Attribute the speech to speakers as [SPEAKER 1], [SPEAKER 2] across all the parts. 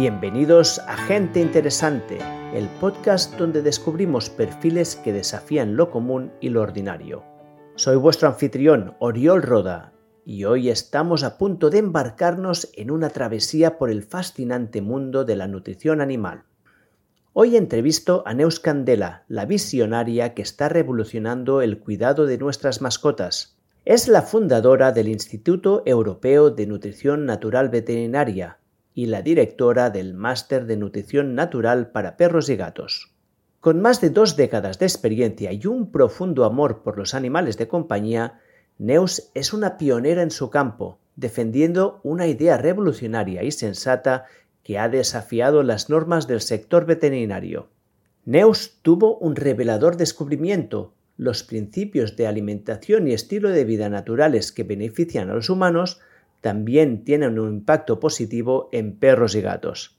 [SPEAKER 1] Bienvenidos a Gente Interesante, el podcast donde descubrimos perfiles que desafían lo común y lo ordinario. Soy vuestro anfitrión, Oriol Roda, y hoy estamos a punto de embarcarnos en una travesía por el fascinante mundo de la nutrición animal. Hoy entrevisto a Neus Candela, la visionaria que está revolucionando el cuidado de nuestras mascotas. Es la fundadora del Instituto Europeo de Nutrición Natural Veterinaria y la directora del Máster de Nutrición Natural para Perros y Gatos. Con más de dos décadas de experiencia y un profundo amor por los animales de compañía, Neus es una pionera en su campo, defendiendo una idea revolucionaria y sensata que ha desafiado las normas del sector veterinario. Neus tuvo un revelador descubrimiento. Los principios de alimentación y estilo de vida naturales que benefician a los humanos también tienen un impacto positivo en perros y gatos.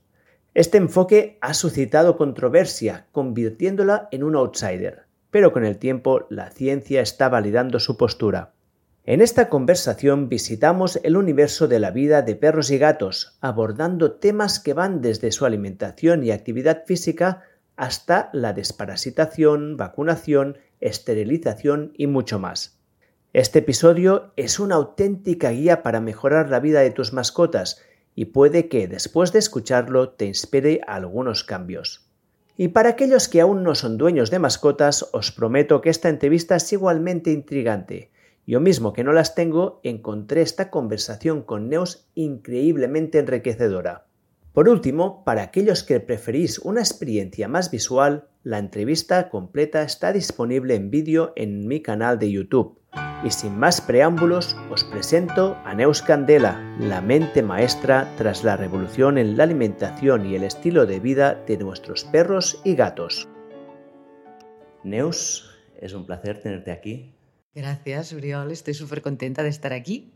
[SPEAKER 1] Este enfoque ha suscitado controversia, convirtiéndola en un outsider, pero con el tiempo la ciencia está validando su postura. En esta conversación visitamos el universo de la vida de perros y gatos, abordando temas que van desde su alimentación y actividad física hasta la desparasitación, vacunación, esterilización y mucho más. Este episodio es una auténtica guía para mejorar la vida de tus mascotas y puede que después de escucharlo te inspire a algunos cambios. Y para aquellos que aún no son dueños de mascotas, os prometo que esta entrevista es igualmente intrigante yo mismo que no las tengo, encontré esta conversación con Neos increíblemente enriquecedora. Por último, para aquellos que preferís una experiencia más visual, la entrevista completa está disponible en vídeo en mi canal de YouTube. Y sin más preámbulos, os presento a Neus Candela, la mente maestra tras la revolución en la alimentación y el estilo de vida de nuestros perros y gatos. Neus, es un placer tenerte aquí.
[SPEAKER 2] Gracias, Briol. Estoy súper contenta de estar aquí.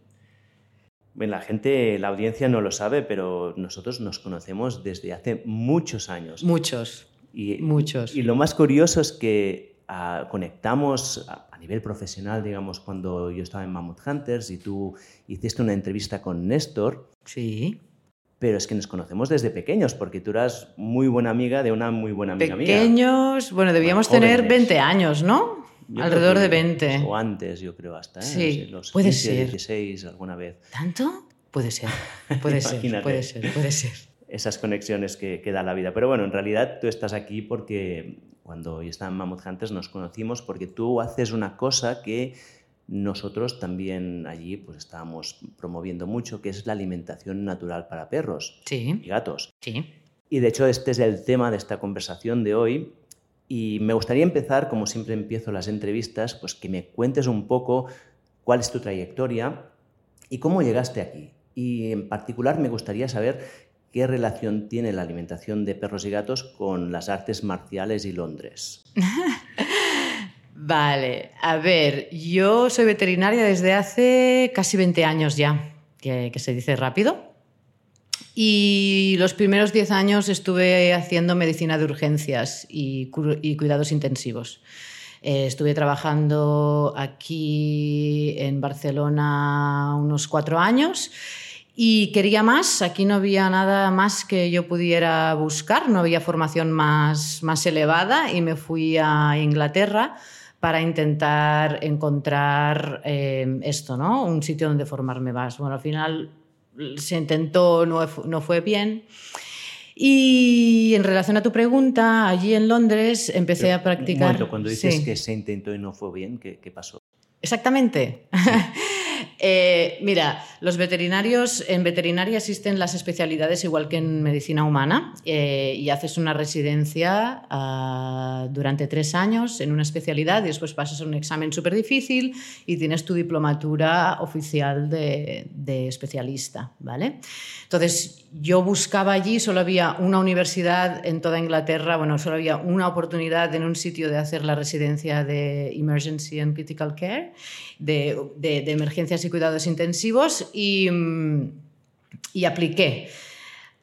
[SPEAKER 1] Bueno, la gente, la audiencia no lo sabe, pero nosotros nos conocemos desde hace muchos años.
[SPEAKER 2] Muchos. Y, muchos.
[SPEAKER 1] Y lo más curioso es que ah, conectamos a, nivel profesional, digamos, cuando yo estaba en Mammoth Hunters y tú hiciste una entrevista con Néstor.
[SPEAKER 2] Sí.
[SPEAKER 1] Pero es que nos conocemos desde pequeños, porque tú eras muy buena amiga de una muy buena amiga
[SPEAKER 2] mía. Pequeños, bueno, debíamos tener 20 años, ¿no? Alrededor de 20.
[SPEAKER 1] O antes, yo creo, hasta. ¿eh?
[SPEAKER 2] Sí,
[SPEAKER 1] los
[SPEAKER 2] puede
[SPEAKER 1] 15,
[SPEAKER 2] ser.
[SPEAKER 1] 16 alguna vez.
[SPEAKER 2] ¿Tanto? Puede ser, puede ser, puede ser, puede ser.
[SPEAKER 1] Esas conexiones que, que, da la vida. Pero bueno, en realidad tú estás aquí porque cuando yo estaba en Mammoth Hunters nos conocimos porque tú haces una cosa que nosotros también allí pues estábamos promoviendo mucho, que es la alimentación natural para perros
[SPEAKER 2] sí.
[SPEAKER 1] y gatos.
[SPEAKER 2] Sí.
[SPEAKER 1] Y de hecho este es el tema de esta conversación de hoy y me gustaría empezar, como siempre empiezo las entrevistas, pues que me cuentes un poco cuál es tu trayectoria y cómo llegaste aquí. Y en particular me gustaría saber qué relación tiene la alimentación de perros y gatos con las artes marciales y Londres.
[SPEAKER 2] vale, a ver, yo soy veterinaria desde hace casi 20 años ya, que, se dice rápido. Y los primeros 10 años estuve haciendo medicina de urgencias y, cuidados intensivos. Eh, estuve trabajando aquí en Barcelona unos cuatro años y quería más. Aquí no había nada más que yo pudiera buscar, no había formación más, más elevada y me fui a Inglaterra para intentar encontrar eh, esto, ¿no? Un sitio donde formarme más. Bueno, al final se intentó, no, no fue bien. Y en relación a tu pregunta, allí en Londres empecé a practicar.
[SPEAKER 1] cuando dices que se intentó y no fue bien, ¿qué, qué pasó?
[SPEAKER 2] Exactamente. Eh, mira, los veterinarios, en veterinaria existen las especialidades igual que en medicina humana eh, y haces una residencia uh, durante tres años en una especialidad y después pasas un examen súper difícil y tienes tu diplomatura oficial de, de, especialista, ¿vale? Entonces, yo buscaba allí, solo había una universidad en toda Inglaterra, bueno, solo había una oportunidad en un sitio de hacer la residencia de Emergency and Critical Care, de, de, emergencias y cuidados intensivos y, y apliqué.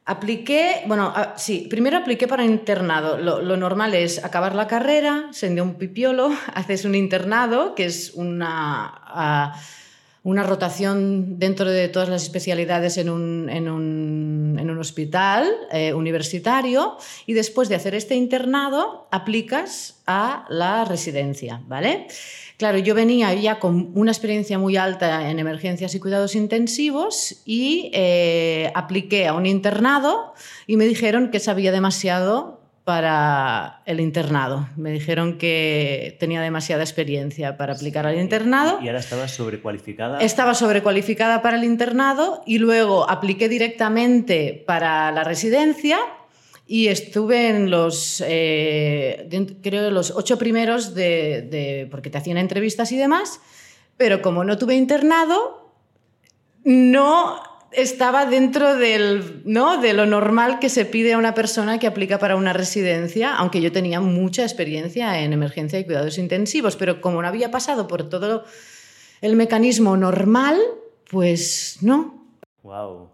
[SPEAKER 2] Apliqué, bueno, sí, primero apliqué para internado. Lo, normal es acabar la carrera, se un pipiolo, haces un internado, que es una, una rotación dentro de todas las especialidades en un, en un, en un hospital eh, universitario y después de hacer este internado aplicas a la residencia, ¿vale? Claro, yo venía ya con una experiencia muy alta en emergencias y cuidados intensivos y eh, apliqué a un internado y me dijeron que sabía demasiado para el internado. Me dijeron que tenía demasiada experiencia para aplicar al internado.
[SPEAKER 1] ¿Y ahora estaba sobrecualificada?
[SPEAKER 2] Estaba sobrecualificada para el internado y luego apliqué directamente para la residencia y estuve en los, eh, creo, los ocho primeros de, porque te hacían entrevistas y demás, pero como no tuve internado, no estaba dentro del, ¿no? de lo normal que se pide a una persona que aplica para una residencia, aunque yo tenía mucha experiencia en emergencia y cuidados intensivos, pero como no había pasado por todo el mecanismo normal, pues no.
[SPEAKER 1] Wow.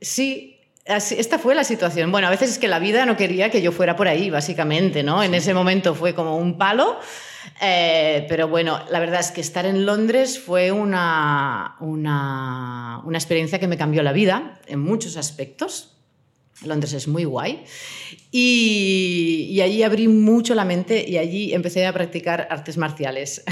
[SPEAKER 2] Sí, esta fue la situación. Bueno, a veces es que la vida no quería que yo fuera por ahí, básicamente, ¿no? En ese momento fue como un palo. Eh, pero bueno, la verdad es que estar en Londres fue una, una, una experiencia que me cambió la vida en muchos aspectos. Londres es muy guay. Y, allí abrí mucho la mente y allí empecé a practicar artes marciales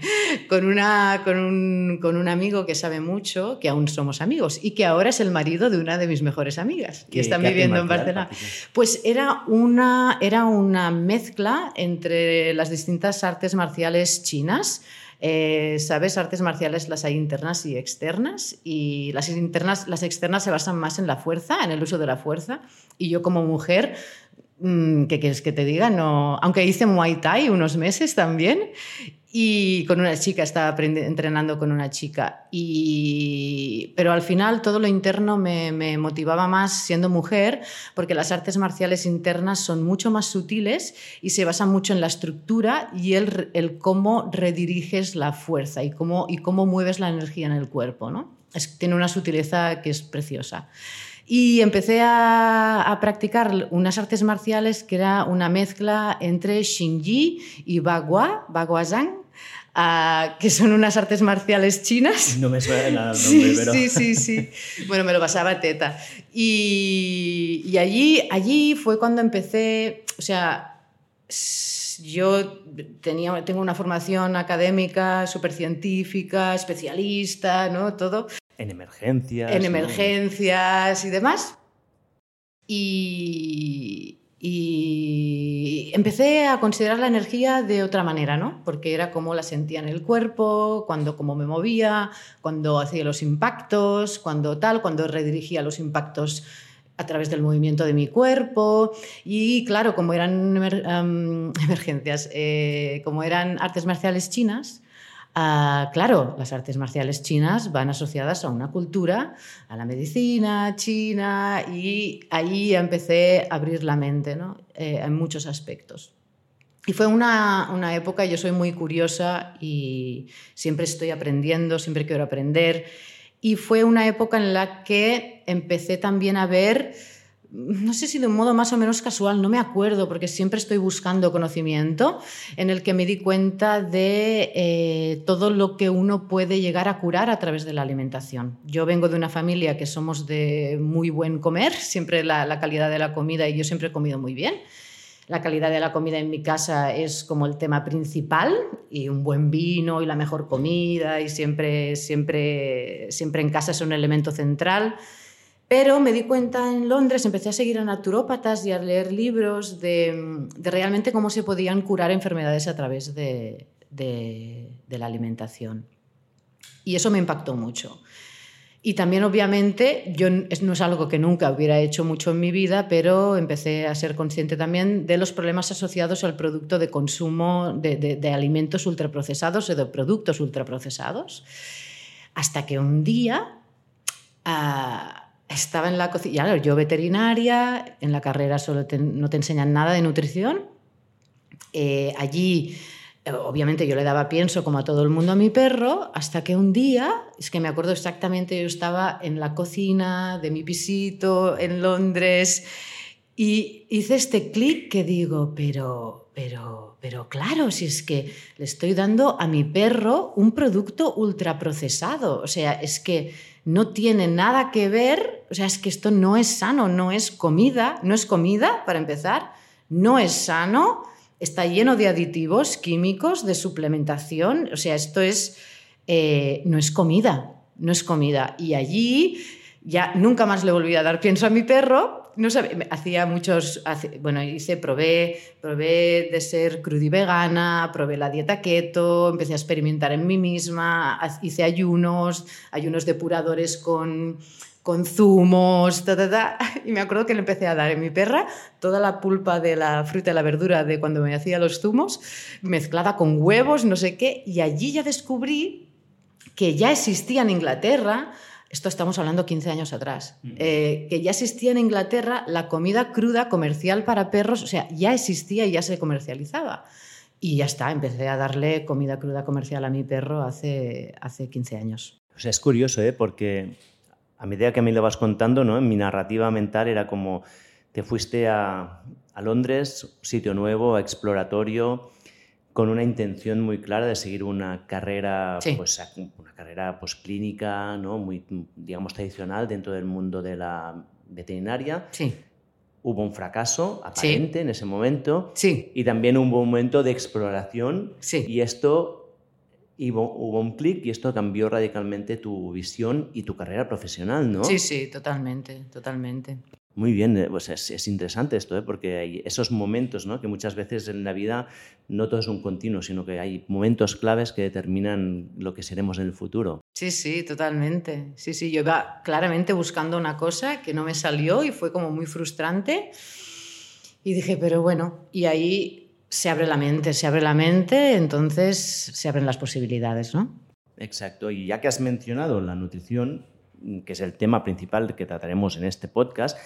[SPEAKER 2] con, una, con, un, con, un, amigo que sabe mucho, que aún somos amigos y que ahora es el marido de una de mis mejores amigas que están viviendo en Barcelona. Pues era una, era una mezcla entre las distintas artes marciales chinas eh, ¿Sabes? Artes marciales las hay internas y externas y las internas, las externas se basan más en la fuerza, en el uso de la fuerza. Y yo como mujer mm, ¿qué quieres que te diga? No, aunque hice Muay Thai unos meses también y con una chica, estaba entrenando con una chica. Y, pero al final todo lo interno me, me, motivaba más siendo mujer, porque las artes marciales internas son mucho más sutiles y se basan mucho en la estructura y el, el cómo rediriges la fuerza y cómo, y cómo mueves la energía en el cuerpo. ¿no? Es, tiene una sutileza que es preciosa. Y empecé a, a, practicar unas artes marciales que era una mezcla entre Xingyi y Bagua, Baguazhang, que son unas artes marciales chinas.
[SPEAKER 1] No me suena nada el nombre,
[SPEAKER 2] sí,
[SPEAKER 1] pero...
[SPEAKER 2] Sí, sí, sí. Bueno, me lo pasaba teta. Y, y allí, allí fue cuando empecé, o sea, yo tenía, tengo una formación académica, súper científica, especialista, ¿no? Todo.
[SPEAKER 1] En emergencias.
[SPEAKER 2] En emergencias y demás. Y, y empecé a considerar la energía de otra manera, ¿no? Porque era como la sentía en el cuerpo, cuando cómo me movía, cuando hacía los impactos, cuando tal, cuando redirigía los impactos a través del movimiento de mi cuerpo. Y claro, como eran emergencias, eh, como eran artes marciales chinas, Ah, claro, las artes marciales chinas van asociadas a una cultura, a la medicina china, y ahí empecé a abrir la mente ¿no? Eh, en muchos aspectos. Y fue una, una, época, yo soy muy curiosa y siempre estoy aprendiendo, siempre quiero aprender. Y fue una época en la que empecé también a ver no sé si de un modo más o menos casual, no me acuerdo, porque siempre estoy buscando conocimiento, en el que me di cuenta de eh, todo lo que uno puede llegar a curar a través de la alimentación. Yo vengo de una familia que somos de muy buen comer, siempre la, la calidad de la comida, y yo siempre he comido muy bien. La calidad de la comida en mi casa es como el tema principal y un buen vino y la mejor comida y siempre, siempre, siempre en casa es un elemento central. Pero me di cuenta en Londres, empecé a seguir a naturópatas y a leer libros de, realmente cómo se podían curar enfermedades a través de, la alimentación. Y eso me impactó mucho. Y también, obviamente, yo no es algo que nunca hubiera hecho mucho en mi vida, pero empecé a ser consciente también de los problemas asociados al producto de consumo de, alimentos ultraprocesados o de productos ultraprocesados. Hasta que un día... Ah, estaba en la cocina, yo veterinaria, en la carrera solo no te enseñan nada de nutrición. Eh, allí, eh, obviamente, yo le daba pienso como a todo el mundo a mi perro, hasta que un día, es que me acuerdo exactamente, yo estaba en la cocina de mi pisito en Londres y hice este clic que digo, pero pero, pero claro, si es que le estoy dando a mi perro un producto ultraprocesado, o sea, es que no tiene nada que ver, o sea, es que esto no es sano, no es comida, no es comida, para empezar, no es sano, está lleno de aditivos químicos, de suplementación, o sea, esto es, eh, no es comida, no es comida. Y allí ya nunca más le volví a dar pienso a mi perro. No hacía muchos, bueno, hice, probé, probé de ser crudivegana, probé la dieta keto, empecé a experimentar en mí misma, hice ayunos, ayunos depuradores con, con zumos, y me acuerdo que le empecé a dar a mi perra toda la pulpa de la fruta y la verdura de cuando me hacía los zumos, mezclada con huevos, no sé qué, y allí ya descubrí que ya existía en Inglaterra esto estamos hablando 15 años atrás, eh, que ya existía en Inglaterra la comida cruda comercial para perros, o sea, ya existía y ya se comercializaba. Y ya está, empecé a darle comida cruda comercial a mi perro hace, hace 15 años.
[SPEAKER 1] O sea, es curioso, ¿eh? porque a medida que me lo vas contando, ¿no? en mi narrativa mental era como te fuiste a, a Londres, sitio nuevo, exploratorio, con una intención muy clara de seguir una carrera, pues, una carrera pues, clínica, ¿no? muy, digamos, tradicional dentro del mundo de la veterinaria.
[SPEAKER 2] Sí.
[SPEAKER 1] Hubo un fracaso aparente en ese momento.
[SPEAKER 2] Sí.
[SPEAKER 1] Y también hubo un momento de exploración.
[SPEAKER 2] Sí.
[SPEAKER 1] Y esto hubo, hubo un clic y esto cambió radicalmente tu visión y tu carrera profesional, ¿no?
[SPEAKER 2] Sí, sí, totalmente, totalmente.
[SPEAKER 1] Muy bien, eh, pues es, interesante esto, ¿eh? porque hay esos momentos ¿no? que muchas veces en la vida no todo es un continuo, sino que hay momentos claves que determinan lo que seremos en el futuro.
[SPEAKER 2] Sí, sí, totalmente. Sí, sí, yo iba claramente buscando una cosa que no me salió y fue como muy frustrante. Y dije, pero bueno, y ahí se abre la mente, se abre la mente, entonces se abren las posibilidades, ¿no?
[SPEAKER 1] Exacto, y ya que has mencionado la nutrición, que es el tema principal que trataremos en este podcast,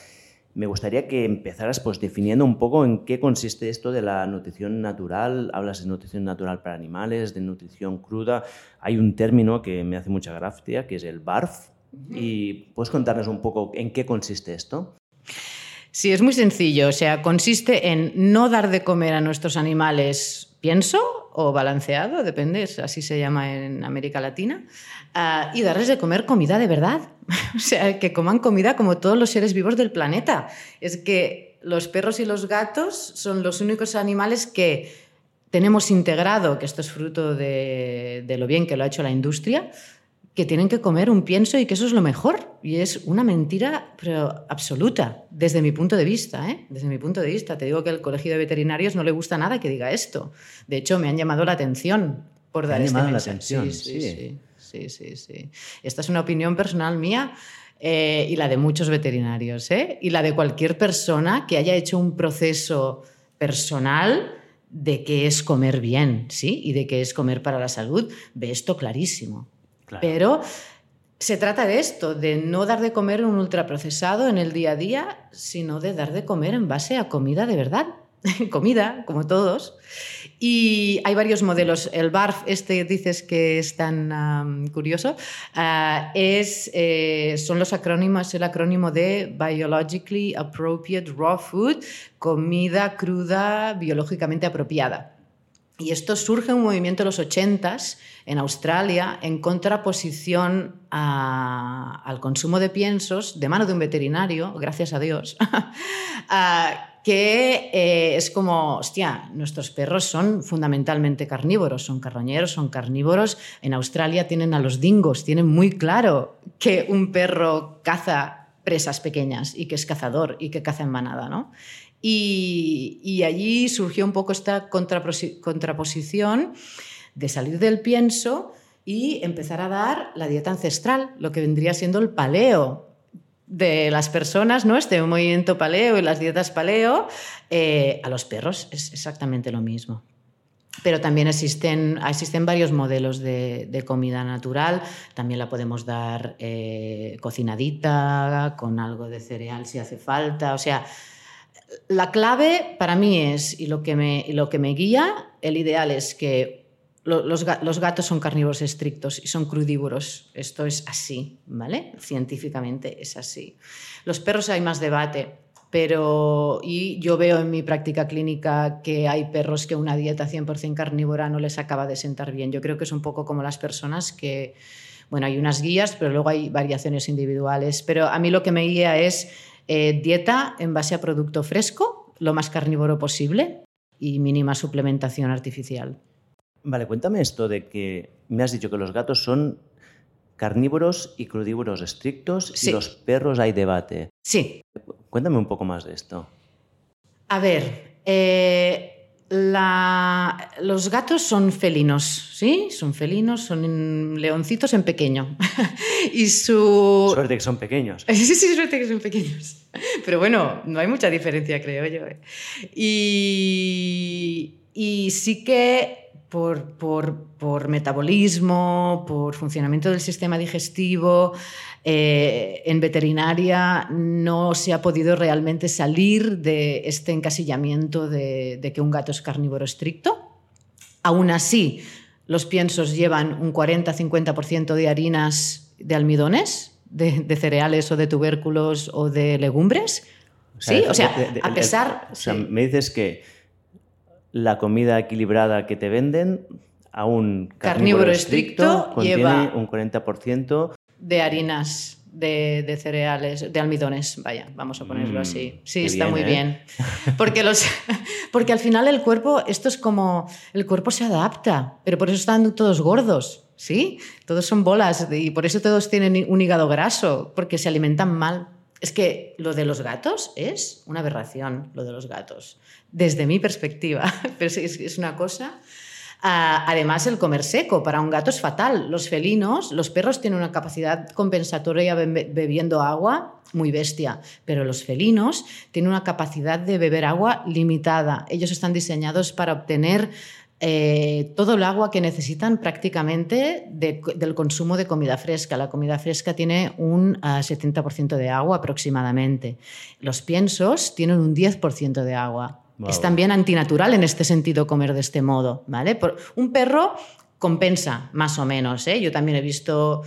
[SPEAKER 1] me gustaría que empezaras pues, definiendo un poco en qué consiste esto de la nutrición natural. Hablas de nutrición natural para animales, de nutrición cruda. Hay un término que me hace mucha gracia, que es el BARF. ¿Y puedes contarnos un poco en qué consiste esto?
[SPEAKER 2] Sí, es muy sencillo. O sea, consiste en no dar de comer a nuestros animales pienso o balanceado, depende, así se llama en América Latina, ah, y darles de comer comida de verdad. o sea, que coman comida como todos los seres vivos del planeta. Es que los perros y los gatos son los únicos animales que tenemos integrado, que esto es fruto de, de lo bien que lo ha hecho la industria, que tienen que comer un pienso y que eso es lo mejor. Y es una mentira pero absoluta, desde mi punto de vista. ¿eh? Desde mi punto de vista. Te digo que al colegio de veterinarios no le gusta nada que diga esto. De hecho, me han llamado la atención por dar
[SPEAKER 1] han
[SPEAKER 2] este
[SPEAKER 1] llamado
[SPEAKER 2] mensaje.
[SPEAKER 1] la atención,
[SPEAKER 2] sí, sí, sí, sí, sí. Esta es una opinión personal mía eh, y la de muchos veterinarios. ¿eh? Y la de cualquier persona que haya hecho un proceso personal de qué es comer bien, ¿sí? Y de qué es comer para la salud, ve esto clarísimo. Pero se trata de esto, de no dar de comer un ultraprocesado en el día a día, sino de dar de comer en base a comida de verdad. comida, como todos. Y hay varios modelos. El BARF, este dices que es tan curioso, ah, es, eh, son los acrónimos, el acrónimo de Biologically Appropriate Raw Food, comida cruda biológicamente apropiada. Y esto surge un movimiento en los 80s en Australia en contraposición al consumo de piensos de mano de un veterinario, gracias a Dios, que eh, es como, hostia, nuestros perros son fundamentalmente carnívoros, son carroñeros, son carnívoros. En Australia tienen a los dingos, tienen muy claro que un perro caza presas pequeñas y que es cazador y que caza en manada, ¿no? Y, allí surgió un poco esta contraposición de salir del pienso y empezar a dar la dieta ancestral, lo que vendría siendo el paleo de las personas, ¿no? Este movimiento paleo y las dietas paleo, eh, a los perros es exactamente lo mismo. Pero también existen, existen varios modelos de, comida natural. También la podemos dar eh, cocinadita, con algo de cereal si hace falta. O sea, la clave para mí es, y lo que me, lo que me guía, el ideal es que los, gatos son carnívoros estrictos y son crudívoros. Esto es así, ¿vale? Científicamente es así. Los perros hay más debate, pero y yo veo en mi práctica clínica que hay perros que una dieta 100% carnívora no les acaba de sentar bien. Yo creo que es un poco como las personas que, bueno, hay unas guías, pero luego hay variaciones individuales. Pero a mí lo que me guía es eh, dieta en base a producto fresco, lo más carnívoro posible y mínima suplementación artificial.
[SPEAKER 1] Vale, cuéntame esto de que me has dicho que los gatos son carnívoros y crudívoros estrictos y los perros hay debate.
[SPEAKER 2] Sí.
[SPEAKER 1] Cuéntame un poco más de esto.
[SPEAKER 2] A ver, eh, los gatos son felinos, ¿sí? Son felinos, son leoncitos en pequeño. y su...
[SPEAKER 1] Suerte que son pequeños.
[SPEAKER 2] Sí, sí, suerte que son pequeños. Pero bueno, no hay mucha diferencia, creo yo. ¿eh? Y, y sí que por, por, metabolismo, por funcionamiento del sistema digestivo. Eh, en veterinaria no se ha podido realmente salir de este encasillamiento de, que un gato es carnívoro estricto. Aún así, los piensos llevan un 40-50% de harinas de almidones, de, cereales o de tubérculos o de legumbres. sí, o sea, a pesar...
[SPEAKER 1] O sea, me dices que la comida equilibrada que te venden a un carnívoro, estricto, contiene lleva un 40%
[SPEAKER 2] de harinas. De, cereales, de almidones, vaya, vamos a ponerlo mm, así. Sí, está muy ¿eh? bien. Porque, los, porque al final el cuerpo, esto es como, el cuerpo se adapta, pero por eso están todos gordos, ¿sí? Todos son bolas y por eso todos tienen un hígado graso, porque se alimentan mal. Es que lo de los gatos es una aberración, lo de los gatos, desde mi perspectiva. Pero es, una cosa. Ah, además, el comer seco para un gato es fatal. Los felinos, los perros tienen una capacidad compensatoria bebiendo agua muy bestia, pero los felinos tienen una capacidad de beber agua limitada. Ellos están diseñados para obtener eh, todo el agua que necesitan prácticamente del consumo de comida fresca. La comida fresca tiene un 70% ah, de agua aproximadamente. Los piensos tienen un 10% de agua. Es también antinatural en este sentido comer de este modo. ¿vale? un perro compensa más o menos. ¿eh? Yo también he visto...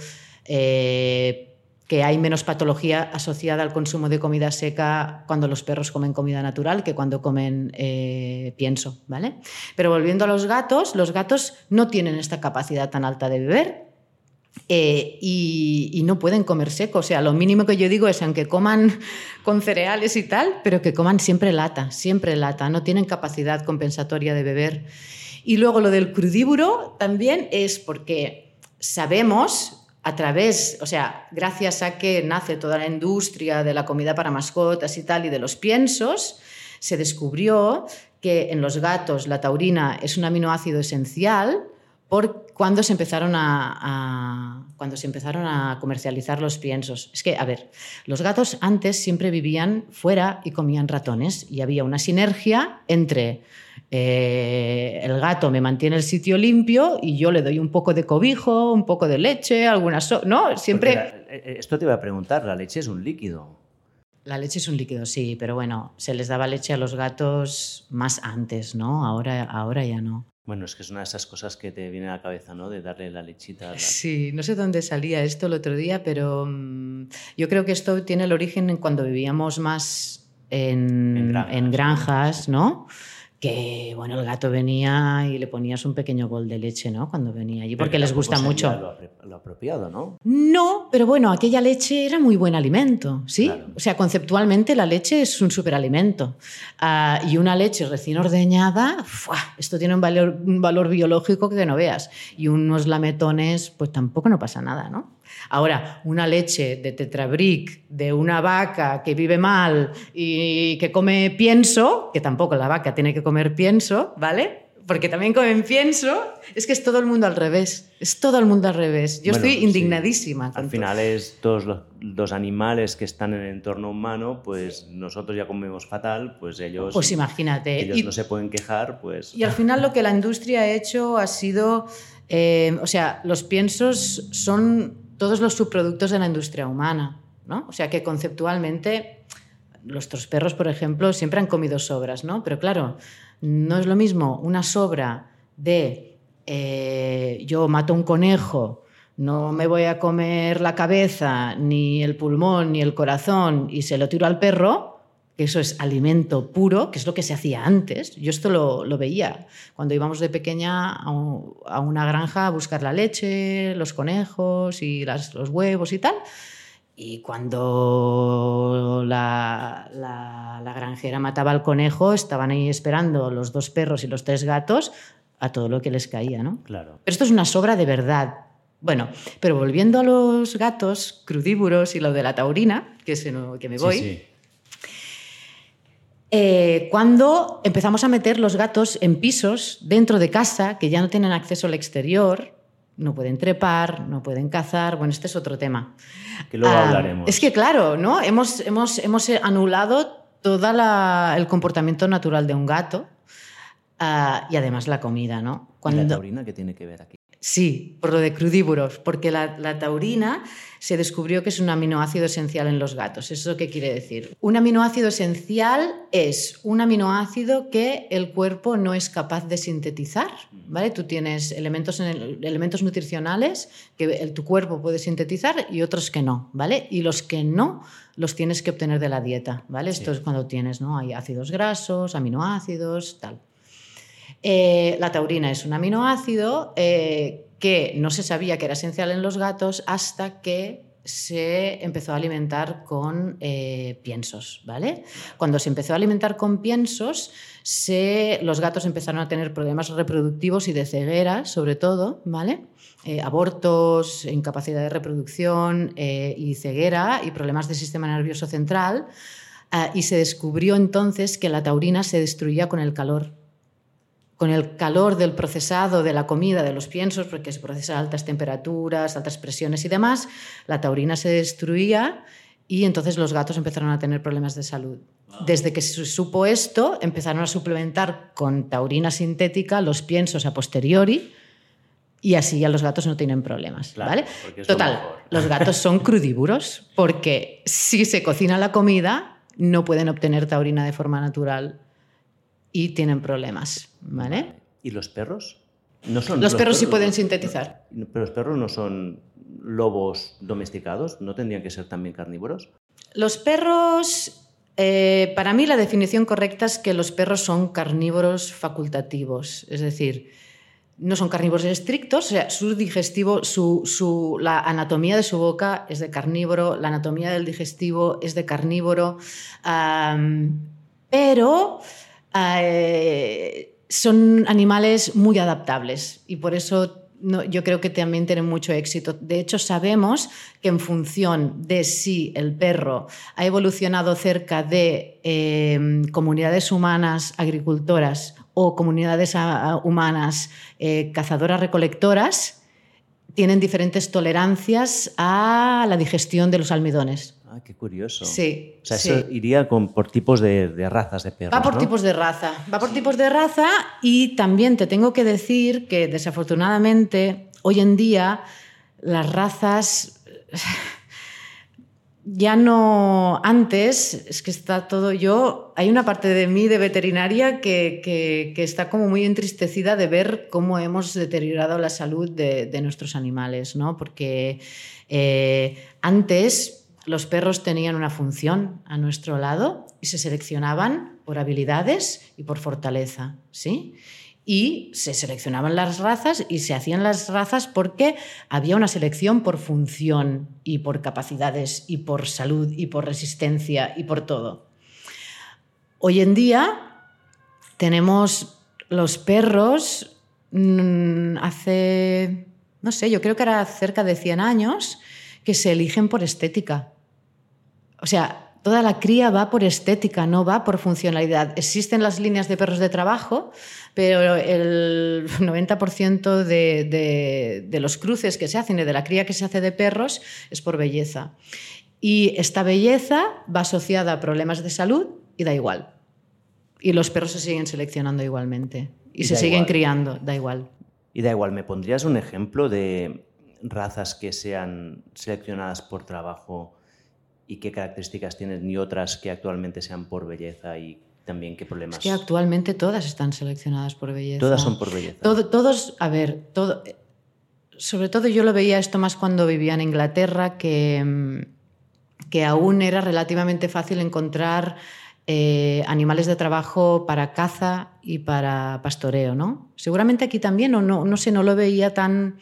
[SPEAKER 2] Eh, que hay menos patología asociada al consumo de comida seca cuando los perros comen comida natural que cuando comen eh, pienso, ¿vale? Pero volviendo a los gatos, los gatos no tienen esta capacidad tan alta de beber eh, y, no pueden comer seco. O sea, lo mínimo que yo digo es aunque coman con cereales y tal, pero que coman siempre lata, siempre lata. No tienen capacidad compensatoria de beber. Y luego lo del crudívoro también es porque sabemos a través, o sea, gracias a que nace toda la industria de la comida para mascotas y tal, y de los piensos, se descubrió que en los gatos la taurina es un aminoácido esencial por cuando se empezaron a, cuando se empezaron a comercializar los piensos. Es que, a ver, los gatos antes siempre vivían fuera y comían ratones y había una sinergia entre eh, el gato me mantiene el sitio limpio y yo le doy un poco de cobijo, un poco de leche, algunas... ¿No? Siempre...
[SPEAKER 1] Eh, eh, esto te iba a preguntar, la leche es un líquido.
[SPEAKER 2] La leche es un líquido, sí, pero bueno, se les daba leche a los gatos más antes, ¿no? Ahora, ahora ya no.
[SPEAKER 1] Bueno, es que es una de esas cosas que te viene a la cabeza, ¿no? De darle la lechita.
[SPEAKER 2] Sí, no sé dónde salía esto el otro día, pero mm, yo creo que esto tiene el origen en cuando vivíamos más en, en granjas, ¿no? Que bueno, el gato venía y le ponías un pequeño bol de leche, ¿no? Cuando venía allí, porque les gusta mucho.
[SPEAKER 1] Lo, apropiado, ¿no?
[SPEAKER 2] No, pero bueno, aquella leche era muy buen alimento, ¿sí? O sea, conceptualmente la leche es un superalimento. Ah, y una leche recién ordeñada, esto tiene un valor, un valor biológico que no veas. Y unos lametones, pues tampoco no pasa nada, ¿no? Ahora, una leche de tetrabric de una vaca que vive mal y que come pienso, que tampoco la vaca tiene que comer pienso, ¿vale? Porque también comen pienso, es que es todo el mundo al revés. Es todo el mundo al revés. Yo estoy indignadísima.
[SPEAKER 1] Al final es todos los, animales que están en el entorno humano, pues nosotros ya comemos fatal, pues ellos.
[SPEAKER 2] Pues imagínate.
[SPEAKER 1] Ellos no se pueden quejar, pues.
[SPEAKER 2] Y al final lo que la industria ha hecho ha sido. Eh, o sea, los piensos son todos los subproductos de la industria humana. ¿no? O sea que conceptualmente nuestros perros, por ejemplo, siempre han comido sobras, ¿no? Pero claro, no es lo mismo una sobra de eh, yo mato un conejo, no me voy a comer la cabeza, ni el pulmón, ni el corazón y se lo tiro al perro, que eso es alimento puro, que es lo que se hacía antes. Yo esto lo, veía cuando íbamos de pequeña a, una granja a buscar la leche, los conejos y los huevos y tal. Y cuando la, la, granjera mataba al conejo, estaban ahí esperando los dos perros y los tres gatos a todo lo que les caía, ¿no?
[SPEAKER 1] Claro.
[SPEAKER 2] Pero esto es una sobra de verdad. Bueno, pero volviendo a los gatos crudívoros y lo de la taurina, que, es que me voy. Sí, eh, cuando empezamos a meter los gatos en pisos dentro de casa, que ya no tienen acceso al exterior, no pueden trepar, no pueden cazar. Bueno, este es otro tema.
[SPEAKER 1] Que luego ah, hablaremos.
[SPEAKER 2] Es que, claro, ¿no? hemos, hemos, hemos anulado todo el comportamiento natural de un gato ah, y además la comida, ¿no?
[SPEAKER 1] Cuando... ¿Y la taurina qué tiene que ver aquí?
[SPEAKER 2] Sí, por lo de crudívoros, porque la, taurina se descubrió que es un aminoácido esencial en los gatos. ¿Eso qué quiere decir? Un aminoácido esencial es un aminoácido que el cuerpo no es capaz de sintetizar. ¿vale? Tú tienes elementos, elementos nutricionales que tu cuerpo puede sintetizar y otros que no. ¿vale? Y los que no los tienes que obtener de la dieta. ¿vale? Esto es cuando tienes, ¿no? Hay ácidos grasos, aminoácidos, tal. Eh, la taurina es un aminoácido eh, que no se sabía que era esencial en los gatos hasta que se empezó a alimentar con eh, piensos, ¿vale? Cuando se empezó a alimentar con piensos, los gatos empezaron a tener problemas reproductivos y de ceguera, sobre todo, ¿vale? abortos, incapacidad de reproducción y ceguera y problemas del sistema nervioso central. y se descubrió entonces que la taurina se destruía con el calor con el calor del procesado de la comida, de los piensos, porque se procesa a altas temperaturas, altas presiones y demás, la taurina se destruía y entonces los gatos empezaron a tener problemas de salud. Desde que se supo esto, empezaron a suplementar con taurina sintética los piensos a posteriori y así ya los gatos no tienen problemas. ¿vale? Total, los gatos son crudívoros porque si se cocina la comida no pueden obtener taurina de forma natural y tienen problemas. ¿Vale?
[SPEAKER 1] ¿Y los perros? No son,
[SPEAKER 2] los, perros, sí pueden sintetizar.
[SPEAKER 1] Pero los perros no son lobos domesticados, ¿no tendrían que ser también carnívoros?
[SPEAKER 2] Los perros, eh, para mí la definición correcta es que los perros son carnívoros facultativos, es decir, no son carnívoros estrictos, o sea, su digestivo, su, la anatomía de su boca es de carnívoro, la anatomía del digestivo es de carnívoro, pero eh, son animales muy adaptables y por eso yo creo que también tienen mucho éxito. De hecho, sabemos que en función de si el perro ha evolucionado cerca de em, comunidades humanas agricultoras o comunidades ah, humanas eh, cazadoras-recolectoras, tienen diferentes tolerancias a la digestión de los almidones.
[SPEAKER 1] Ah, qué curioso.
[SPEAKER 2] Sí.
[SPEAKER 1] O sea, eso iría con, por tipos de, razas de perros.
[SPEAKER 2] Va por tipos de raza. Va por tipos de raza y también te tengo que decir que desafortunadamente hoy en día las razas ya no antes, es que está todo yo, hay una parte de mí de veterinaria que, que, está como muy entristecida de ver cómo hemos deteriorado la salud de, de nuestros animales, ¿no? Porque eh, antes los perros tenían una función a nuestro lado y se seleccionaban por habilidades y por fortaleza, ¿sí? Y se seleccionaban las razas y se hacían las razas porque había una selección por función y por capacidades y por salud y por resistencia y por todo. Hoy en día tenemos los perros mm, hace, no sé, yo creo que era cerca de 100 años, que se eligen por estética. O sea, toda la cría va por estética, no va por funcionalidad. Existen las líneas de perros de trabajo, pero el 90% de, de, los cruces que se hacen y de la cría que se hace de perros es por belleza. Y esta belleza va asociada a problemas de salud y da igual. Y los perros se siguen seleccionando igualmente. Y, se siguen criando, da igual.
[SPEAKER 1] Y da igual, ¿me pondrías un ejemplo de razas que sean seleccionadas por trabajo y qué características tienen y otras que actualmente sean por belleza y también qué problemas.
[SPEAKER 2] Es que actualmente todas están seleccionadas por belleza.
[SPEAKER 1] Todas son por belleza.
[SPEAKER 2] todos, a ver, todo, sobre todo yo lo veía esto más cuando vivía en Inglaterra, que, que aún era relativamente fácil encontrar eh, animales de trabajo para caza y para pastoreo, ¿no? Seguramente aquí también, o no, no sé, no lo veía tan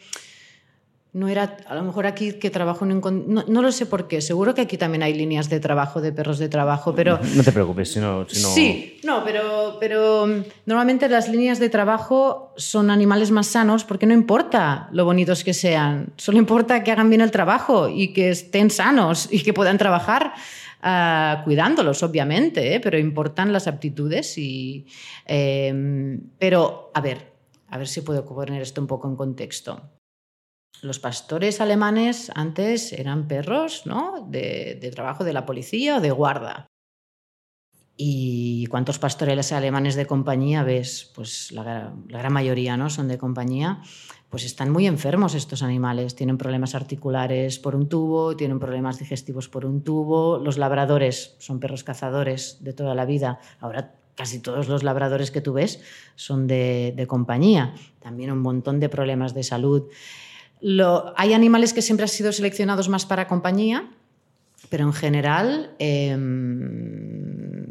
[SPEAKER 2] no era, a lo mejor aquí que trabajo en un... No, lo sé por qué, seguro que aquí también hay líneas de trabajo, de perros de trabajo, pero...
[SPEAKER 1] No te preocupes, si no...
[SPEAKER 2] Sí, no, pero, pero mm, normalmente las líneas de trabajo son animales más sanos porque no importa lo bonitos que sean, solo importa que hagan bien el trabajo y que estén sanos y que puedan trabajar ah, cuidándolos, obviamente, ¿eh? pero importan las aptitudes y... Em, pero, a ver, a ver si puedo poner esto un poco en contexto los pastores alemanes antes eran perros ¿no? de, trabajo de la policía o de guarda. ¿Y cuántos pastores alemanes de compañía ves? Pues la, gran mayoría ¿no? son de compañía. Pues están muy enfermos estos animales. Tienen problemas articulares por un tubo, tienen problemas digestivos por un tubo. Los labradores son perros cazadores de toda la vida. Ahora casi todos los labradores que tú ves son de, de compañía. También un montón de problemas de salud hay animales que siempre han sido seleccionados más para compañía, pero en general em,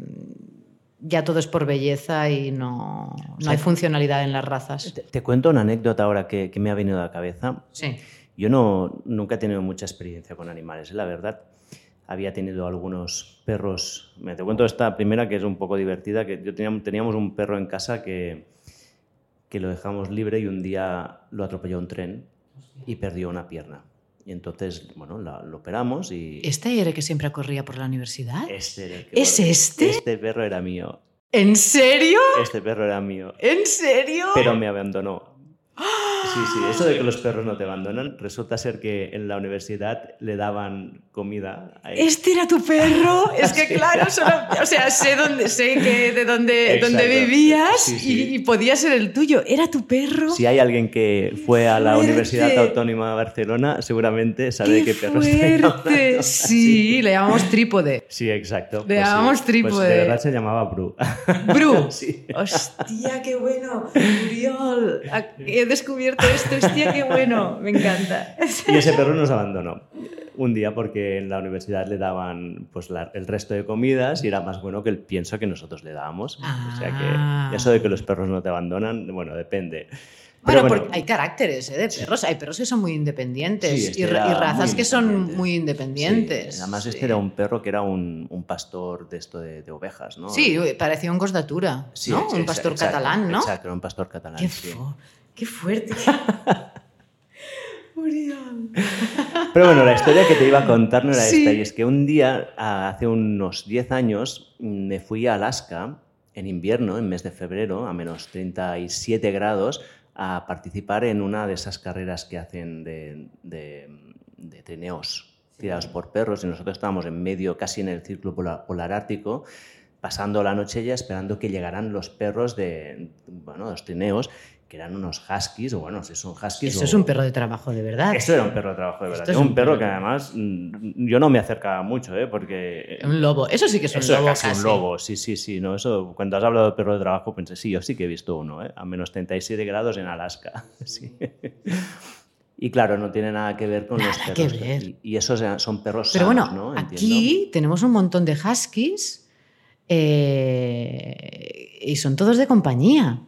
[SPEAKER 2] ya todo es por belleza y no, hay funcionalidad en las razas.
[SPEAKER 1] Te, cuento una anécdota ahora que, me ha venido a la cabeza.
[SPEAKER 2] Sí.
[SPEAKER 1] Yo no, nunca he tenido mucha experiencia con animales, ¿eh? la verdad. Había tenido algunos perros. Me te cuento esta primera que es un poco divertida, que yo teníamos, teníamos un perro en casa que, que lo dejamos libre y un día lo atropelló un tren y perdió una pierna. Y entonces, bueno, lo operamos y...
[SPEAKER 2] ¿Este era el que siempre corría por la universidad?
[SPEAKER 1] Este
[SPEAKER 2] ¿Es este?
[SPEAKER 1] Este perro era mío.
[SPEAKER 2] ¿En serio?
[SPEAKER 1] Este perro era mío.
[SPEAKER 2] ¿En serio?
[SPEAKER 1] Pero me abandonó. Sí, sí, eso de que los perros no te abandonan, resulta ser que en la universidad le daban comida.
[SPEAKER 2] ¿Este era tu perro? Es que claro, o sea, sé, dónde, sé que de dónde, dónde vivías Y, podía ser el tuyo. ¿Era tu perro?
[SPEAKER 1] Si hay alguien que fue a la Universidad Autónoma de Barcelona, seguramente sabe qué, qué perro
[SPEAKER 2] fuerte! Sí, le llamamos trípode.
[SPEAKER 1] Sí, exacto.
[SPEAKER 2] Le pues llamamos trípode. Pues
[SPEAKER 1] de verdad se llamaba Bru.
[SPEAKER 2] ¿Bru?
[SPEAKER 1] Sí.
[SPEAKER 2] ¡Hostia, qué bueno! Uriol, he descubierto esto, hostia, qué bueno, me encanta.
[SPEAKER 1] Y ese perro nos abandonó un día porque en la universidad le daban pues, el resto de comidas y era más bueno que el pienso que nosotros le dábamos. O sea que ah. eso de que los perros no te abandonan, bueno, depende.
[SPEAKER 2] Pero bueno, porque hay caracteres ¿eh? de perros. Hay perros que son muy independientes este y, razas que son muy independientes.
[SPEAKER 1] Además, este era un perro que era un, un pastor de esto de, ovejas, ¿no?
[SPEAKER 2] Sí, parecía un gosdatura, ¿no? un pastor catalán, ¿no?
[SPEAKER 1] Exacto, era un pastor catalán.
[SPEAKER 2] Qué, qué fuerte.
[SPEAKER 1] Pero bueno, la historia que te iba a contar no era esta, y es que un día, hace unos 10 años, me fui a Alaska en invierno, en mes de febrero, a menos 37 grados, a participar en una de esas carreras que hacen de, de, trineos tirados por perros, y nosotros estábamos en medio, casi en el círculo polar, ártico, pasando la noche ya esperando que llegaran los perros de bueno, los trineos que eran unos huskies, o bueno, si son huskies.
[SPEAKER 2] Eso es un perro de trabajo de verdad.
[SPEAKER 1] Esto era un perro de trabajo de verdad. Es un, perro, que además mm, yo no me acercaba mucho, ¿eh? Porque.
[SPEAKER 2] Un lobo, eso sí que es un eso lobo.
[SPEAKER 1] Es casi, un lobo, sí, sí, sí. No, eso, cuando has hablado de perro de trabajo, pensé, sí, yo sí que he visto uno, ¿eh? a menos 37 grados en Alaska. Sí. Y claro, no tiene nada que ver con
[SPEAKER 2] nada
[SPEAKER 1] los perros.
[SPEAKER 2] Que ver.
[SPEAKER 1] Y, esos son perros
[SPEAKER 2] Pero
[SPEAKER 1] bueno,
[SPEAKER 2] ¿no? aquí tenemos un montón de huskies eh, y son todos de compañía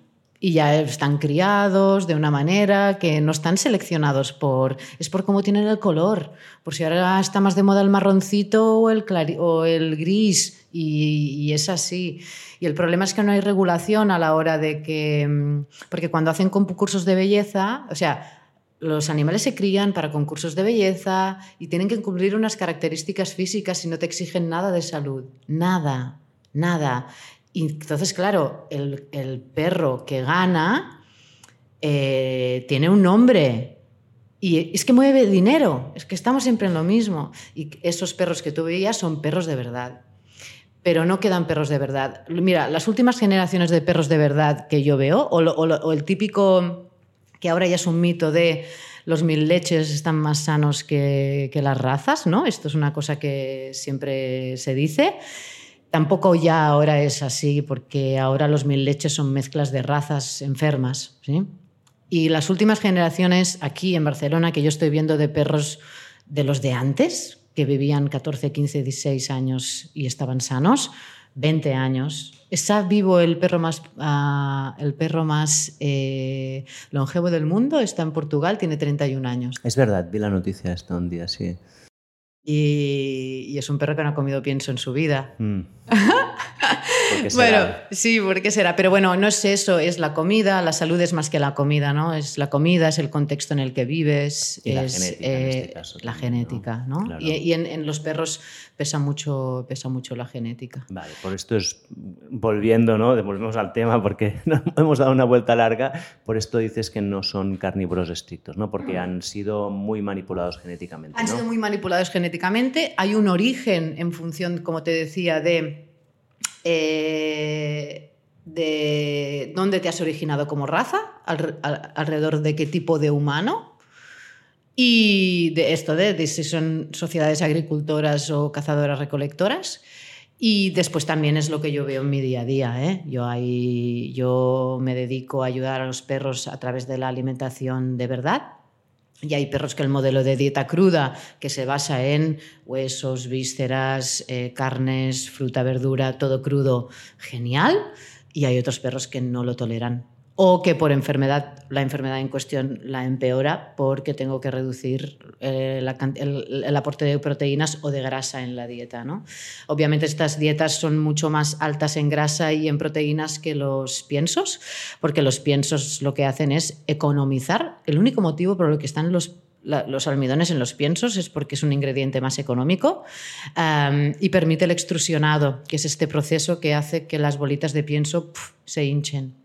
[SPEAKER 2] y ya están criados de una manera que no están seleccionados por... Es por cómo tienen el color. Por si ahora está más de moda el marroncito o el, o el gris. Y, es así. Y el problema es que no hay regulación a la hora de que... Mm, porque cuando hacen concursos de belleza, o sea, los animales se crían para concursos de belleza y tienen que cumplir unas características físicas y no te exigen nada de salud. Nada, nada. Y entonces, claro, el, perro que gana eh, tiene un nombre. Y es que mueve dinero, es que estamos siempre en lo mismo. Y esos perros que tú veías son perros de verdad. Pero no quedan perros de verdad. Mira, las últimas generaciones de perros de verdad que yo veo, o, el típico que ahora ya es un mito de los mil leches están más sanos que, que, las razas, ¿no? Esto es una cosa que siempre se dice. Tampoco ya ahora es así, porque ahora los mil leches son mezclas de razas enfermas. ¿sí? Y las últimas generaciones aquí en Barcelona que yo estoy viendo de perros de los de antes, que vivían 14, 15, 16 años y estaban sanos, 20 años. Está vivo el perro más, ah, el perro más eh, longevo del mundo, está en Portugal, tiene 31 años.
[SPEAKER 1] Es verdad, vi la noticia esta un día, sí.
[SPEAKER 2] Y, y es un perro que no ha comido pienso en su vida.
[SPEAKER 1] Mm. ¿Por qué
[SPEAKER 2] Bueno, sí, ¿por qué será? Pero bueno, no es eso, es la comida, la salud es más que la comida, ¿no? Es la comida, es el contexto en el que vives,
[SPEAKER 1] Y la
[SPEAKER 2] es
[SPEAKER 1] genética en este
[SPEAKER 2] eh,
[SPEAKER 1] caso
[SPEAKER 2] la genética, ¿no?
[SPEAKER 1] Claro.
[SPEAKER 2] Y, y en, en los perros pesa mucho, pesa mucho la genética.
[SPEAKER 1] Vale, por esto es volviendo, ¿no? Volvemos al tema porque hemos dado una vuelta larga. Por esto dices que no son carnívoros estrictos, ¿no? Porque han sido muy manipulados genéticamente,
[SPEAKER 2] Han
[SPEAKER 1] ¿no?
[SPEAKER 2] sido muy manipulados genéticamente. Hay un origen en función, como te decía, de, eh, de dónde te has originado como raza, al- al- alrededor de qué tipo de humano. Y de esto, de, de si son sociedades agricultoras o cazadoras recolectoras. Y después también es lo que yo veo en mi día a día. ¿eh? Yo, ahí, yo me dedico a ayudar a los perros a través de la alimentación de verdad. Y hay perros que el modelo de dieta cruda, que se basa en huesos, vísceras, eh, carnes, fruta, verdura, todo crudo, genial. Y hay otros perros que no lo toleran. O que por enfermedad, la enfermedad en cuestión la empeora porque tengo que reducir eh, el, aporte de proteínas o de grasa en la dieta. ¿no? Obviamente estas dietas son mucho más altas en grasa y en proteínas que los piensos, porque los piensos lo que hacen es economizar. El único motivo por el que están los, la- los almidones en los piensos es porque es un ingrediente más económico y permite el extrusionado, que es este proceso que hace que las bolitas de pienso se hinchen.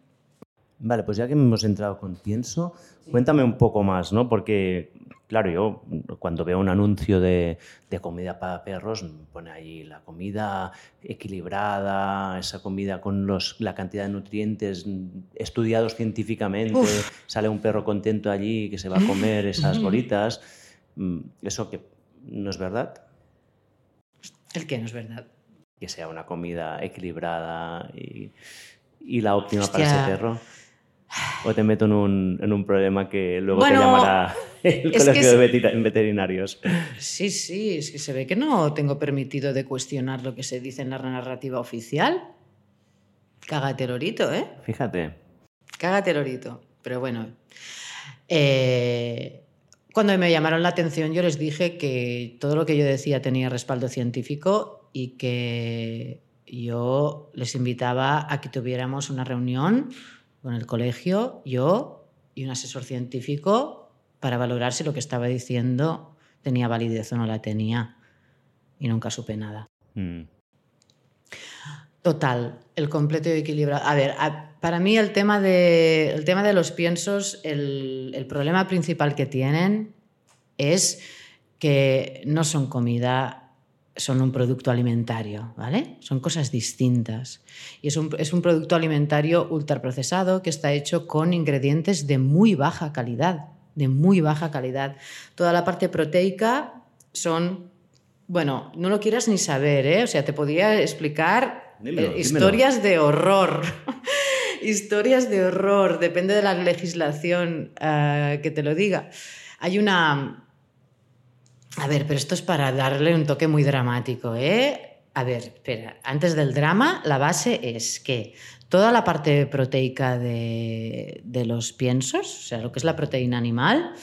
[SPEAKER 1] Vale, pues ya que hemos entrado con pienso, cuéntame un poco más, ¿no? Porque, claro, yo cuando veo un anuncio de, de comida para perros, me pone ahí la comida equilibrada, esa comida con los, la cantidad de nutrientes estudiados científicamente,
[SPEAKER 2] Uf.
[SPEAKER 1] sale un perro contento allí que se va a comer esas bolitas. Mm, ¿Eso que no es verdad?
[SPEAKER 2] El que no es verdad.
[SPEAKER 1] Que sea una comida equilibrada y, y la óptima para ese perro. O te meto en un, en un problema que luego
[SPEAKER 2] Bueno,
[SPEAKER 1] te llamará el colegio de veterinarios.
[SPEAKER 2] Sí, sí, es que se ve que no tengo permitido de cuestionar lo que se dice en la narrativa oficial. Cágate lorito, ¿eh?
[SPEAKER 1] Fíjate.
[SPEAKER 2] Cágate lorito. Pero bueno, eh, cuando me llamaron la atención yo les dije que todo lo que yo decía tenía respaldo científico y que yo les invitaba a que tuviéramos una reunión con el colegio, yo y un asesor científico para valorar si lo que estaba diciendo tenía validez o no la tenía. Y nunca supe nada.
[SPEAKER 1] Mm.
[SPEAKER 2] Total, el completo y equilibrado. A ver, a- para mí el tema de, el tema de los piensos, el, el problema principal que tienen es que no son comida, son un producto alimentario, ¿vale? Son cosas distintas. Y es un, es un producto alimentario ultraprocesado que está hecho con ingredientes de muy baja calidad, de muy baja calidad. Toda la parte proteica son, bueno, no lo quieras ni saber, ¿eh? O sea, te podría explicar
[SPEAKER 1] Dímelo,
[SPEAKER 2] eh,
[SPEAKER 1] dímelo.
[SPEAKER 2] historias de horror. historias de horror, depende de la legislación eh, que te lo diga. Hay una... A ver, pero esto es para darle un toque muy dramático, ¿eh? A ver, espera, antes del drama, la base es que toda la parte proteica de, los piensos, o sea, lo que es la proteína animal,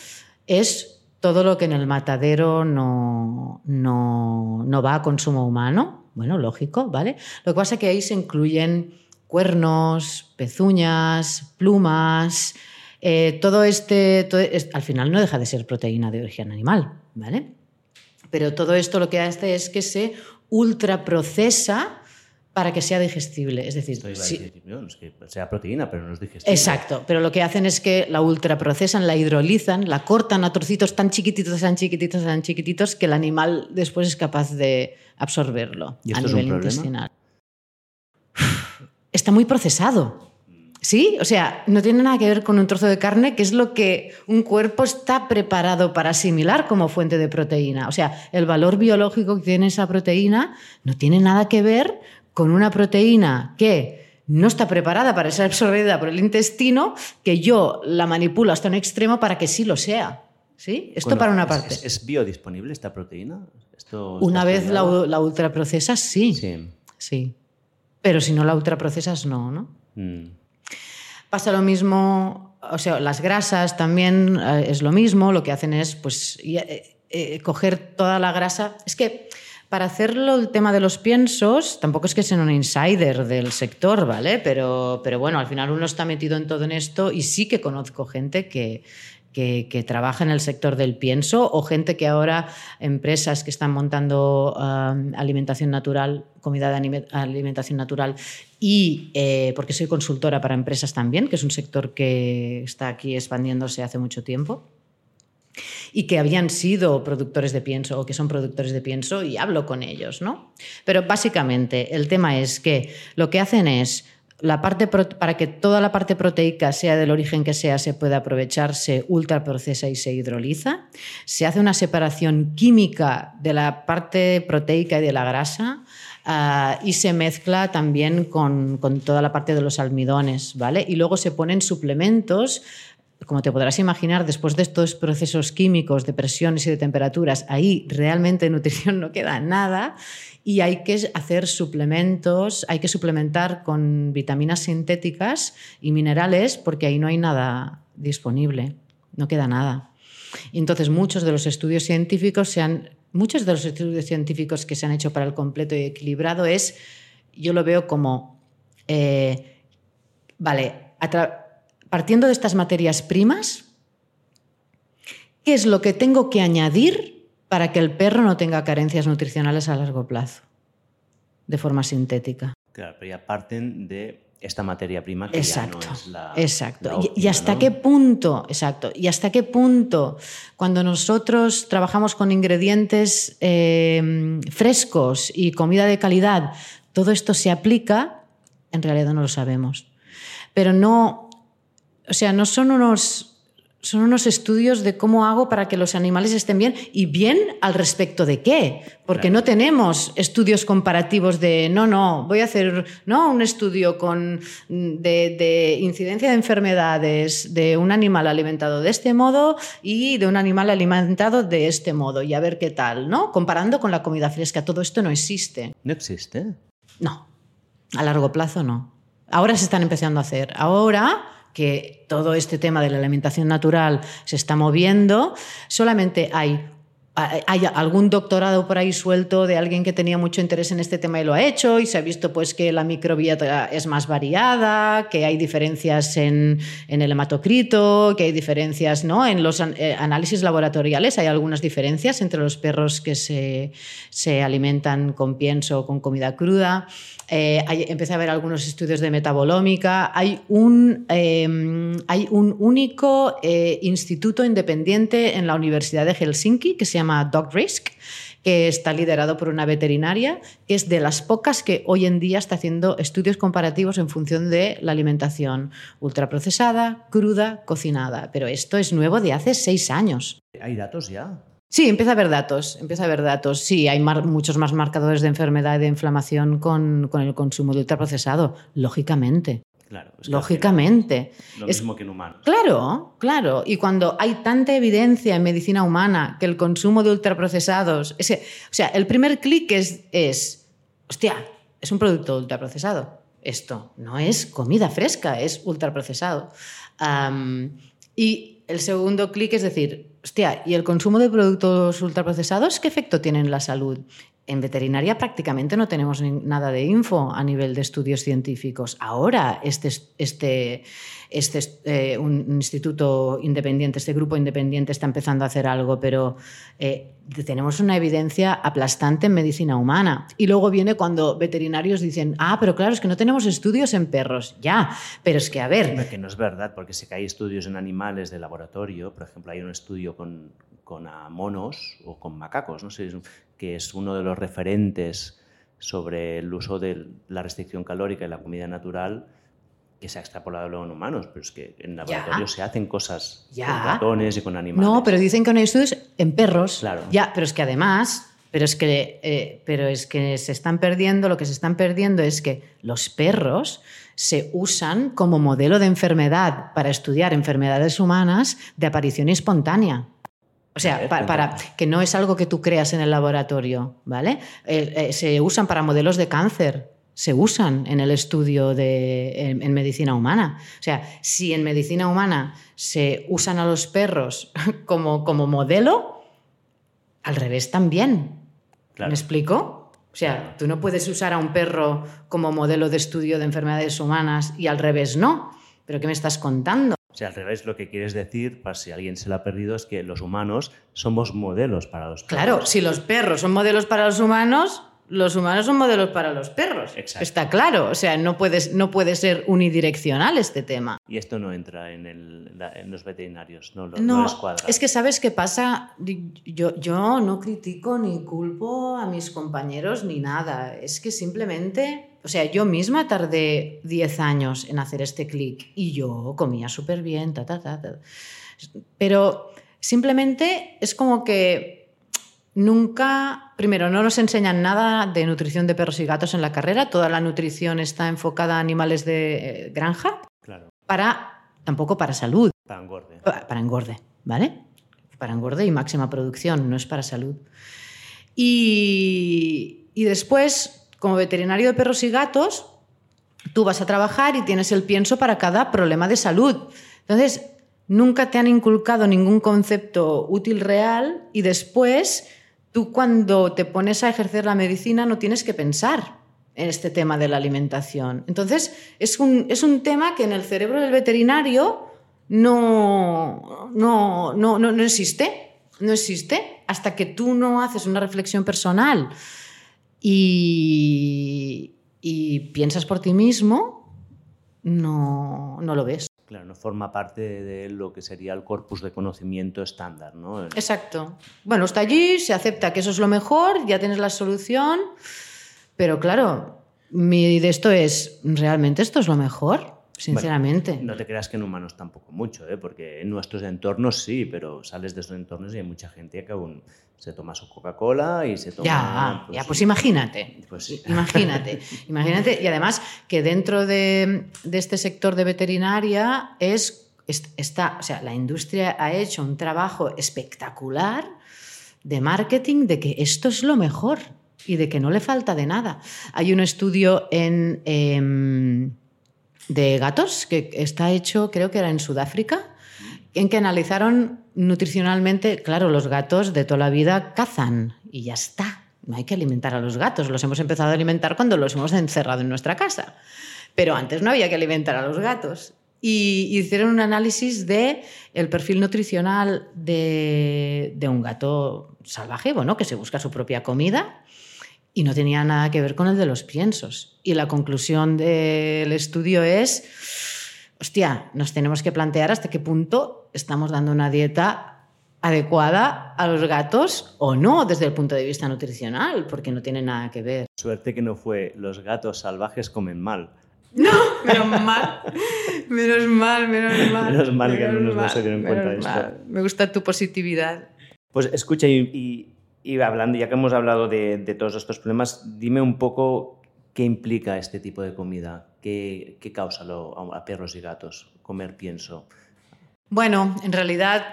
[SPEAKER 2] es todo lo que en el matadero no, no, no va a consumo humano. Bueno, lógico, ¿vale? Lo que pasa es que ahí se incluyen cuernos, pezuñas, plumas, eh, todo este, al final no deja de ser proteína de origen animal, ¿vale? Pero todo esto lo que hace es que se ultraprocesa para que sea digestible. Es decir, si-
[SPEAKER 1] es que sea proteína, pero no es digestible.
[SPEAKER 2] Exacto, pero lo que hacen es que la ultraprocesan, la hidrolizan, la cortan a trocitos tan chiquititos, tan chiquititos, tan chiquititos que el animal después es capaz de absorberlo
[SPEAKER 1] ¿Y
[SPEAKER 2] a
[SPEAKER 1] esto es un
[SPEAKER 2] nivel intestinal. Está muy procesado. ¿Sí? O sea, no tiene nada que ver con un trozo de carne, que es lo que un cuerpo está preparado para asimilar como fuente de proteína. O sea, el valor biológico que tiene esa proteína no tiene nada que ver con una proteína que no está preparada para ser absorbida por el intestino, que yo la manipulo hasta un extremo para que sí lo sea. ¿Sí? Esto
[SPEAKER 1] Bueno,
[SPEAKER 2] para una
[SPEAKER 1] ¿es-
[SPEAKER 2] parte.
[SPEAKER 1] ¿Es, es biodisponible esta proteína? Esto
[SPEAKER 2] una vez la, la ultraprocesas, sí.
[SPEAKER 1] Sí.
[SPEAKER 2] Sí. pero si no la ultraprocesas, no, ¿no?
[SPEAKER 1] Mm.
[SPEAKER 2] Pasa lo mismo, o sea, las grasas también eh, es lo mismo, lo que hacen es, pues, eh, eh, coger toda la grasa. Es que para hacerlo el tema de los piensos, tampoco es que sea un insider del sector, ¿vale? Pero, pero bueno, al final uno está metido en todo en esto y sí que conozco gente que, que, trabaja en el sector del pienso o gente que ahora, empresas que están montando um, alimentación natural, comida de alimentación natural y eh, porque soy consultora para empresas también, que es un sector que está aquí expandiéndose hace mucho tiempo y que habían sido productores de pienso o que son productores de pienso y hablo con ellos, ¿no? Pero básicamente el tema es que lo que hacen es la parte para que toda la parte proteica, sea del origen que sea, se pueda aprovechar, se ultraprocesa y se hidroliza. Se hace una separación química de la parte proteica y de la grasa. Ah, y se mezcla también con, con, toda la parte de los almidones, ¿vale? Y luego se ponen suplementos como te podrás imaginar, después de estos procesos químicos, de presiones y de temperaturas, ahí realmente en nutrición no queda nada y hay que hacer suplementos, hay que suplementar con vitaminas sintéticas y minerales porque ahí no hay nada disponible, no queda nada. Entonces muchos de los estudios científicos se han, muchos de los estudios científicos que se han hecho para el completo y equilibrado es, yo lo veo como, eh, vale, partiendo de estas materias primas, ¿qué es lo que tengo que añadir para que el perro no tenga carencias nutricionales a largo plazo, de forma sintética?
[SPEAKER 1] Claro, pero ya parten de esta materia prima que
[SPEAKER 2] exacto,
[SPEAKER 1] ya no es la.
[SPEAKER 2] Exacto. y, hasta qué punto, exacto, y hasta qué punto, cuando nosotros trabajamos con ingredientes eh, frescos y comida de calidad, todo esto se aplica, en realidad no lo sabemos. Pero no, o sea, no son unos, son unos estudios de cómo hago para que los animales estén bien y bien al respecto de qué, porque no tenemos estudios comparativos de, no, no, voy a hacer no un estudio con, de, de, incidencia de enfermedades de un animal alimentado de este modo y de un animal alimentado de este modo y a ver qué tal, ¿no? Comparando con la comida fresca, todo esto no existe.
[SPEAKER 1] ¿No existe?
[SPEAKER 2] No, a largo plazo no. Ahora se están empezando a hacer. Ahora que todo este tema de la alimentación natural se está moviendo, solamente hay hay algún doctorado por ahí suelto de alguien que tenía mucho interés en este tema y lo ha hecho y se ha visto pues que la microbiota es más variada, que hay diferencias en, el hematocrito, que hay diferencias ¿no? en los eh, análisis laboratoriales, hay algunas diferencias entre los perros que se, se alimentan con pienso o con comida cruda. Eh, empecé a ver algunos estudios de metabolómica. Hay un, em, hay un único eh, instituto independiente en la Universidad de Helsinki que se llama Dog Risk, que está liderado por una veterinaria, que es de las pocas que hoy en día está haciendo estudios comparativos en función de la alimentación ultraprocesada, cruda, cocinada. Pero esto es nuevo de hace seis años.
[SPEAKER 1] ¿Hay datos ya?
[SPEAKER 2] Sí, empieza a haber datos, empieza a haber datos. Sí, hay muchos más marcadores de enfermedad y de inflamación con, el consumo de ultraprocesado, lógicamente.
[SPEAKER 1] Claro,
[SPEAKER 2] lógicamente.
[SPEAKER 1] Lo mismo que en humano.
[SPEAKER 2] Claro, claro. Y cuando hay tanta evidencia en medicina humana que el consumo de ultraprocesados. Ese, o sea, el primer clic es, es, hostia, es un producto ultraprocesado. Esto no es comida fresca, es ultraprocesado. y el segundo clic es decir, hostia, ¿y el consumo de productos ultraprocesados qué efecto tiene en la salud? En veterinaria prácticamente no tenemos nada de info a nivel de estudios científicos. Ahora este, este, este eh, un instituto independiente, este grupo independiente está empezando a hacer algo, pero eh, tenemos una evidencia aplastante en medicina humana. Y luego viene cuando veterinarios dicen, ah, pero claro, es que no tenemos estudios en perros. Ya, pero es que a ver...
[SPEAKER 1] Que no es verdad, porque sí que hay estudios en animales de laboratorio. Por ejemplo, hay un estudio con, con monos o con macacos, no sé, que es uno de los referentes sobre el uso de la restricción calórica y la comida natural que se ha extrapolado luego en humanos, pero es que en laboratorio se hacen cosas con ratones y con animales.
[SPEAKER 2] No, pero dicen que no hay estudios en perros.
[SPEAKER 1] Claro.
[SPEAKER 2] Ya, pero es que además, pero es que, eh, pero es que se están perdiendo, lo que se están perdiendo es que los perros se usan como modelo de enfermedad para estudiar enfermedades humanas de aparición espontánea. O sea, para, que no es algo que tú creas en el laboratorio, ¿vale? Eh, eh, se usan para modelos de cáncer, se usan en el estudio de, en, medicina humana. O sea, si en medicina humana se usan a los perros como, como modelo, al revés también. ¿Me explico? O sea, tú no puedes usar a un perro como modelo de estudio de enfermedades humanas y al revés no. ¿Pero qué me estás contando?
[SPEAKER 1] O sea, al revés, lo que quieres decir, para si alguien se lo ha perdido, es que los humanos somos modelos para los
[SPEAKER 2] perros. Claro, si los perros son modelos para los humanos, los humanos son modelos para los perros. Está claro. O sea, no, puedes, no puede ser unidireccional este tema.
[SPEAKER 1] Y esto no entra en, el, en los veterinarios, no lo no,
[SPEAKER 2] Es que sabes qué pasa. Yo, yo no critico ni culpo a mis compañeros ni nada. Es que simplemente. O sea, yo misma tardé 10 años en hacer este clic y yo comía súper bien, ta, ta, ta, ta. Pero simplemente es como que Nunca, primero, no nos enseñan nada de nutrición de perros y gatos en la carrera. Toda la nutrición está enfocada a animales de eh, granja.
[SPEAKER 1] Claro.
[SPEAKER 2] Para, tampoco para salud.
[SPEAKER 1] Para engorde.
[SPEAKER 2] Para engorde, ¿vale? Para engorde y máxima producción, no es para salud. Y, y después, como veterinario de perros y gatos, tú vas a trabajar y tienes el pienso para cada problema de salud. Entonces, nunca te han inculcado ningún concepto útil real y después tú cuando te pones a ejercer la medicina no tienes que pensar en este tema de la alimentación. Entonces, es un, es un tema que en el cerebro del veterinario no, no, no, no, existe. No existe hasta que tú no haces una reflexión personal y, y piensas por ti mismo, no, no lo ves.
[SPEAKER 1] Claro, no forma parte de lo que sería el corpus de conocimiento estándar, ¿no?
[SPEAKER 2] Exacto. Bueno, está allí, se acepta que eso es lo mejor, ya tienes la solución, pero claro, mi de esto es, ¿realmente esto es lo mejor? Sinceramente.
[SPEAKER 1] no te creas que en humanos tampoco mucho, ¿eh? porque en nuestros entornos sí, pero sales de esos entornos y hay mucha gente que aún se toma su Coca-Cola y se toma...
[SPEAKER 2] Ya, pues, ya, pues imagínate. Pues sí. Imagínate. imagínate. Y además que dentro de, de este sector de veterinaria es, está, o sea, la industria ha hecho un trabajo espectacular de marketing de que esto es lo mejor y de que no le falta de nada. Hay un estudio en... Em, de gatos, que está hecho, creo que era en Sudáfrica, en que analizaron nutricionalmente, claro, los gatos de toda la vida cazan y ya está. No hay que alimentar a los gatos, los hemos empezado a alimentar cuando los hemos encerrado en nuestra casa. Pero antes no había que alimentar a los gatos. Y hicieron un análisis de el perfil nutricional de, de un gato salvaje, bueno, que se busca su propia comida y no tenía nada que ver con el de los piensos. Y la conclusión del estudio es, hostia, nos tenemos que plantear hasta qué punto estamos dando una dieta adecuada a los gatos o no desde el punto de vista nutricional, porque no tiene nada que ver.
[SPEAKER 1] Suerte que no fue los gatos salvajes comen mal.
[SPEAKER 2] No, menos mal. Menos mal, menos mal.
[SPEAKER 1] Menos mal que menos no se dieron cuenta de esto.
[SPEAKER 2] Me gusta tu positividad.
[SPEAKER 1] Pues escucha, y y hablando, ya que hemos hablado de, todos estos problemas, dime un poco qué implica este tipo de comida, qué, causa a perros y gatos comer pienso.
[SPEAKER 2] Bueno, en realidad...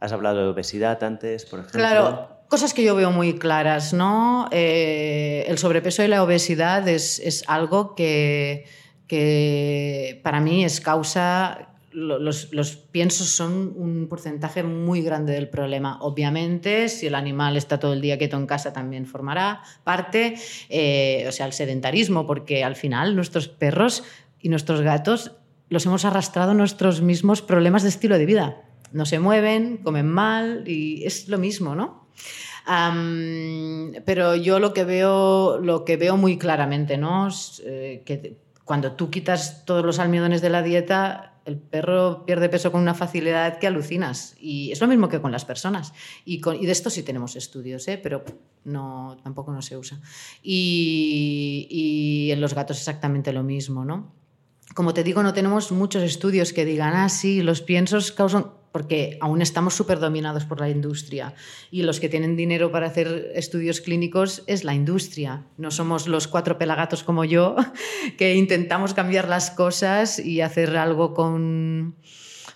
[SPEAKER 1] Has hablado de obesidad antes, por ejemplo.
[SPEAKER 2] Claro, cosas que yo veo muy claras, ¿no? Eh, el sobrepeso y la obesidad es, es algo que, que para mí es causa los, los, piensos son un porcentaje muy grande del problema. Obviamente, si el animal está todo el día quieto en casa, también formará parte, eh, o sea, el sedentarismo, porque al final nuestros perros y nuestros gatos los hemos arrastrado nuestros mismos problemas de estilo de vida. No se mueven, comen mal y es lo mismo, ¿no? pero yo lo que veo, lo que veo muy claramente, ¿no? Es, eh, que cuando tú quitas todos los almidones de la dieta, el perro pierde peso con una facilidad que alucinas. Y es lo mismo que con las personas. Y, de esto sí tenemos estudios, ¿eh? pero no, tampoco no se usa. Y, y, en los gatos exactamente lo mismo, ¿no? Como te digo, no tenemos muchos estudios que digan, ah, sí, los piensos causan porque aún estamos súper dominados por la industria y los que tienen dinero para hacer estudios clínicos es la industria. No somos los cuatro pelagatos como yo que intentamos cambiar las cosas y hacer algo con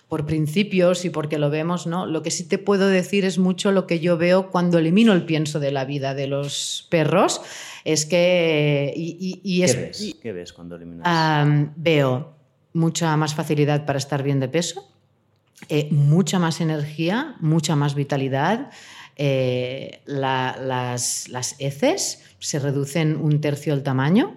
[SPEAKER 2] por principios y porque lo vemos, ¿no? Lo que sí te puedo decir es mucho lo que yo veo cuando elimino el pienso de la vida de los perros. es que... Y,
[SPEAKER 1] ¿Qué, ves? ¿Qué ves cuando eliminas?
[SPEAKER 2] veo mucha más facilidad para estar bien de peso, eh, mucha más energía, mucha más vitalidad. Eh, las, las heces se reducen un tercio el tamaño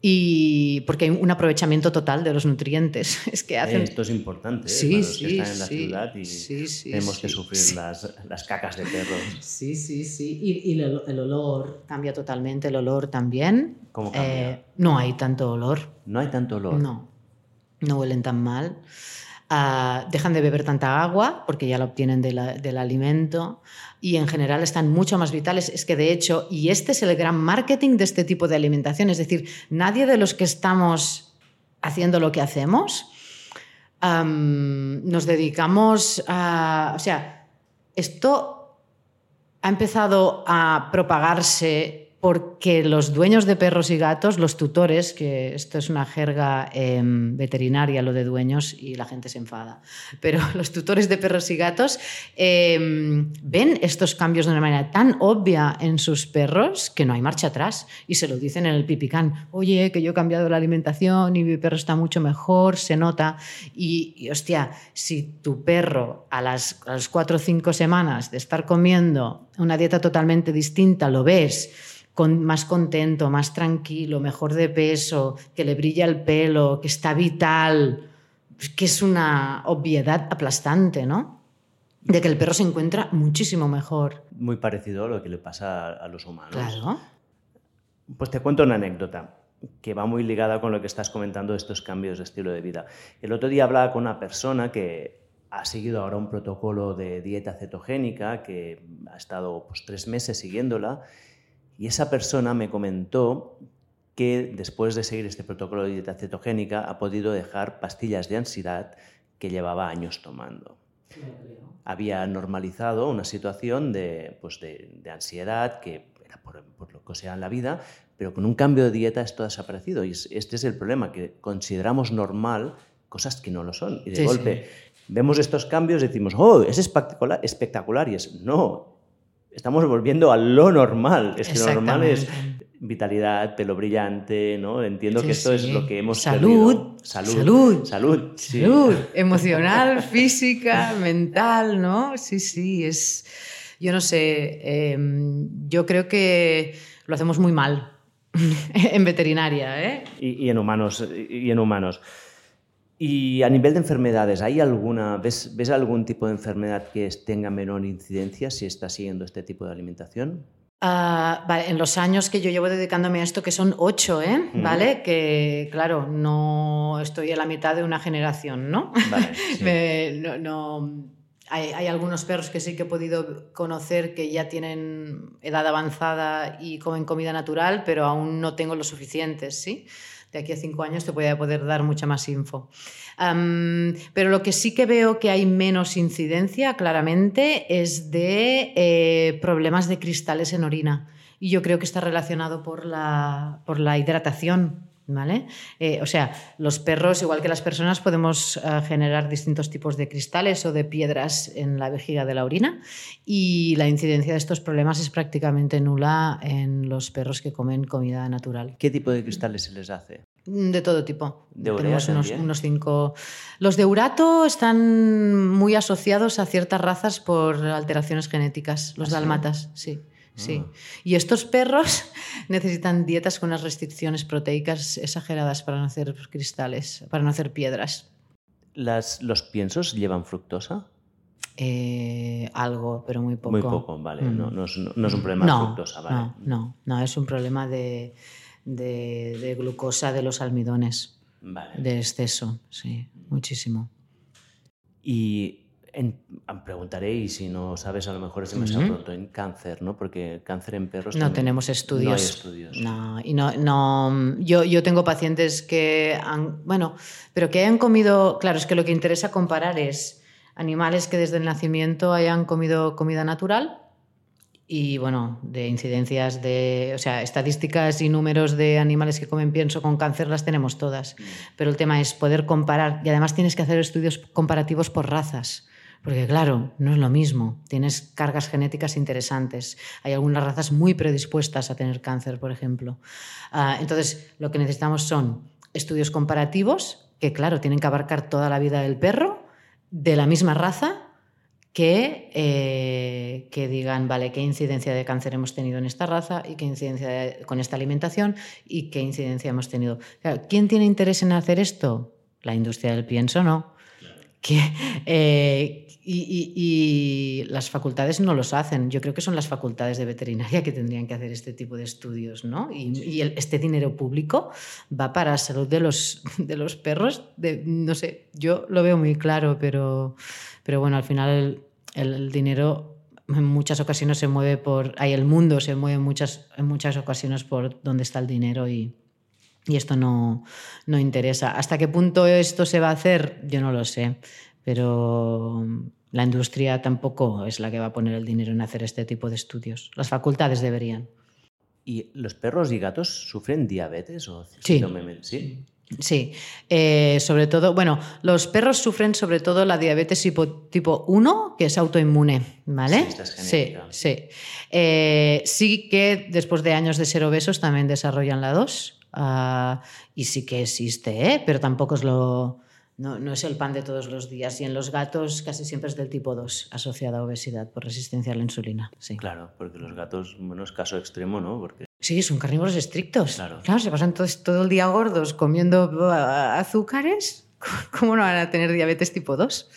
[SPEAKER 2] y porque hay un aprovechamiento total de los nutrientes. Es que hacen...
[SPEAKER 1] Esto es importante, ¿eh? sí, sí, que están en la ciudad y tenemos que sufrir las, las, cacas de perros.
[SPEAKER 2] Sí, sí, sí. Y, y el, el, olor cambia totalmente, el olor también.
[SPEAKER 1] ¿Cómo cambia? Eh,
[SPEAKER 2] no hay tanto olor.
[SPEAKER 1] No hay tanto olor.
[SPEAKER 2] No, no huelen tan mal. Ah, dejan de beber tanta agua porque ya la obtienen del alimento y en general están mucho más vitales. Es que de hecho, y este es el gran marketing de este tipo de alimentación, es decir, nadie de los que estamos haciendo lo que hacemos nos dedicamos a... O sea, esto ha empezado a propagarse porque los dueños de perros y gatos, los tutores, que esto es una jerga em, veterinaria lo de dueños y la gente se enfada, pero los tutores de perros y gatos em, ven estos cambios de una manera tan obvia en sus perros que no hay marcha atrás. Y se lo dicen en el pipicán, oye, que yo he cambiado la alimentación y mi perro está mucho mejor, se nota. Y, y hostia, si tu perro a las, a las cuatro o cinco semanas de estar comiendo una dieta totalmente distinta lo ves, más contento, más tranquilo, mejor de peso, que le brilla el pelo, que está vital, que es una obviedad aplastante, ¿no? De que el perro se encuentra muchísimo mejor.
[SPEAKER 1] Muy parecido a lo que le pasa a los humanos.
[SPEAKER 2] Claro.
[SPEAKER 1] Pues te cuento una anécdota que va muy ligada con lo que estás comentando de estos cambios de estilo de vida. El otro día hablaba con una persona que ha seguido ahora un protocolo de dieta cetogénica, que ha estado pues, tres meses siguiéndola, y esa persona me comentó que después de seguir este protocolo de dieta cetogénica ha podido dejar pastillas de ansiedad que llevaba años tomando. Había normalizado una situación de, pues de, ansiedad que era por, lo que sea en la vida, pero con un cambio de dieta esto ha desaparecido. Y este es el problema, que consideramos normal cosas que no lo son. Y de golpe vemos estos cambios y decimos, oh, es espectacular, espectacular. Y es, no, estamos volviendo a lo normal. Es que lo normal es vitalidad, pelo brillante, ¿no? Entiendo que esto es lo que hemos
[SPEAKER 2] salud,
[SPEAKER 1] Salud.
[SPEAKER 2] Salud.
[SPEAKER 1] Salud.
[SPEAKER 2] Salud. Emocional, física, mental, ¿no? Sí, sí, es... Yo no sé, em, yo creo que lo hacemos muy mal en veterinaria, ¿eh?
[SPEAKER 1] y en humanos. Y en humanos. Y a nivel de enfermedades, ¿hay alguna, ves, ves algún tipo de enfermedad que tenga menor incidencia si estás siguiendo este tipo de alimentación?
[SPEAKER 2] Uh, vale, en los años que yo llevo dedicándome a esto, que son ocho, ¿eh? ¿Vale? Que, claro, no estoy a la mitad de una generación, ¿no?
[SPEAKER 1] Vale,
[SPEAKER 2] sí. no, no hay, hay, algunos perros que sí que he podido conocer que ya tienen edad avanzada y comen comida natural, pero aún no tengo lo suficientes, ¿sí? De aquí a cinco años te voy a poder dar mucha más info. pero lo que sí que veo que hay menos incidencia, claramente, es de eh, problemas de cristales en orina. Y yo creo que está relacionado por la, por la hidratación. ¿Vale? Eh, o sea, los perros, igual que las personas, podemos eh, generar distintos tipos de cristales o de piedras en la vejiga de la orina y la incidencia de estos problemas es prácticamente nula en los perros que comen comida natural.
[SPEAKER 1] ¿Qué tipo de cristales se les hace?
[SPEAKER 2] Mm, de todo tipo.
[SPEAKER 1] ¿De Tenemos
[SPEAKER 2] unos, unos, cinco. Los de urato están muy asociados a ciertas razas por alteraciones genéticas, los ¿Ah, dalmatas, sí. Sí. Ah. Y estos perros necesitan dietas con unas restricciones proteicas exageradas para no hacer cristales, para no hacer piedras.
[SPEAKER 1] Las, ¿Los piensos llevan fructosa?
[SPEAKER 2] Eh, algo, pero muy poco.
[SPEAKER 1] Muy poco, vale. No, mm. es, un problema de fructosa, ¿vale?
[SPEAKER 2] No, no, no, es un problema de, de, glucosa de los almidones. De exceso, sí, muchísimo.
[SPEAKER 1] Y Ah, preguntaré, y si no sabes, a lo mejor es demasiado pronto, en cáncer, ¿no? Porque cáncer en perros.
[SPEAKER 2] No tenemos estudios. No
[SPEAKER 1] hay estudios.
[SPEAKER 2] No, y no, no yo, yo tengo pacientes que han, bueno, pero que hayan comido, claro, es que lo que interesa comparar es animales que desde el nacimiento hayan comido comida natural y bueno, de incidencias de, o sea, estadísticas y números de animales que comen pienso con cáncer las tenemos todas, mm. pero el tema es poder comparar y además tienes que hacer estudios comparativos por razas Porque claro, no es lo mismo. Tienes cargas genéticas interesantes. Hay algunas razas muy predispuestas a tener cáncer, por ejemplo. Ah, entonces, lo que necesitamos son estudios comparativos, que claro, tienen que abarcar toda la vida del perro, de la misma raza, que, eh, que digan, vale, qué incidencia de cáncer hemos tenido en esta raza y qué incidencia con esta alimentación y qué incidencia hemos tenido. ¿Quién tiene interés en hacer esto? La industria del pienso, no. Que, eh, y, las facultades no los hacen. Yo creo que son las facultades de veterinaria que tendrían que hacer este tipo de estudios, ¿no? Y, este dinero público va para la salud de los, de los perros. De, no sé, yo lo veo muy claro, pero, pero bueno, al final el, dinero en muchas ocasiones se mueve por... Ahí el mundo se mueve en muchas, en muchas ocasiones por dónde está el dinero y, y esto no, no interesa. ¿Hasta qué punto esto se va a hacer? Yo no lo sé, pero la industria tampoco es la que va a poner el dinero en hacer este tipo de estudios. Las facultades deberían.
[SPEAKER 1] ¿Y los perros y gatos sufren diabetes o
[SPEAKER 2] sí. sí? Sí, eh, sobre todo, bueno, los perros sufren sobre todo la diabetes tipo, tipo 1, que es autoinmune, ¿vale?
[SPEAKER 1] Sí,
[SPEAKER 2] sí. Eh, sí que después de años de ser obesos también desarrollan la 2 ah, y sí que existe, ¿eh? pero tampoco es lo, no, es el pan de todos los días. Y en los gatos casi siempre es del tipo 2, asociada a obesidad por resistencia a la insulina. Sí.
[SPEAKER 1] Claro, porque los gatos, bueno, es caso extremo, ¿no? Porque...
[SPEAKER 2] Sí, son carnívoros estrictos.
[SPEAKER 1] Claro.
[SPEAKER 2] claro se pasan todo, todo el día gordos comiendo uh, azúcares. ¿Cómo no van a tener diabetes tipo 2?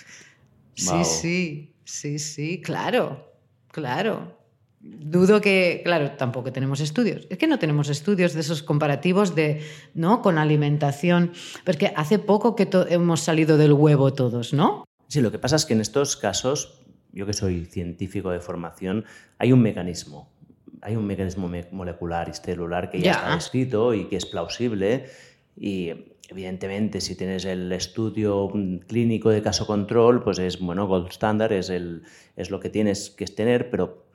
[SPEAKER 2] Sí, sí, sí, sí, claro, claro. Dudo que, claro, tampoco tenemos estudios. Es que no tenemos estudios de esos comparativos de, ¿no? Con alimentación. Porque hace poco que hemos salido del huevo todos, ¿no?
[SPEAKER 1] Sí, lo que pasa es que en estos casos, yo que soy científico de formación, hay un mecanismo. Hay un mecanismo molecular y celular que ya, está escrito y que es plausible. Y evidentemente, si tienes el estudio clínico de caso control, pues es, bueno, gold standard, es, el, es lo que tienes que tener, pero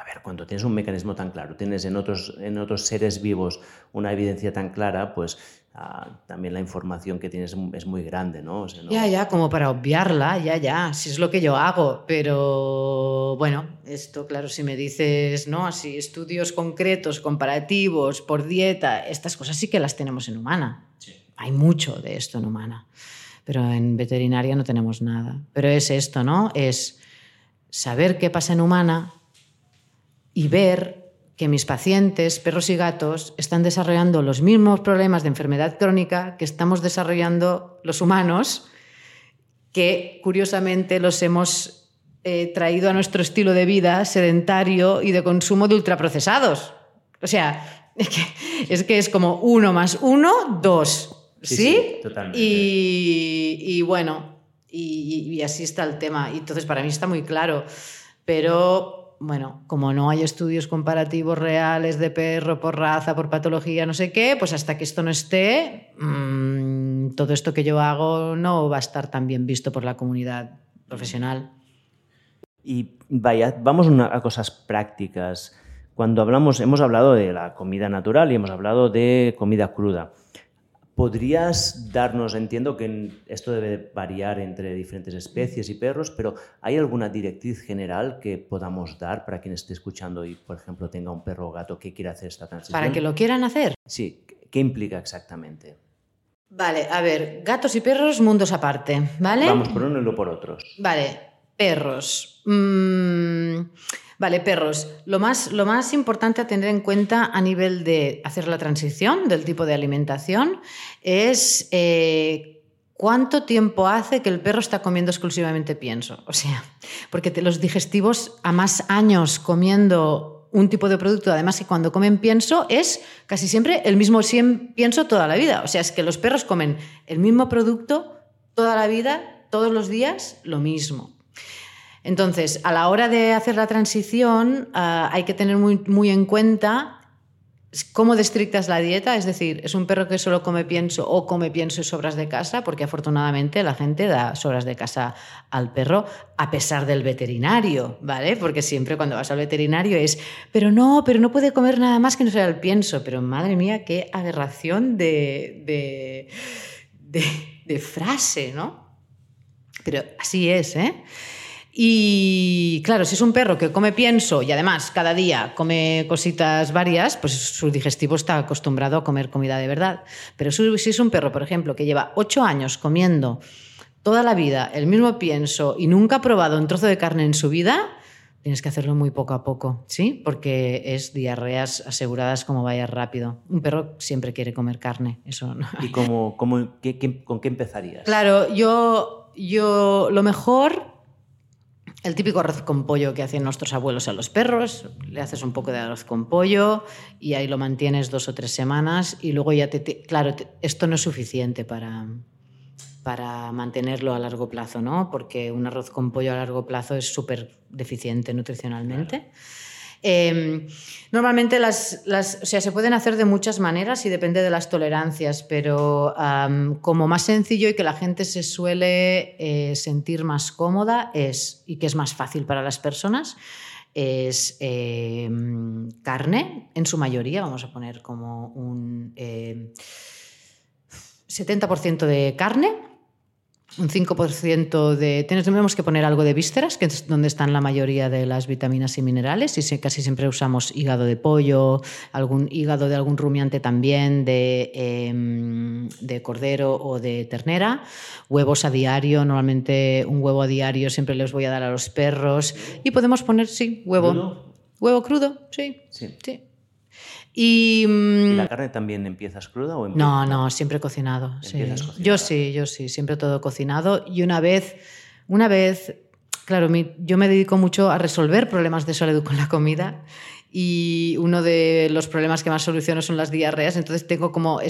[SPEAKER 1] a ver, cuando tienes un mecanismo tan claro, tienes en otros, en otros seres vivos una evidencia tan clara, pues ah, también la información que tienes es muy grande, ¿no?
[SPEAKER 2] Ya, ya, como para obviarla, ya, ya, si es lo que yo hago, pero bueno, esto, claro, si me dices, ¿no? Así, estudios concretos, comparativos, por dieta, estas cosas sí que las tenemos en humana. Hay mucho de esto en humana, pero en veterinaria no tenemos nada. Pero es esto, ¿no? Es saber qué pasa en humana y ver que mis pacientes, perros y gatos, están desarrollando los mismos problemas de enfermedad crónica que estamos desarrollando los humanos, que curiosamente los hemos eh, traído a nuestro estilo de vida sedentario y de consumo de ultraprocesados. O sea, es que es, como uno más uno, dos. ¿Sí?
[SPEAKER 1] totalmente.
[SPEAKER 2] Y, bueno, y, y así está el tema. Y entonces para mí está muy claro. Pero bueno, como no hay estudios comparativos reales de perro por raza, por patología, no sé qué, pues hasta que esto no esté, mm, todo esto que yo hago no va a estar tan bien visto por la comunidad profesional.
[SPEAKER 1] Y vaya, vamos a cosas prácticas. Cuando hablamos, hemos hablado de la comida natural y hemos hablado de comida cruda. ¿Podrías darnos, entiendo que esto debe variar entre diferentes especies y perros, pero ¿hay alguna directriz general que podamos dar para quien esté escuchando y, por ejemplo, tenga un perro o gato que quiera hacer esta transición?
[SPEAKER 2] Para que lo quieran hacer.
[SPEAKER 1] Sí, ¿qué implica exactamente?
[SPEAKER 2] Vale, a ver, gatos y perros, mundos aparte, ¿vale?
[SPEAKER 1] Vamos por uno y luego por otros.
[SPEAKER 2] Vale, perros. Mmm... Vale, perros. Lo más, importante a tener en cuenta a nivel de hacer la transición del tipo de alimentación es eh, cuánto tiempo hace que el perro está comiendo exclusivamente pienso. O sea, porque los digestivos a más años comiendo un tipo de producto, además que cuando comen pienso es casi siempre el mismo pienso toda la vida. O sea, es que los perros comen el mismo producto toda la vida, todos los días, lo mismo. Entonces, a la hora de hacer la transición, ah, hay que tener muy, en cuenta cómo de estricta es la dieta, es decir, es un perro que solo come pienso o come pienso y sobras de casa, porque afortunadamente la gente da sobras de casa al perro a pesar del veterinario, ¿vale? Porque siempre cuando vas al veterinario es, pero no, pero no puede comer nada más que no sea el pienso, pero madre mía, qué aberración de, de frase, ¿no? Pero así es, ¿eh? Y claro, si es un perro que come pienso y además cada día come cositas varias, pues su digestivo está acostumbrado a comer comida de verdad. Pero si es un perro, por ejemplo, que lleva ocho años comiendo toda la vida el mismo pienso y nunca ha probado un trozo de carne en su vida, tienes que hacerlo muy poco a poco, ¿sí? Porque es diarreas aseguradas como vaya rápido. Un perro siempre quiere comer carne, eso no.
[SPEAKER 1] ¿Y cómo, cómo, qué, con qué empezarías?
[SPEAKER 2] Claro, yo, yo lo mejor, el típico arroz con pollo que hacían nuestros abuelos a los perros, le haces un poco de arroz con pollo y ahí lo mantienes dos o tres semanas y luego ya te... claro, esto no es suficiente para, para mantenerlo a largo plazo, ¿no? Porque un arroz con pollo a largo plazo es súper deficiente nutricionalmente. Em, normalmente las, o sea, se pueden hacer de muchas maneras y depende de las tolerancias, pero como más sencillo y que la gente se suele eh, sentir más cómoda es, y que es más fácil para las personas, es em, carne, en su mayoría, vamos a poner como un 70% em, de carne, un 5% de... Tenemos que poner algo de vísceras, que es donde están la mayoría de las vitaminas y minerales, y casi siempre usamos hígado de pollo, algún hígado de algún rumiante también, de, em, de cordero o de ternera, huevos a diario, normalmente un huevo a diario siempre les voy a dar a los perros, y podemos poner, sí, huevo. ¿Huevo crudo? Sí. Sí. sí.
[SPEAKER 1] Y, la mm, carne también empiezas cruda o
[SPEAKER 2] No, no, siempre cocinado. Yo sí, yo sí, siempre todo cocinado. Y una vez, una vez, claro, yo me dedico mucho a resolver problemas de salud con la comida y uno de los problemas que más soluciono son las diarreas, entonces tengo como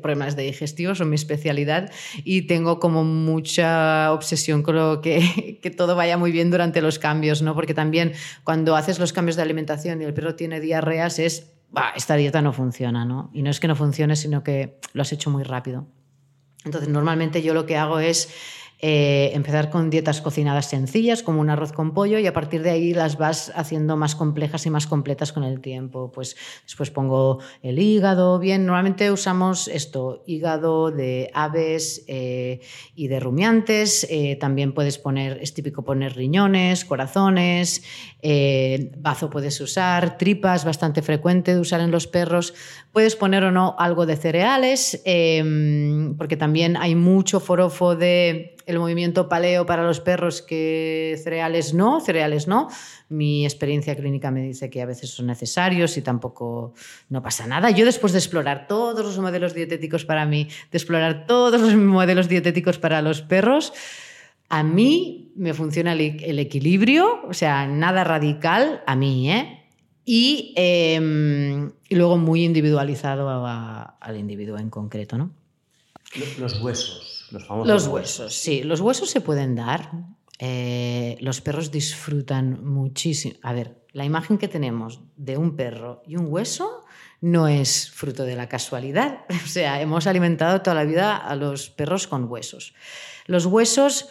[SPEAKER 2] problemas de digestivo, son mi especialidad y tengo como mucha obsesión con lo que, que todo vaya muy bien durante los cambios, ¿no? Porque también cuando haces los cambios de alimentación y el perro tiene diarreas es esta dieta no funciona, ¿no? Y no es que no funcione, sino que lo has hecho muy rápido. Entonces, normalmente yo lo que hago es eh, empezar con dietas cocinadas sencillas, como un arroz con pollo, y a partir de ahí las vas haciendo más complejas y más completas con el tiempo. Pues después pongo el hígado, bien, normalmente usamos esto, hígado de aves eh, y de rumiantes, eh, también puedes poner, es típico poner riñones, corazones, bazo puedes usar, tripas, bastante frecuente de usar en los perros, puedes poner o no algo de cereales, porque también hay mucho forofo de el movimiento paleo para los perros que cereales no, cereales no. Mi experiencia clínica me dice que a veces son necesarios y tampoco no pasa nada. Yo después de explorar todos los modelos dietéticos para mí, de explorar todos los modelos dietéticos para los perros, a mí me funciona el, equilibrio, o sea, nada radical a mí, ¿eh? Y, em, luego muy individualizado al individuo en concreto, ¿no?
[SPEAKER 1] Los huesos.
[SPEAKER 2] Los huesos. sí. Los huesos se pueden dar. Eh, los perros disfrutan muchísimo. A ver, la imagen que tenemos de un perro y un hueso no es fruto de la casualidad. O sea, hemos alimentado toda la vida a los perros con huesos. Los huesos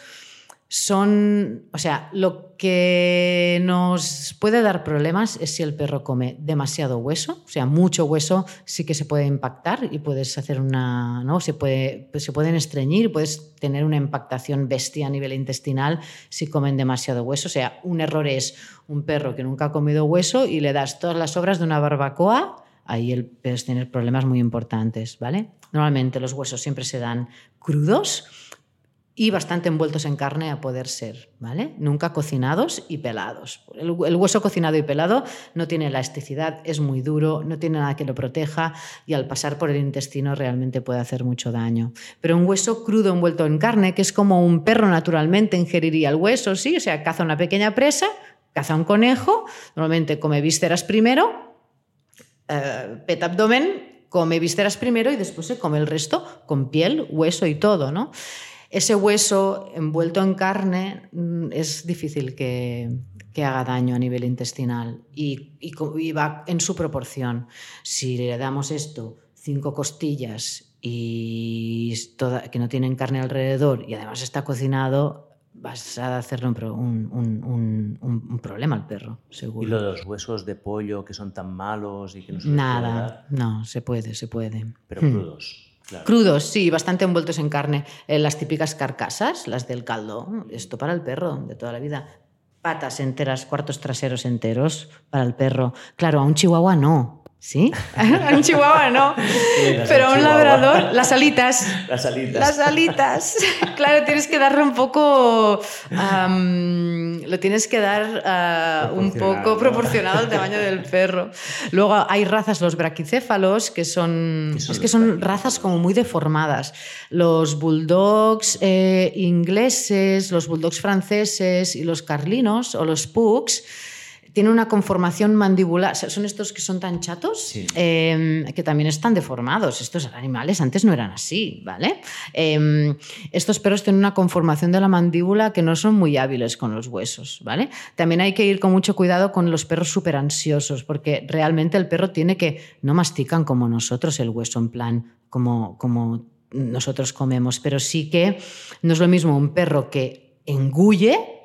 [SPEAKER 2] son, o sea, lo que nos puede dar problemas es si el perro come demasiado hueso, o sea, mucho hueso sí que se puede impactar y puedes hacer una, ¿no? Se, puede, se pueden estreñir, puedes tener una impactación bestia a nivel intestinal si comen demasiado hueso, o sea, un error es un perro que nunca ha comido hueso y le das todas las obras de una barbacoa, ahí puedes tener problemas muy importantes, ¿vale? Normalmente los huesos siempre se dan crudos y bastante envueltos en carne a poder ser, ¿vale? Nunca cocinados y pelados. El, hueso cocinado y pelado no tiene elasticidad, es muy duro, no tiene nada que lo proteja y al pasar por el intestino realmente puede hacer mucho daño. Pero un hueso crudo envuelto en carne, que es como un perro naturalmente ingeriría el hueso, ¿sí? O sea, caza una pequeña presa, caza un conejo, normalmente come vísceras primero, eh, peta abdomen, come vísceras primero y después se come el resto con piel, hueso y todo, ¿no? Ese hueso envuelto en carne mm, es difícil que, haga daño a nivel intestinal y, va en su proporción. Si le damos esto, cinco costillas y que no tienen carne alrededor y además está cocinado, vas a hacerle un, problema al perro, seguro.
[SPEAKER 1] ¿Y lo de los huesos de pollo que son tan malos y que no se
[SPEAKER 2] Nada, no, se puede, se puede.
[SPEAKER 1] Pero hmm. Crudos.
[SPEAKER 2] Sí, bastante envueltos en carne. Eh, las típicas carcasas, las del caldo, esto para el perro de toda la vida. Patas enteras, cuartos traseros enteros para el perro. Claro, a un chihuahua no. ¿Sí? un chihuahua no. Pero un labrador, las alitas.
[SPEAKER 1] Las alitas.
[SPEAKER 2] Las alitas. claro, tienes que darle un poco. lo tienes que dar ah, un poco proporcionado al tamaño del perro. Luego hay razas, los braquicéfalos, que son. es que son razas como muy deformadas. Los bulldogs eh, ingleses, los bulldogs franceses y los carlinos o los pugs tiene una conformación mandibular. Son estos que son tan chatos, em, que también están deformados. Estos animales antes no eran así, ¿vale? Em, estos perros tienen una conformación de la mandíbula que no son muy hábiles con los huesos, ¿vale? También hay que ir con mucho cuidado con los perros súper ansiosos, porque realmente el perro tiene que. No mastican como nosotros el hueso, en plan, como, como nosotros comemos, pero sí que no es lo mismo un perro que engulle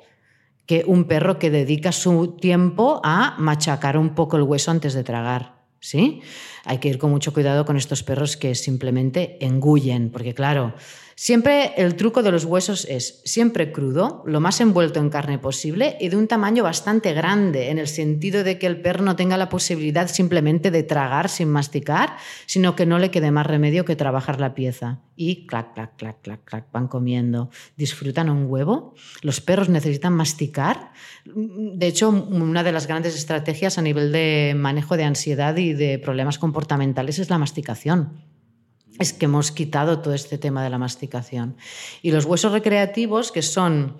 [SPEAKER 2] que un perro que dedica su tiempo a machacar un poco el hueso antes de tragar. ¿Sí? Hay que ir con mucho cuidado con estos perros que simplemente engullen, porque claro, Siempre el truco de los huesos es siempre crudo, lo más envuelto en carne posible y de un tamaño bastante grande, en el sentido de que el perro no tenga la posibilidad simplemente de tragar sin masticar, sino que no le quede más remedio que trabajar la pieza. Y clac, clac, clac, clac, clac, van comiendo. Disfrutan un huevo. Los perros necesitan masticar. De hecho, una de las grandes estrategias a nivel de manejo de ansiedad y de problemas comportamentales es la masticación es que hemos quitado todo este tema de la masticación. Y los huesos recreativos, que son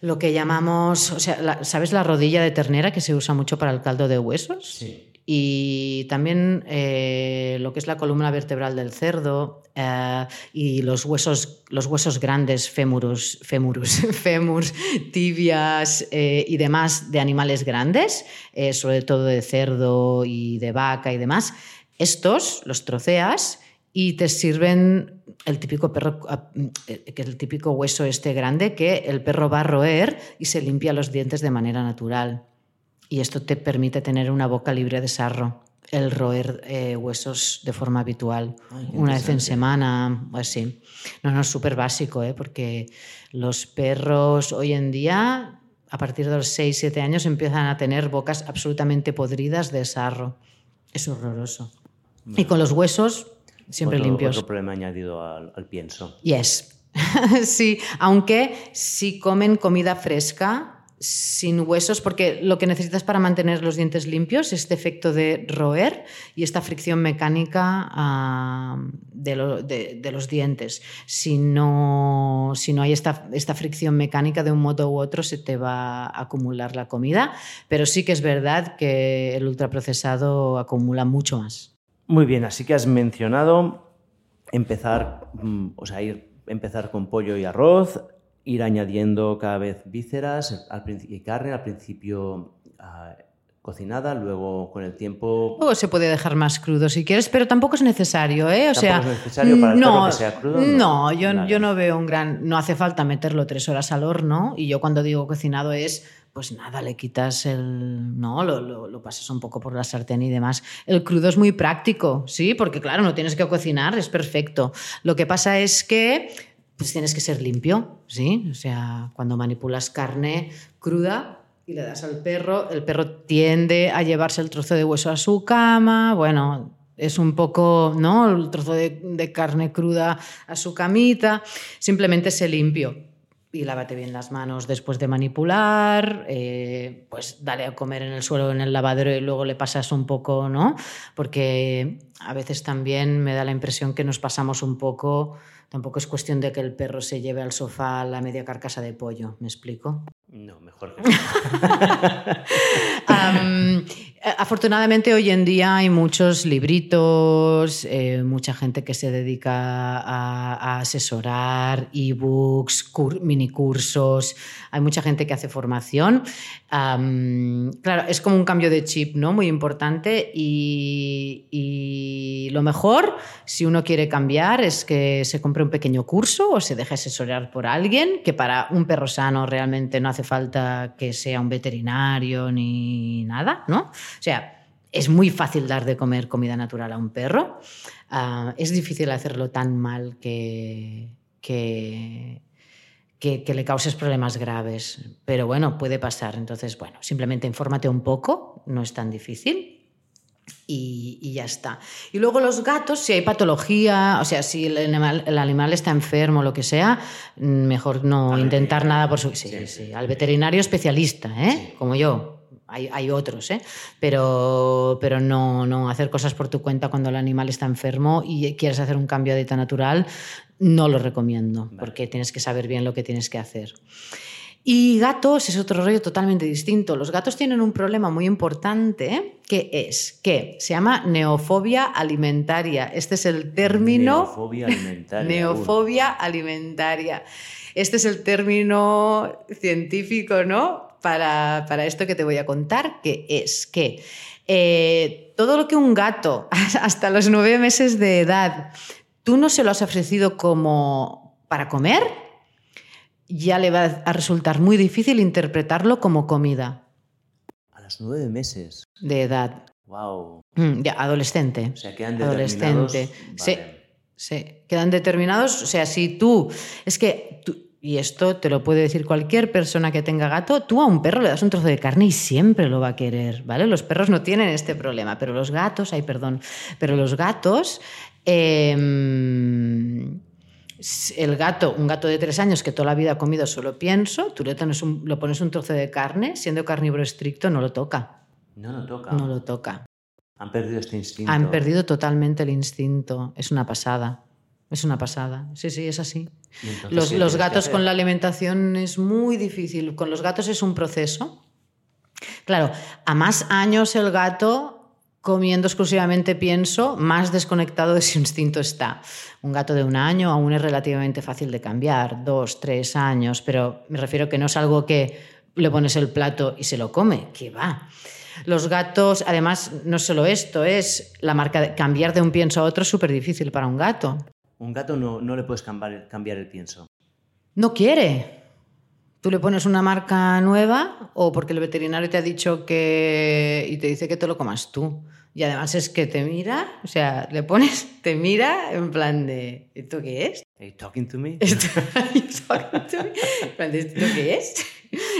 [SPEAKER 2] lo que llamamos, o sea, ¿sabes la rodilla de ternera que se usa mucho para el caldo de huesos?
[SPEAKER 1] Sí.
[SPEAKER 2] Y también eh, lo que es la columna vertebral del cerdo eh, y los huesos, los huesos grandes, fémurus, fémurus, fémurs, tibias eh, y demás de animales grandes, sobre todo de cerdo y de vaca y demás, estos los troceas y te sirven el típico perro, ah, que el típico hueso este grande que el perro va a roer y se limpia los dientes de manera natural. Y esto te permite tener una boca libre de sarro, el roer eh, huesos de forma habitual, una vez en semana o así. No, no, es súper básico, ¿eh? porque los perros hoy en día, a partir de los 6, 7 años, empiezan a tener bocas absolutamente podridas de sarro. Es horroroso. Y con los huesos siempre limpios.
[SPEAKER 1] Otro problema añadido al, pienso.
[SPEAKER 2] Yes. sí, aunque si comen comida fresca, sin huesos, porque lo que necesitas para mantener los dientes limpios es este efecto de roer y esta fricción mecánica ah, de, los dientes. Si no, si no hay esta, esta, fricción mecánica de un modo u otro, se te va a acumular la comida, pero sí que es verdad que el ultraprocesado acumula mucho más.
[SPEAKER 1] Muy bien, así que has mencionado empezar, mm, o sea, ir, empezar con pollo y arroz, ir añadiendo cada vez vísceras y carne, al principio ah, cocinada, luego con el tiempo...
[SPEAKER 2] O se puede dejar más crudo si quieres, pero tampoco es necesario, ¿eh?
[SPEAKER 1] O sea, es necesario para no, que sea crudo?
[SPEAKER 2] No, yo, yo no veo un gran... No hace falta meterlo tres horas al horno y yo cuando digo cocinado es pues nada, le quitas el. No, lo, lo, pasas un poco por la sartén y demás. El crudo es muy práctico, sí, porque claro, no tienes que cocinar, es perfecto. Lo que pasa es que pues tienes que ser limpio, ¿sí? O sea, cuando manipulas carne cruda y le das al perro, el perro tiende a llevarse el trozo de hueso a su cama, bueno, es un poco, ¿no? El trozo de, de carne cruda a su camita, simplemente se limpio y lávate bien las manos después de manipular, eh, pues dale a comer en el suelo, en el lavadero y luego le pasas un poco, ¿no? Porque a veces también me da la impresión que nos pasamos un poco, tampoco es cuestión de que el perro se lleve al sofá la media carcasa de pollo, ¿me explico?
[SPEAKER 1] No, mejor que
[SPEAKER 2] Afortunadamente hoy en día hay muchos libritos, eh, mucha gente que se dedica a, asesorar, ebooks, mini cursos, hay mucha gente que hace formación. claro, es como un cambio de chip, ¿no? Muy importante y, y, lo mejor, si uno quiere cambiar, es que se compre un pequeño curso o se deje asesorar por alguien, que para un perro sano realmente no hace falta que sea un veterinario ni nada, ¿no? O sea, es muy fácil dar de comer comida natural a un perro. Ah, es difícil hacerlo tan mal que, que, que, le causes problemas graves. Pero bueno, puede pasar. Entonces, bueno, simplemente infórmate un poco, no es tan difícil. Y, ya está. Y luego los gatos, si hay patología, o sea, si el animal, el animal está enfermo o lo que sea, mejor no intentar nada por su... Sí, sí, al veterinario especialista, ¿eh? como yo. Hay, hay, otros, ¿eh? pero, pero no, no hacer cosas por tu cuenta cuando el animal está enfermo y quieres hacer un cambio de dieta natural, no lo recomiendo, porque tienes que saber bien lo que tienes que hacer. Y gatos es otro rollo totalmente distinto. Los gatos tienen un problema muy importante que es que se llama neofobia alimentaria. Este es el término...
[SPEAKER 1] Neofobia alimentaria.
[SPEAKER 2] neofobia alimentaria. Este es el término científico, ¿no? Para, para, esto que te voy a contar, que es que eh, todo lo que un gato hasta los nueve meses de edad tú no se lo has ofrecido como para comer, ya le va a resultar muy difícil interpretarlo como comida.
[SPEAKER 1] A los nueve meses.
[SPEAKER 2] De edad.
[SPEAKER 1] Wow.
[SPEAKER 2] Mm, ya, adolescente.
[SPEAKER 1] O sea, quedan determinados. Adolescente.
[SPEAKER 2] Sí, sí, quedan determinados. O sea, si tú. Es que. Y esto te lo puede decir cualquier persona que tenga gato, tú a un perro le das un trozo de carne y siempre lo va a querer, ¿vale? Los perros no tienen este problema, pero los gatos, ay, perdón, pero los gatos Em, el gato, un gato de tres años que toda la vida ha comido solo pienso, tú le pones un, lo pones un trozo de carne, siendo carnívoro estricto, no lo toca.
[SPEAKER 1] No lo toca.
[SPEAKER 2] No lo toca.
[SPEAKER 1] Han perdido este instinto.
[SPEAKER 2] Han perdido totalmente el instinto. Es una pasada. Es una pasada. Sí, sí, es así. Los, los gatos con la alimentación es muy difícil. Con los gatos es un proceso. Claro, a más años el gato comiendo exclusivamente pienso, más desconectado de su instinto está. Un gato de un año aún es relativamente fácil de cambiar, dos, tres años, pero me refiero que no es algo que le pones el plato y se lo come, que va. Los gatos, además, no solo esto, es la marca de cambiar de un pienso a otro súper difícil para un gato.
[SPEAKER 1] Un gato no, no le puedes cambiar, cambiar el pienso.
[SPEAKER 2] No quiere. Tú le pones una marca nueva o porque el veterinario te ha dicho que... y te dice que te lo comas tú. Y además es que te mira, o sea, le pones, te mira en plan de, ¿esto qué es?
[SPEAKER 1] Are you talking to me?
[SPEAKER 2] ¿Esto, qué es?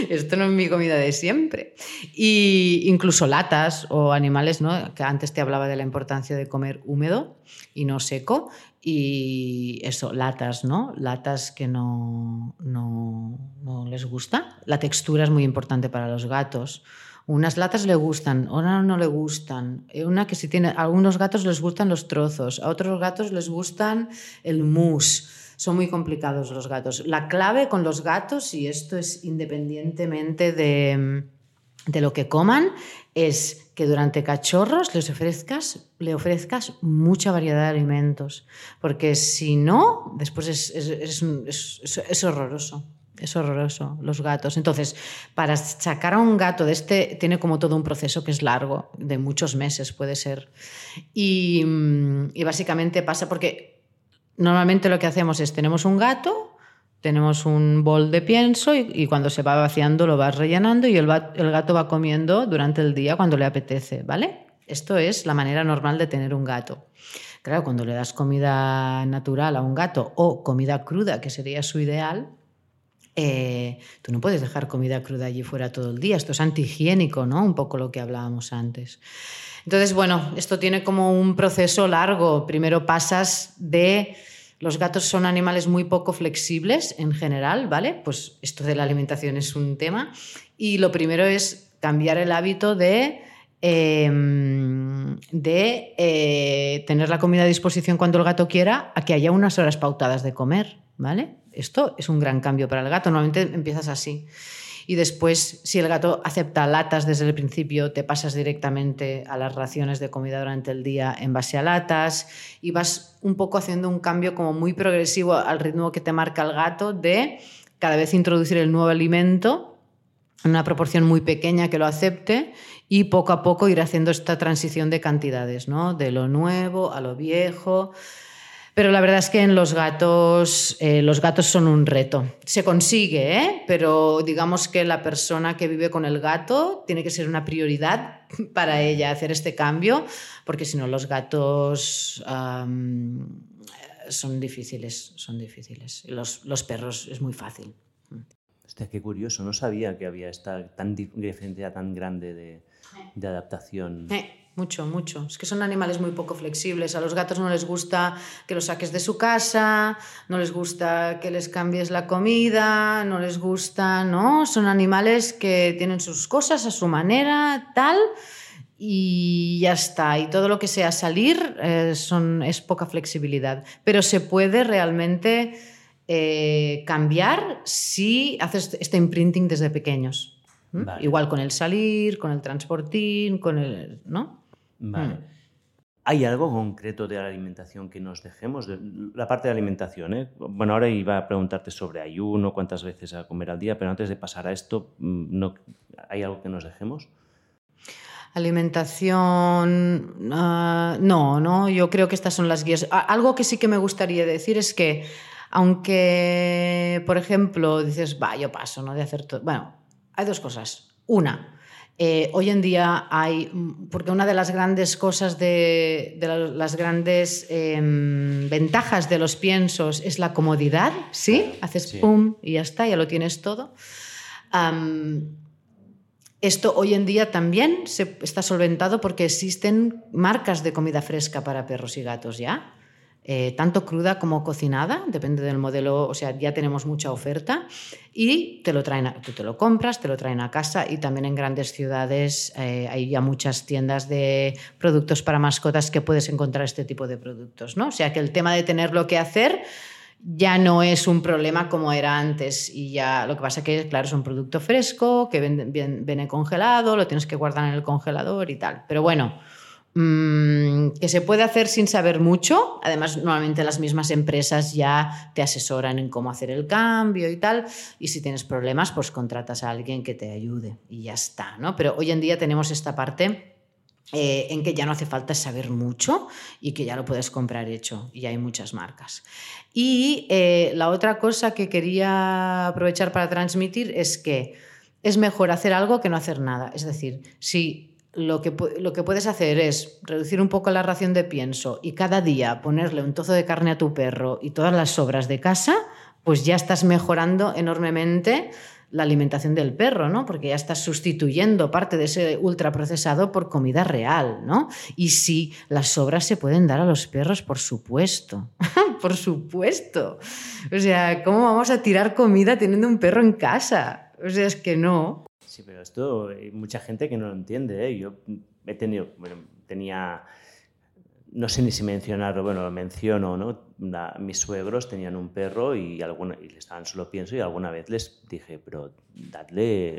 [SPEAKER 2] Esto no es mi comida de siempre. Y incluso latas o animales, ¿no? Que antes te hablaba de la importancia de comer húmedo y no seco. Y eso, latas, ¿no? Latas que no, no, no les gusta. La textura es muy importante para los gatos. Unas latas le gustan, otras no le gustan. Eh, una que si tiene, a algunos gatos les gustan los trozos, a otros gatos les gustan el mousse. Son muy complicados los gatos. La clave con los gatos, y esto es independientemente de, de lo que coman, es que durante cachorros les ofrezcas, le ofrezcas mucha variedad de alimentos, porque si no, después es, es, es, es horroroso. Es horroroso, los gatos. Entonces, para sacar a un gato de este, tiene como todo un proceso que es largo, de muchos meses puede ser. Y, y básicamente pasa porque normalmente lo que hacemos es, tenemos un gato, tenemos un bol de pienso y, cuando se va vaciando lo vas rellenando y el, gato va comiendo durante el día cuando le apetece, ¿vale? Esto es la manera normal de tener un gato. Claro, cuando le das comida natural a un gato o comida cruda, que sería su ideal, eh, tú no puedes dejar comida cruda allí fuera todo el día. Esto es antihigiénico, ¿no? Un poco lo que hablábamos antes. Entonces, bueno, esto tiene como un proceso largo. Primero pasas de... Los gatos son animales muy poco flexibles en general, ¿vale? Pues esto de la alimentación es un tema. Y lo primero es cambiar el hábito de, em, de eh, tener la comida a disposición cuando el gato quiera a que haya unas horas pautadas de comer, ¿vale? Esto es un gran cambio para el gato. Normalmente empiezas así. Y después, si el gato acepta latas desde el principio, te pasas directamente a las raciones de comida durante el día en base a latas y vas un poco haciendo un cambio como muy progresivo al ritmo que te marca el gato de cada vez introducir el nuevo alimento en una proporción muy pequeña que lo acepte y poco a poco ir haciendo esta transición de cantidades, ¿no? De lo nuevo a lo viejo Pero la verdad es que en los gatos, eh, los gatos son un reto. Se consigue, ¿eh? pero digamos que la persona que vive con el gato tiene que ser una prioridad para ella hacer este cambio, porque si no los gatos son difíciles, son difíciles. Los, los, perros es muy fácil.
[SPEAKER 1] Hostia, qué curioso, no sabía que había esta tan diferencia tan grande de, de adaptación.
[SPEAKER 2] Eh. Mucho, mucho. Es que son animales muy poco flexibles. A los gatos no les gusta que los saques de su casa, no les gusta que les cambies la comida, no les gusta, ¿no? Son animales que tienen sus cosas a su manera, tal, y ya está. Y todo lo que sea salir eh, son, es poca flexibilidad. Pero se puede realmente eh, cambiar si haces este imprinting desde pequeños. Igual con el salir, con el transportín, con el. ¿no?
[SPEAKER 1] Vale. Mm. ¿Hay algo concreto de la alimentación que nos dejemos? la parte de alimentación, ¿eh? Bueno, ahora iba a preguntarte sobre ayuno, cuántas veces a comer al día, pero antes de pasar a esto, mm, no, ¿hay algo que nos dejemos?
[SPEAKER 2] Alimentación, ah, no, no, yo creo que estas son las guías. Algo que sí que me gustaría decir es que, aunque, por ejemplo, dices, va, yo paso, ¿no? De hacer todo. Bueno, hay dos cosas. Una, eh, hoy en día hay, porque una de las grandes cosas, de, las grandes em, ventajas de los piensos es la comodidad, ¿sí? Haces pum y ya está, ya lo tienes todo. esto hoy en día también se está solventado porque existen marcas de comida fresca para perros y gatos ya. Eh, tanto cruda como cocinada, depende del modelo, o sea, ya tenemos mucha oferta y te lo traen, tú te lo compras, te lo traen a casa y también en grandes ciudades eh, hay ya muchas tiendas de productos para mascotas que puedes encontrar este tipo de productos, ¿no? O sea, que el tema de tenerlo que hacer ya no es un problema como era antes y ya lo que pasa que claro es un producto fresco que viene congelado lo tienes que guardar en el congelador y tal pero bueno Mm, que se puede hacer sin saber mucho. Además, normalmente las mismas empresas ya te asesoran en cómo hacer el cambio y tal. Y si tienes problemas, pues contratas a alguien que te ayude y ya está. ¿no? Pero hoy en día tenemos esta parte eh, en que ya no hace falta saber mucho y que ya lo puedes comprar hecho y hay muchas marcas. Y eh, la otra cosa que quería aprovechar para transmitir es que es mejor hacer algo que no hacer nada. Es decir, si lo que, lo que puedes hacer es reducir un poco la ración de pienso y cada día ponerle un trozo de carne a tu perro y todas las sobras de casa, pues ya estás mejorando enormemente la alimentación del perro, ¿no? Porque ya estás sustituyendo parte de ese ultraprocesado por comida real, ¿no? Y sí, las sobras se pueden dar a los perros, por supuesto. por supuesto. O sea, ¿cómo vamos a tirar comida teniendo un perro en casa? O sea, es que no.
[SPEAKER 1] Sí, pero esto hay mucha gente que no lo entiende. ¿eh? Yo he tenido, bueno, tenía, no sé ni si mencionarlo, bueno, lo menciono, ¿no? mis suegros tenían un perro y, alguna, y le estaban solo pienso y alguna vez les dije, pero dadle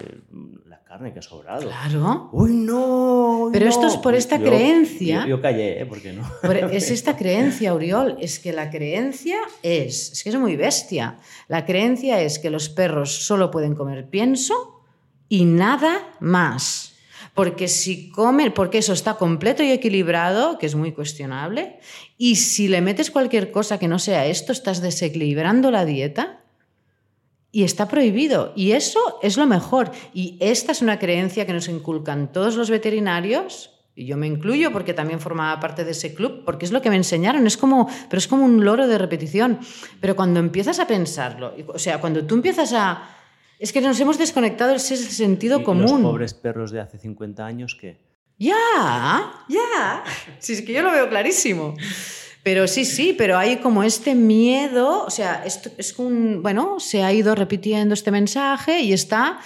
[SPEAKER 1] la carne que ha sobrado.
[SPEAKER 2] Claro.
[SPEAKER 1] ¡Uy, no!
[SPEAKER 2] Pero esto es por esta creencia.
[SPEAKER 1] Yo, callé, ¿eh? ¿por qué no?
[SPEAKER 2] Es esta creencia, Uriol. Es que la creencia es, es que es muy bestia. La creencia es que los perros solo pueden comer pienso y nada más. Porque si comen, porque eso está completo y equilibrado, que es muy cuestionable, y si le metes cualquier cosa que no sea esto, estás desequilibrando la dieta y está prohibido. Y eso es lo mejor. Y esta es una creencia que nos inculcan todos los veterinarios. Y yo me incluyo porque también formaba parte de ese club, porque es lo que me enseñaron, es como, pero es como un loro de repetición. Pero cuando empiezas a pensarlo, o sea, cuando tú empiezas a, es que nos hemos desconectado ese sentido común.
[SPEAKER 1] Los pobres perros de hace 50 años que...
[SPEAKER 2] Ya, ya. Sí, es que yo lo veo clarísimo. Pero sí, sí, pero hay como este miedo, o sea, esto es un, bueno, se ha ido repitiendo este mensaje y está,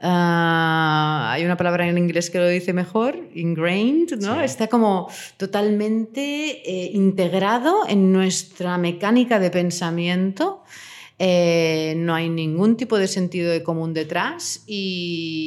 [SPEAKER 2] ah, hay una palabra en inglés que lo dice mejor, ingrained, ¿no? Está como totalmente eh, integrado en nuestra mecánica de pensamiento eh, no hay ningún tipo de sentido de común detrás y,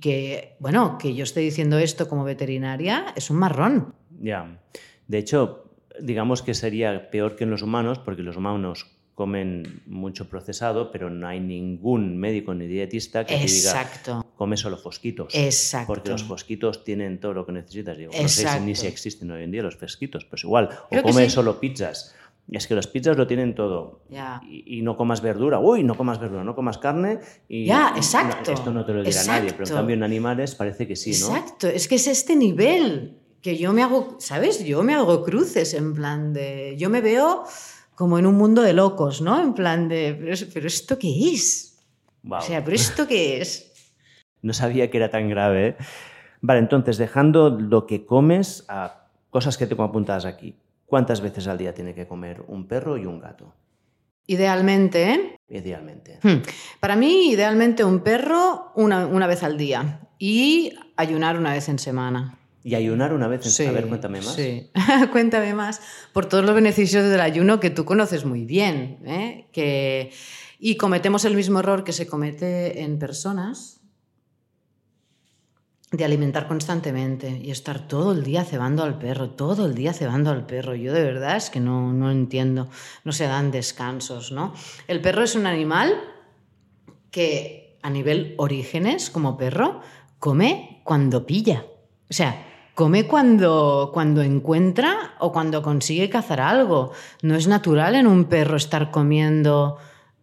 [SPEAKER 2] que, bueno, que yo esté diciendo esto como veterinaria es un marrón.
[SPEAKER 1] Ya. De hecho, digamos que sería peor que en los humanos, porque los humanos comen mucho procesado, pero no hay ningún médico ni dietista que
[SPEAKER 2] Exacto.
[SPEAKER 1] diga come solo fosquitos.
[SPEAKER 2] Exacto.
[SPEAKER 1] Porque los fosquitos tienen todo lo que necesitas. Digo, no sé si ni si existen hoy en día los fosquitos, pues igual.
[SPEAKER 2] Creo
[SPEAKER 1] o come
[SPEAKER 2] sí.
[SPEAKER 1] solo pizzas. Y es que los pizzas lo tienen todo. Y, y no comas verdura. Uy, no comas verdura, no comas carne. Y
[SPEAKER 2] Ya, exacto.
[SPEAKER 1] esto no te lo dirá nadie, pero en cambio en animales parece que sí, ¿no?
[SPEAKER 2] Exacto, es que es este nivel que yo me hago, ¿sabes? Yo me hago cruces en plan de, yo me veo como en un mundo de locos, ¿no? En plan de, pero, es- pero ¿esto qué es? O sea, ¿pero esto qué es?
[SPEAKER 1] No sabía que era tan grave. ¿eh? Vale, entonces, dejando lo que comes a cosas que tengo apuntadas aquí. ¿Cuántas veces al día tiene que comer un perro y un gato?
[SPEAKER 2] Idealmente, ¿eh?
[SPEAKER 1] Idealmente.
[SPEAKER 2] Hmm. Para mí, idealmente un perro una, una vez al día y ayunar una vez en semana.
[SPEAKER 1] Y ayunar una vez en
[SPEAKER 2] Sí,
[SPEAKER 1] A ver, cuéntame más.
[SPEAKER 2] Sí, cuéntame más. Por todos los beneficios del ayuno que tú conoces muy bien. ¿eh? Que... Y cometemos el mismo error que se comete en personas de alimentar constantemente y estar todo el día cebando al perro, todo el día cebando al perro. Yo de verdad es que no, no entiendo, no se dan descansos, ¿no? El perro es un animal que a nivel orígenes, como perro, come cuando pilla. O sea, come cuando, cuando encuentra o cuando consigue cazar algo. No es natural en un perro estar comiendo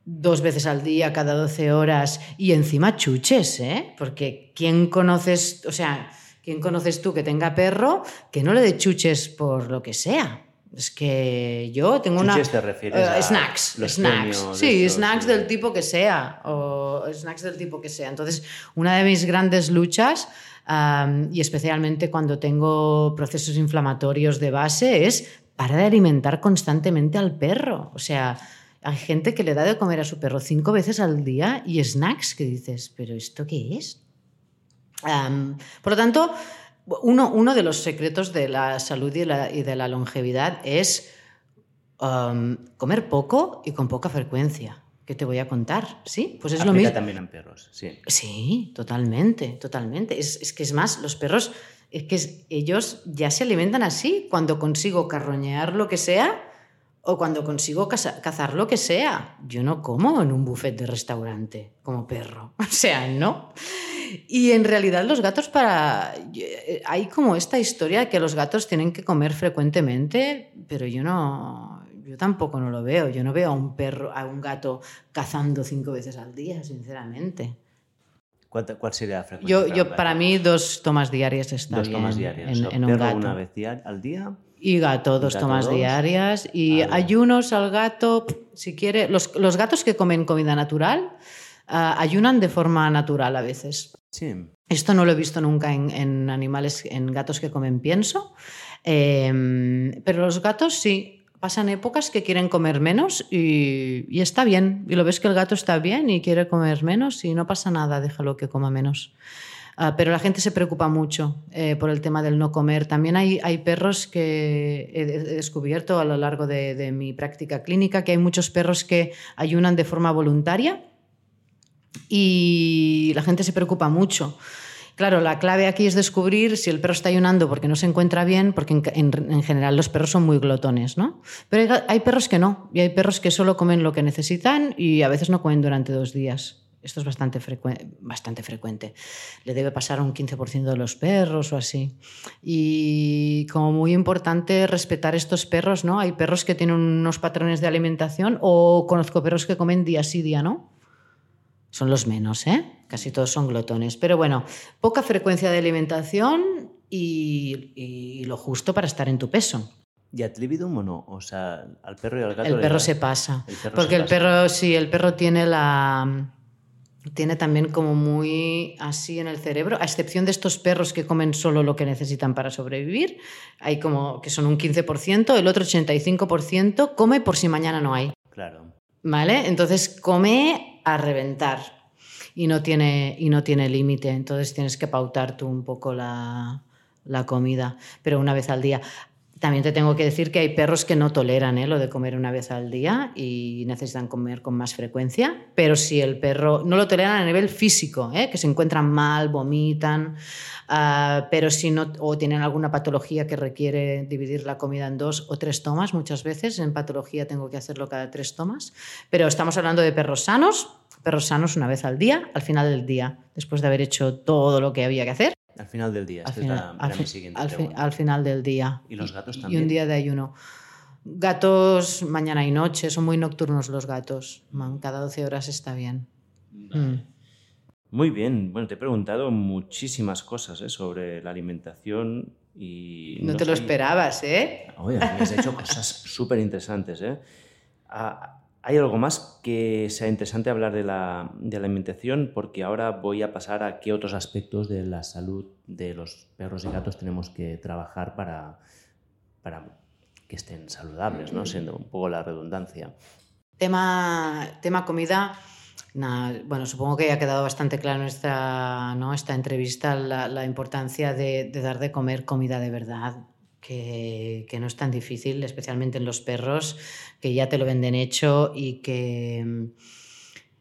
[SPEAKER 2] dos veces al día, cada 12 horas, y encima chuches, ¿eh? Porque ¿quién conoces, o sea, quién conoces tú que tenga perro que no le dé chuches por lo que sea? Es que yo tengo una...
[SPEAKER 1] Chuches te refieres
[SPEAKER 2] Eh,
[SPEAKER 1] a
[SPEAKER 2] snacks,
[SPEAKER 1] los
[SPEAKER 2] snacks. Sí,
[SPEAKER 1] estos,
[SPEAKER 2] snacks
[SPEAKER 1] de-
[SPEAKER 2] del tipo que sea, o snacks del tipo que sea. Entonces, una de mis grandes luchas, y especialmente cuando tengo procesos inflamatorios de base, es para de alimentar constantemente al perro. O sea, hay gente que le da de comer a su perro cinco veces al día y snacks que dices, pero ¿esto qué es? Por lo tanto, uno, uno de los secretos de la salud y, la- y de la longevidad es comer poco y con poca frecuencia. ¿Qué te voy a contar? ¿Sí? Pues es lo mismo.
[SPEAKER 1] también en perros, sí.
[SPEAKER 2] Sí, totalmente, totalmente. Es, es que es más, los perros, es que es- ellos ya se alimentan así. Cuando consigo carroñear lo que sea o cuando consigo caza- cazar lo que sea. Yo no como en un buffet de restaurante como perro. O sea, no. Y en realidad los gatos para... eh, Hay como esta historia de que los gatos tienen que comer frecuentemente, pero yo no... Yo tampoco no lo veo. Yo no veo a un perro, a un gato cazando cinco veces al día, sinceramente.
[SPEAKER 1] ¿Cuánta- ¿Cuál sería la frecuencia?
[SPEAKER 2] Yo,
[SPEAKER 1] para
[SPEAKER 2] yo para mí dos tomas diarias está
[SPEAKER 1] Dos
[SPEAKER 2] bien
[SPEAKER 1] tomas diarias.
[SPEAKER 2] en,
[SPEAKER 1] O sea,
[SPEAKER 2] en un
[SPEAKER 1] perro
[SPEAKER 2] gato.
[SPEAKER 1] una vez al día.
[SPEAKER 2] Y gato, dos
[SPEAKER 1] Gato,
[SPEAKER 2] tomas
[SPEAKER 1] dos.
[SPEAKER 2] diarias. Y
[SPEAKER 1] Vale.
[SPEAKER 2] ayunos al gato, si quiere. Los, los gatos que comen comida natural ah, ayunan de forma natural a veces.
[SPEAKER 1] Sí.
[SPEAKER 2] Esto no lo he visto nunca en, en animales, en gatos que comen pienso. Eh, pero los gatos sí. Pasan épocas que quieren comer menos y, y está bien. Y lo ves que el gato está bien y quiere comer menos y no pasa nada, déjalo que coma menos. Ah, pero la gente se preocupa mucho eh, por el tema del no comer. También hay, perros que he, descubierto a lo largo de, mi práctica clínica que hay muchos perros que ayunan de forma voluntaria y la gente se preocupa mucho. Claro, la clave aquí es descubrir si el perro está ayunando porque no se encuentra bien, porque en, en- en general los perros son muy glotones, ¿no? Pero hay perros que no, y hay perros que solo comen lo que necesitan y a veces no comen durante dos días. Esto es bastante, frecue- bastante frecuente. Le debe pasar a un 15% de los perros o así. Y como muy importante respetar estos perros, ¿no? Hay perros que tienen unos patrones de alimentación o conozco perros que comen día sí, día no. Son los menos, ¿eh? Casi todos son glotones. Pero bueno, poca frecuencia de alimentación y, y lo justo para estar en tu peso.
[SPEAKER 1] ¿Y ad libidum o no? O sea, al perro y al gato.
[SPEAKER 2] El perro
[SPEAKER 1] da-
[SPEAKER 2] se pasa.
[SPEAKER 1] el perro
[SPEAKER 2] porque
[SPEAKER 1] se
[SPEAKER 2] el
[SPEAKER 1] pasa.
[SPEAKER 2] perro, sí, el perro tiene la. Tiene también como muy así en el cerebro, a excepción de estos perros que comen solo lo que necesitan para sobrevivir, hay como que son un 15%, el otro 85% come por si mañana no hay.
[SPEAKER 1] Claro.
[SPEAKER 2] ¿Vale? Entonces come a reventar y no tiene, y no tiene límite. Entonces tienes que pautar tú un poco la, la comida, pero una vez al día. También te tengo que decir que hay perros que no toleran ¿eh? lo de comer una vez al día y necesitan comer con más frecuencia, pero si el perro no lo toleran a nivel físico, ¿eh? que se encuentran mal, vomitan, ah, pero si no, o tienen alguna patología que requiere dividir la comida en dos o tres tomas, muchas veces en patología tengo que hacerlo cada tres tomas, pero estamos hablando de perros sanos, perros sanos una vez al día, al final del día, después de haber hecho todo lo que había que hacer.
[SPEAKER 1] Al final del día.
[SPEAKER 2] Al,
[SPEAKER 1] Esta
[SPEAKER 2] final,
[SPEAKER 1] es la-
[SPEAKER 2] al fi- al fi-
[SPEAKER 1] pregunta.
[SPEAKER 2] al final del día.
[SPEAKER 1] ¿Y los gatos
[SPEAKER 2] Y
[SPEAKER 1] también?
[SPEAKER 2] un día de ayuno. Gatos mañana y noche, son muy nocturnos los gatos. Man, Cada 12 horas está bien. Mm.
[SPEAKER 1] Muy bien. Bueno, te he preguntado muchísimas cosas ¿eh? sobre la alimentación y...
[SPEAKER 2] No, te lo esperabas, ¿eh?
[SPEAKER 1] Oye, me has hecho cosas súper interesantes. ¿eh? Ah, ¿Hay algo más que sea interesante hablar de la, alimentación? Porque ahora voy a pasar a qué otros aspectos de la salud de los perros y gatos tenemos que trabajar para, para que estén saludables, ¿no? siendo un poco la redundancia.
[SPEAKER 2] Tema, tema comida. Bueno, supongo que ya ha quedado bastante claro en esta, ¿no? esta entrevista la, importancia de dar de comer comida de verdad, que, no es tan difícil, especialmente en los perros, que ya te lo venden hecho y que mm,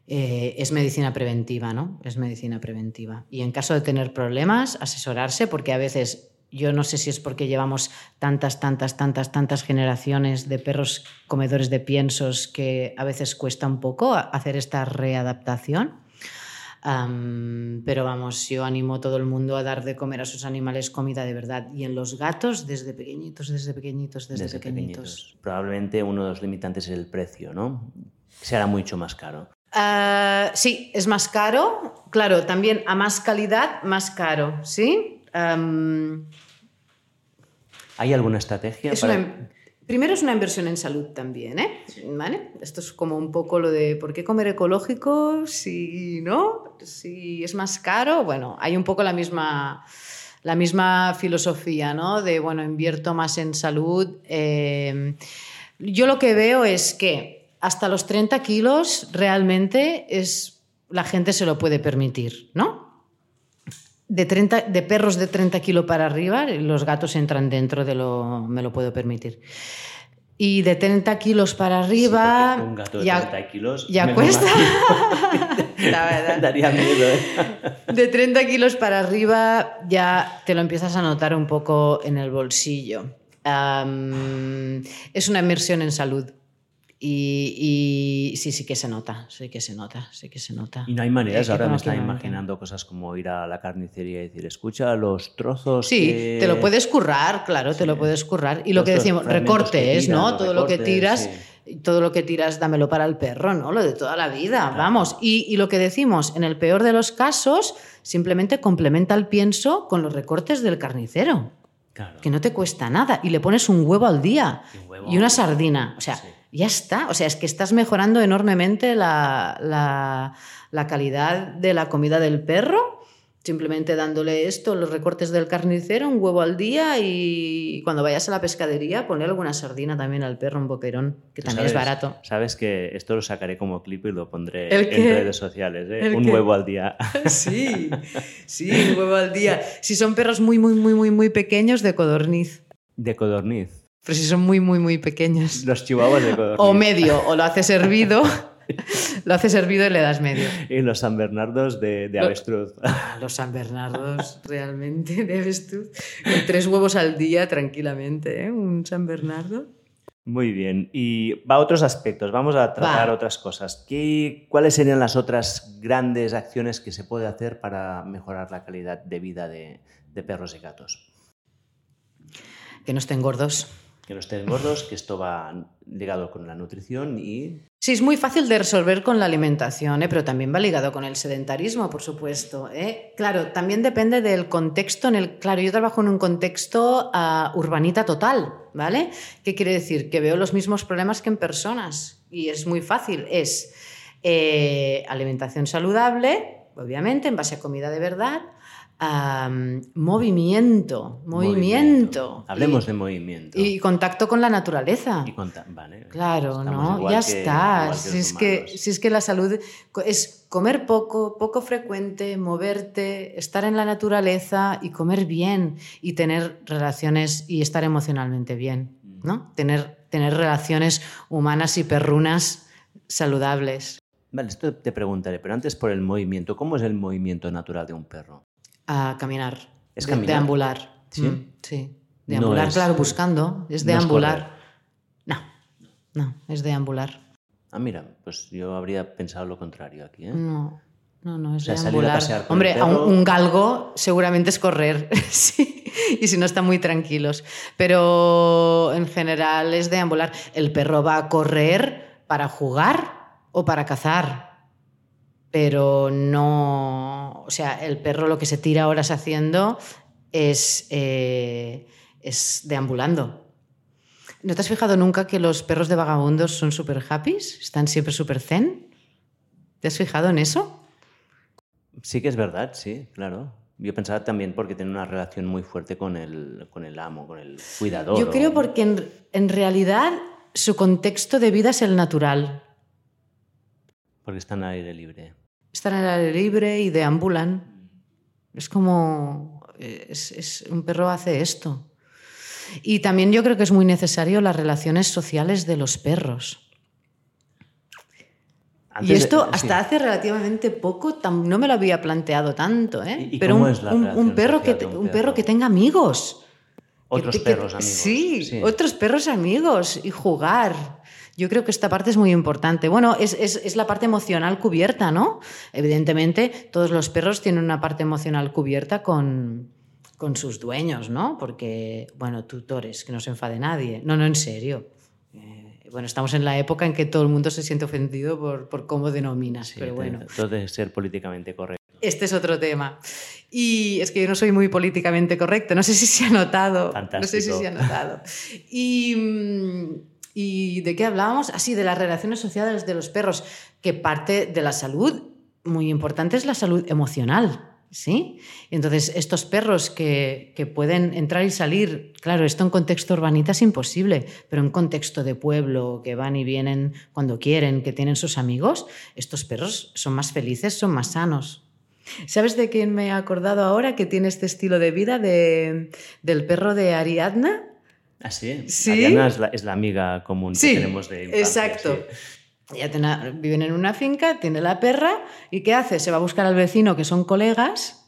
[SPEAKER 2] eh, es medicina preventiva, ¿no? Es medicina preventiva. Y en caso de tener problemas, asesorarse, porque a veces yo no sé si es porque llevamos tantas, tantas, tantas, tantas generaciones de perros comedores de piensos que a veces cuesta un poco hacer esta readaptación. Pero vamos, yo animo a todo el mundo a dar de comer a sus animales comida de verdad. Y en los gatos, desde pequeñitos, desde pequeñitos, desde,
[SPEAKER 1] desde
[SPEAKER 2] pequeñitos.
[SPEAKER 1] pequeñitos. Probablemente uno de los limitantes es el precio, ¿no? Será mucho más caro.
[SPEAKER 2] Ah, sí, es más caro. Claro, también a más calidad, más caro, ¿sí?
[SPEAKER 1] ¿Hay alguna estrategia
[SPEAKER 2] es
[SPEAKER 1] para...?
[SPEAKER 2] una- primero es una inversión en salud también, ¿eh? ¿Vale? Esto es como un poco lo de ¿por qué comer ecológico si no? Si es más caro. Bueno, hay un poco la misma, la misma filosofía, ¿no? De, bueno, invierto más en salud. Eh, yo lo que veo es que hasta los 30 kilos realmente es, la gente se lo puede permitir, ¿no? De, 30, de perros de 30 kilos para arriba, los gatos entran dentro de lo me lo puedo permitir. Y de 30 kilos para arriba,
[SPEAKER 1] Sí, un gato de
[SPEAKER 2] ya,
[SPEAKER 1] 30 kilos
[SPEAKER 2] ya cuesta. La verdad.
[SPEAKER 1] Daría miedo, ¿eh?
[SPEAKER 2] De 30 kilos para arriba ya te lo empiezas a notar un poco en el bolsillo. Am, es una inversión en salud. Y, y sí, sí que se nota, sí que se nota, sí que se nota.
[SPEAKER 1] Y no hay maneras, ahora me
[SPEAKER 2] como
[SPEAKER 1] está
[SPEAKER 2] que no,
[SPEAKER 1] imaginando cosas como ir a la carnicería y decir, escucha los trozos
[SPEAKER 2] Sí,
[SPEAKER 1] que-
[SPEAKER 2] te lo puedes currar, claro, te lo puedes currar. Y lo que decimos, recortes, ¿no? Todo lo que tiras,
[SPEAKER 1] sí.
[SPEAKER 2] todo lo que tiras, dámelo para el perro, ¿no? Lo de toda la vida, vamos. Y, y lo que decimos, en el peor de los casos, simplemente complementa el pienso con los recortes del carnicero,
[SPEAKER 1] Claro.
[SPEAKER 2] que no te cuesta nada. Y le pones un huevo al día
[SPEAKER 1] Y un huevo.
[SPEAKER 2] y una sardina. O sea,
[SPEAKER 1] Sí.
[SPEAKER 2] Ya está. O sea, es que estás mejorando enormemente la, la- la calidad de la comida del perro. Simplemente dándole esto, los recortes del carnicero, un huevo al día y cuando vayas a la pescadería, ponle alguna sardina también al perro, un boquerón, que también es barato.
[SPEAKER 1] Sabes que esto lo sacaré como clip y lo pondré
[SPEAKER 2] ¿El
[SPEAKER 1] en redes sociales, ¿eh?
[SPEAKER 2] ¿El
[SPEAKER 1] Un
[SPEAKER 2] qué?
[SPEAKER 1] huevo al día.
[SPEAKER 2] Sí, sí, un huevo al día. Si son perros muy, muy, muy, muy, muy pequeños, de codorniz.
[SPEAKER 1] De codorniz.
[SPEAKER 2] Pero si son muy, muy, muy pequeños.
[SPEAKER 1] Los chihuahuas de codorniz.
[SPEAKER 2] O medio, o lo haces hervido, lo haces hervido y le das medio.
[SPEAKER 1] Y los San Bernardos de, de avestruz.
[SPEAKER 2] Ah, Los San Bernardos, realmente, tú. Con tres huevos al día, tranquilamente, ¿eh? Un San Bernardo.
[SPEAKER 1] Muy bien. Y va a otros aspectos. Vamos a tratar
[SPEAKER 2] Va.
[SPEAKER 1] otras cosas. ¿Qué, ¿Cuáles serían las otras grandes acciones que se puede hacer para mejorar la calidad de vida de, de perros y gatos?
[SPEAKER 2] Que no estén gordos.
[SPEAKER 1] Que no estén gordos, que esto va ligado con la nutrición y
[SPEAKER 2] Sí, es muy fácil de resolver con la alimentación, ¿eh? pero también va ligado con el sedentarismo, por supuesto. ¿eh? Claro, también depende del contexto en el. Claro, yo trabajo en un contexto ah, urbanita total, ¿vale? ¿Qué quiere decir? Que veo los mismos problemas que en personas. Y es muy fácil. Es eh, alimentación saludable, obviamente, en base a comida de verdad. Movimiento, movimiento.
[SPEAKER 1] Hablemos
[SPEAKER 2] y,
[SPEAKER 1] de movimiento.
[SPEAKER 2] y contacto con la naturaleza.
[SPEAKER 1] Y vale,
[SPEAKER 2] Claro, ¿no? Ya
[SPEAKER 1] que-
[SPEAKER 2] está. Si es, que, si es que la salud es comer poco, poco frecuente, moverte, estar en la naturaleza y comer bien y tener relaciones y estar emocionalmente bien,
[SPEAKER 1] Mm.
[SPEAKER 2] ¿no? Tener, tener relaciones humanas y perrunas saludables.
[SPEAKER 1] Vale, esto te preguntaré, pero antes por el movimiento. ¿Cómo es el movimiento natural de un perro?
[SPEAKER 2] A caminar.
[SPEAKER 1] ¿Es caminar?
[SPEAKER 2] Deambular.
[SPEAKER 1] ¿Sí?
[SPEAKER 2] Mm, sí.
[SPEAKER 1] No
[SPEAKER 2] Deambular,
[SPEAKER 1] es-
[SPEAKER 2] claro, buscando. Es
[SPEAKER 1] no es
[SPEAKER 2] deambular. No, no, es deambular.
[SPEAKER 1] Ah, mira, pues yo habría pensado lo contrario aquí. ¿eh?
[SPEAKER 2] No, no, no, es
[SPEAKER 1] a
[SPEAKER 2] deambular. Hombre, a un, un galgo seguramente es correr, sí, y si no están muy tranquilos. Pero en general es deambular. El perro va a correr para jugar o para cazar. Pero no. O sea, el perro lo que se tira horas haciendo es, eh, es deambulando. ¿No te has fijado nunca que los perros de vagabundos son súper happy? Están siempre súper zen. ¿Te has fijado en eso?
[SPEAKER 1] Sí que es verdad, sí, claro. Yo pensaba también porque tiene una relación muy fuerte con el, con el amo, con el cuidador.
[SPEAKER 2] Yo
[SPEAKER 1] o-
[SPEAKER 2] creo porque en, en realidad su contexto de vida es el natural.
[SPEAKER 1] Porque están al aire libre.
[SPEAKER 2] Están al aire libre y deambulan. Es como... Es, es- un perro hace esto. Y también yo creo que es muy necesario las relaciones sociales de los perros.
[SPEAKER 1] Antes
[SPEAKER 2] y
[SPEAKER 1] de-
[SPEAKER 2] esto
[SPEAKER 1] sí.
[SPEAKER 2] hasta hace relativamente poco tam- no me lo había planteado tanto, ¿eh?
[SPEAKER 1] ¿Y- y
[SPEAKER 2] Pero un, perro que te-
[SPEAKER 1] un
[SPEAKER 2] un perro que tenga amigos.
[SPEAKER 1] Otros
[SPEAKER 2] Que-
[SPEAKER 1] perros amigos.
[SPEAKER 2] Sí, otros perros amigos y jugar. Yo creo que esta parte es muy importante. Bueno, es, es- es la parte emocional cubierta, ¿no? Evidentemente, todos los perros tienen una parte emocional cubierta con, con sus dueños, ¿no? Porque, bueno, tutores, que no se enfade nadie. No, no, en serio. Eh, bueno, estamos en la época en que todo el mundo se siente ofendido por, por cómo denominas,
[SPEAKER 1] Sí,
[SPEAKER 2] pero bueno.
[SPEAKER 1] Todo debe ser políticamente correcto.
[SPEAKER 2] Este es otro tema. Y es que yo no soy muy políticamente correcto, no sé si se ha notado. No sé si
[SPEAKER 1] Fantástico.
[SPEAKER 2] se ha notado. Y, mm, ¿y de qué hablábamos? Así, de las relaciones sociales de los perros, que parte de la salud muy importante es la salud emocional. ¿Sí? Entonces, estos perros que, que pueden entrar y salir, claro, esto en contexto urbanita es imposible, pero en contexto de pueblo, que van y vienen cuando quieren, que tienen sus amigos, estos perros son más felices, son más sanos. ¿Sabes de quién me he acordado ahora que tiene este estilo de vida de, del perro de Ariadna?
[SPEAKER 1] ¿Ah, sí?
[SPEAKER 2] Sí.
[SPEAKER 1] Ariana es la, es la amiga común
[SPEAKER 2] Sí,
[SPEAKER 1] que tenemos de infancia,
[SPEAKER 2] exacto.
[SPEAKER 1] sí.
[SPEAKER 2] Viven en una finca, tiene la perra y ¿qué hace? Se va a buscar al vecino que son colegas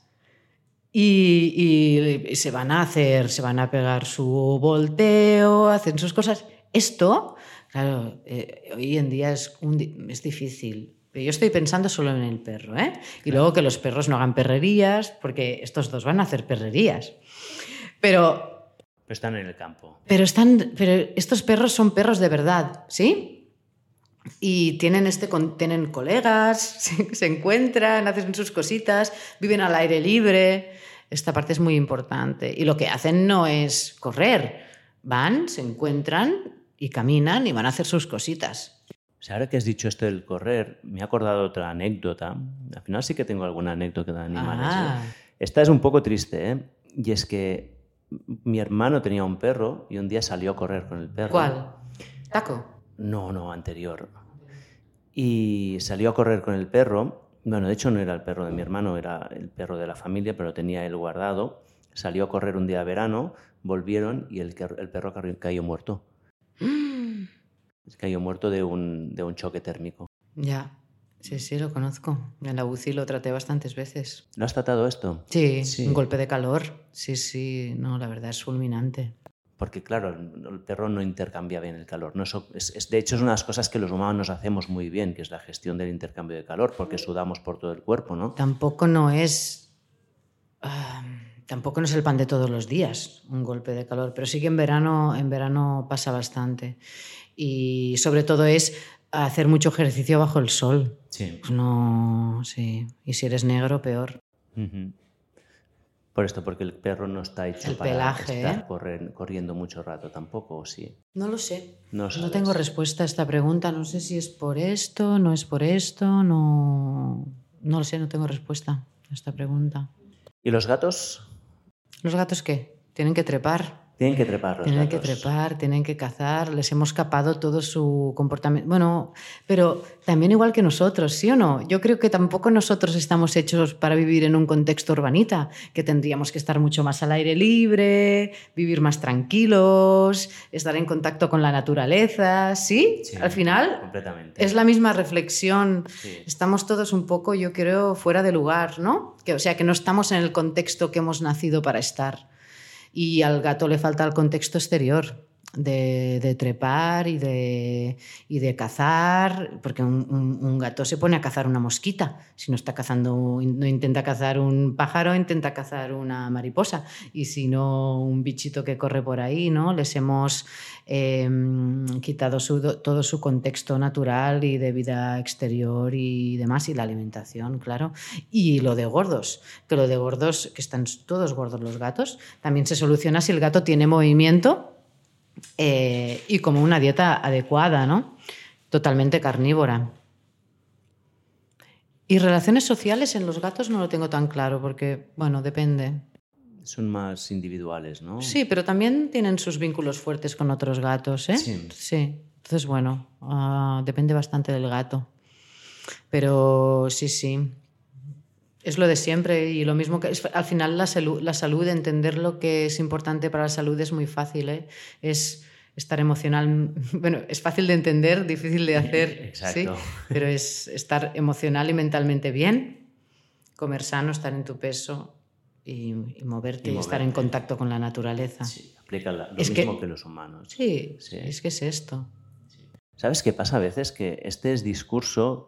[SPEAKER 2] y, y- y se van a hacer, se van a pegar su volteo, hacen sus cosas. Esto, claro, eh, hoy en día es, un es difícil. Pero yo estoy pensando solo en el perro, ¿eh? Y luego que los perros no hagan perrerías, porque estos dos van a hacer perrerías. Pero
[SPEAKER 1] Pero están en el campo.
[SPEAKER 2] pero, están, pero estos perros son perros de verdad, ¿sí? Y tienen, este, tienen colegas, se, se encuentran, hacen sus cositas, viven al aire libre. Esta parte es muy importante. Y lo que hacen no es correr. Van, se encuentran y caminan y van a hacer sus cositas.
[SPEAKER 1] O sea, ahora que has dicho esto del correr, me he acordado otra anécdota. Al final sí que tengo alguna anécdota de animales.
[SPEAKER 2] Ah.
[SPEAKER 1] ¿eh? Esta es un poco triste, ¿eh? Y es que mi hermano tenía un perro y un día salió a correr con el perro.
[SPEAKER 2] ¿Cuál? Taco.
[SPEAKER 1] No, no, anterior. Y salió a correr con el perro. Bueno, de hecho no era el perro de mi hermano, era el perro de la familia, pero tenía él guardado. Salió a correr un día de verano, volvieron y el, perro cayó muerto. Cayó muerto de un, de un choque térmico.
[SPEAKER 2] Ya, sí, sí, lo conozco. En la UCI lo traté bastantes veces.
[SPEAKER 1] ¿Lo has tratado esto?
[SPEAKER 2] Sí,
[SPEAKER 1] Sí.
[SPEAKER 2] un golpe de calor. Sí, sí, no, la verdad es fulminante.
[SPEAKER 1] Porque claro, el, perro no intercambia bien el calor. No, eso es, es- de hecho, es una de las cosas que los humanos hacemos muy bien, que es la gestión del intercambio de calor, porque sudamos por todo el cuerpo, ¿no?
[SPEAKER 2] Tampoco no es. ah, tampoco no es el pan de todos los días, un golpe de calor, pero sí que en verano, en verano pasa bastante. Y sobre todo es hacer mucho ejercicio bajo el sol.
[SPEAKER 1] Sí.
[SPEAKER 2] Pues no, sí. Y si eres negro, peor.
[SPEAKER 1] Por esto, porque el perro no está hecho
[SPEAKER 2] El
[SPEAKER 1] para
[SPEAKER 2] pelaje,
[SPEAKER 1] estar
[SPEAKER 2] ¿eh?
[SPEAKER 1] correr- corriendo mucho rato tampoco, ¿o sí?
[SPEAKER 2] No lo sé.
[SPEAKER 1] No
[SPEAKER 2] No tengo respuesta a esta pregunta. No sé si es por esto, no es por esto, no. No lo sé, no tengo respuesta a esta pregunta.
[SPEAKER 1] ¿Y los gatos?
[SPEAKER 2] ¿Los gatos qué? Tienen que trepar.
[SPEAKER 1] Tienen que trepar los
[SPEAKER 2] Tienen que trepar, tienen que cazar, les hemos capado todo su comportamiento. Bueno, pero también igual que nosotros, ¿sí o no? Yo creo que tampoco nosotros estamos hechos para vivir en un contexto urbanita, que tendríamos que estar mucho más al aire libre, vivir más tranquilos, estar en contacto con la naturaleza, ¿sí?
[SPEAKER 1] Sí,
[SPEAKER 2] Al final
[SPEAKER 1] Completamente.
[SPEAKER 2] es la misma reflexión.
[SPEAKER 1] Sí.
[SPEAKER 2] Estamos todos un poco, yo creo, fuera de lugar, ¿no? Que, o sea, que no estamos en el contexto que hemos nacido para estar. Y al gato le falta el contexto exterior. De, trepar y de, y de cazar, porque un, gato se pone a cazar una mosquita, si no está cazando, no intenta cazar un pájaro, intenta cazar una mariposa, y si no un bichito que corre por ahí, ¿no? Les hemos em, quitado todo su contexto natural y de vida exterior y demás, y la alimentación, claro. Y lo de gordos, que lo de gordos, que están todos gordos los gatos, también se soluciona si el gato tiene movimiento eh, y como una dieta adecuada, ¿no? Totalmente carnívora. Y relaciones sociales en los gatos no lo tengo tan claro porque, bueno, depende.
[SPEAKER 1] Son más individuales, ¿no?
[SPEAKER 2] Sí, pero también tienen sus vínculos fuertes con otros gatos, ¿eh? Sí. sí. Entonces, bueno, ah, depende bastante del gato. Pero sí, sí. Es lo de siempre y lo mismo que al final la salud, la salud, entender lo que es importante para la salud es muy fácil, ¿eh? es estar emocional, bueno, es fácil de entender, difícil de hacer, ¿sí? pero es estar emocional y mentalmente bien, comer sano, estar en tu peso y, moverte y, estar en contacto con la naturaleza.
[SPEAKER 1] Sí, aplica lo mismo que, los humanos.
[SPEAKER 2] Sí, sí, es que es esto.
[SPEAKER 1] ¿Sabes qué pasa a veces? Que este es discurso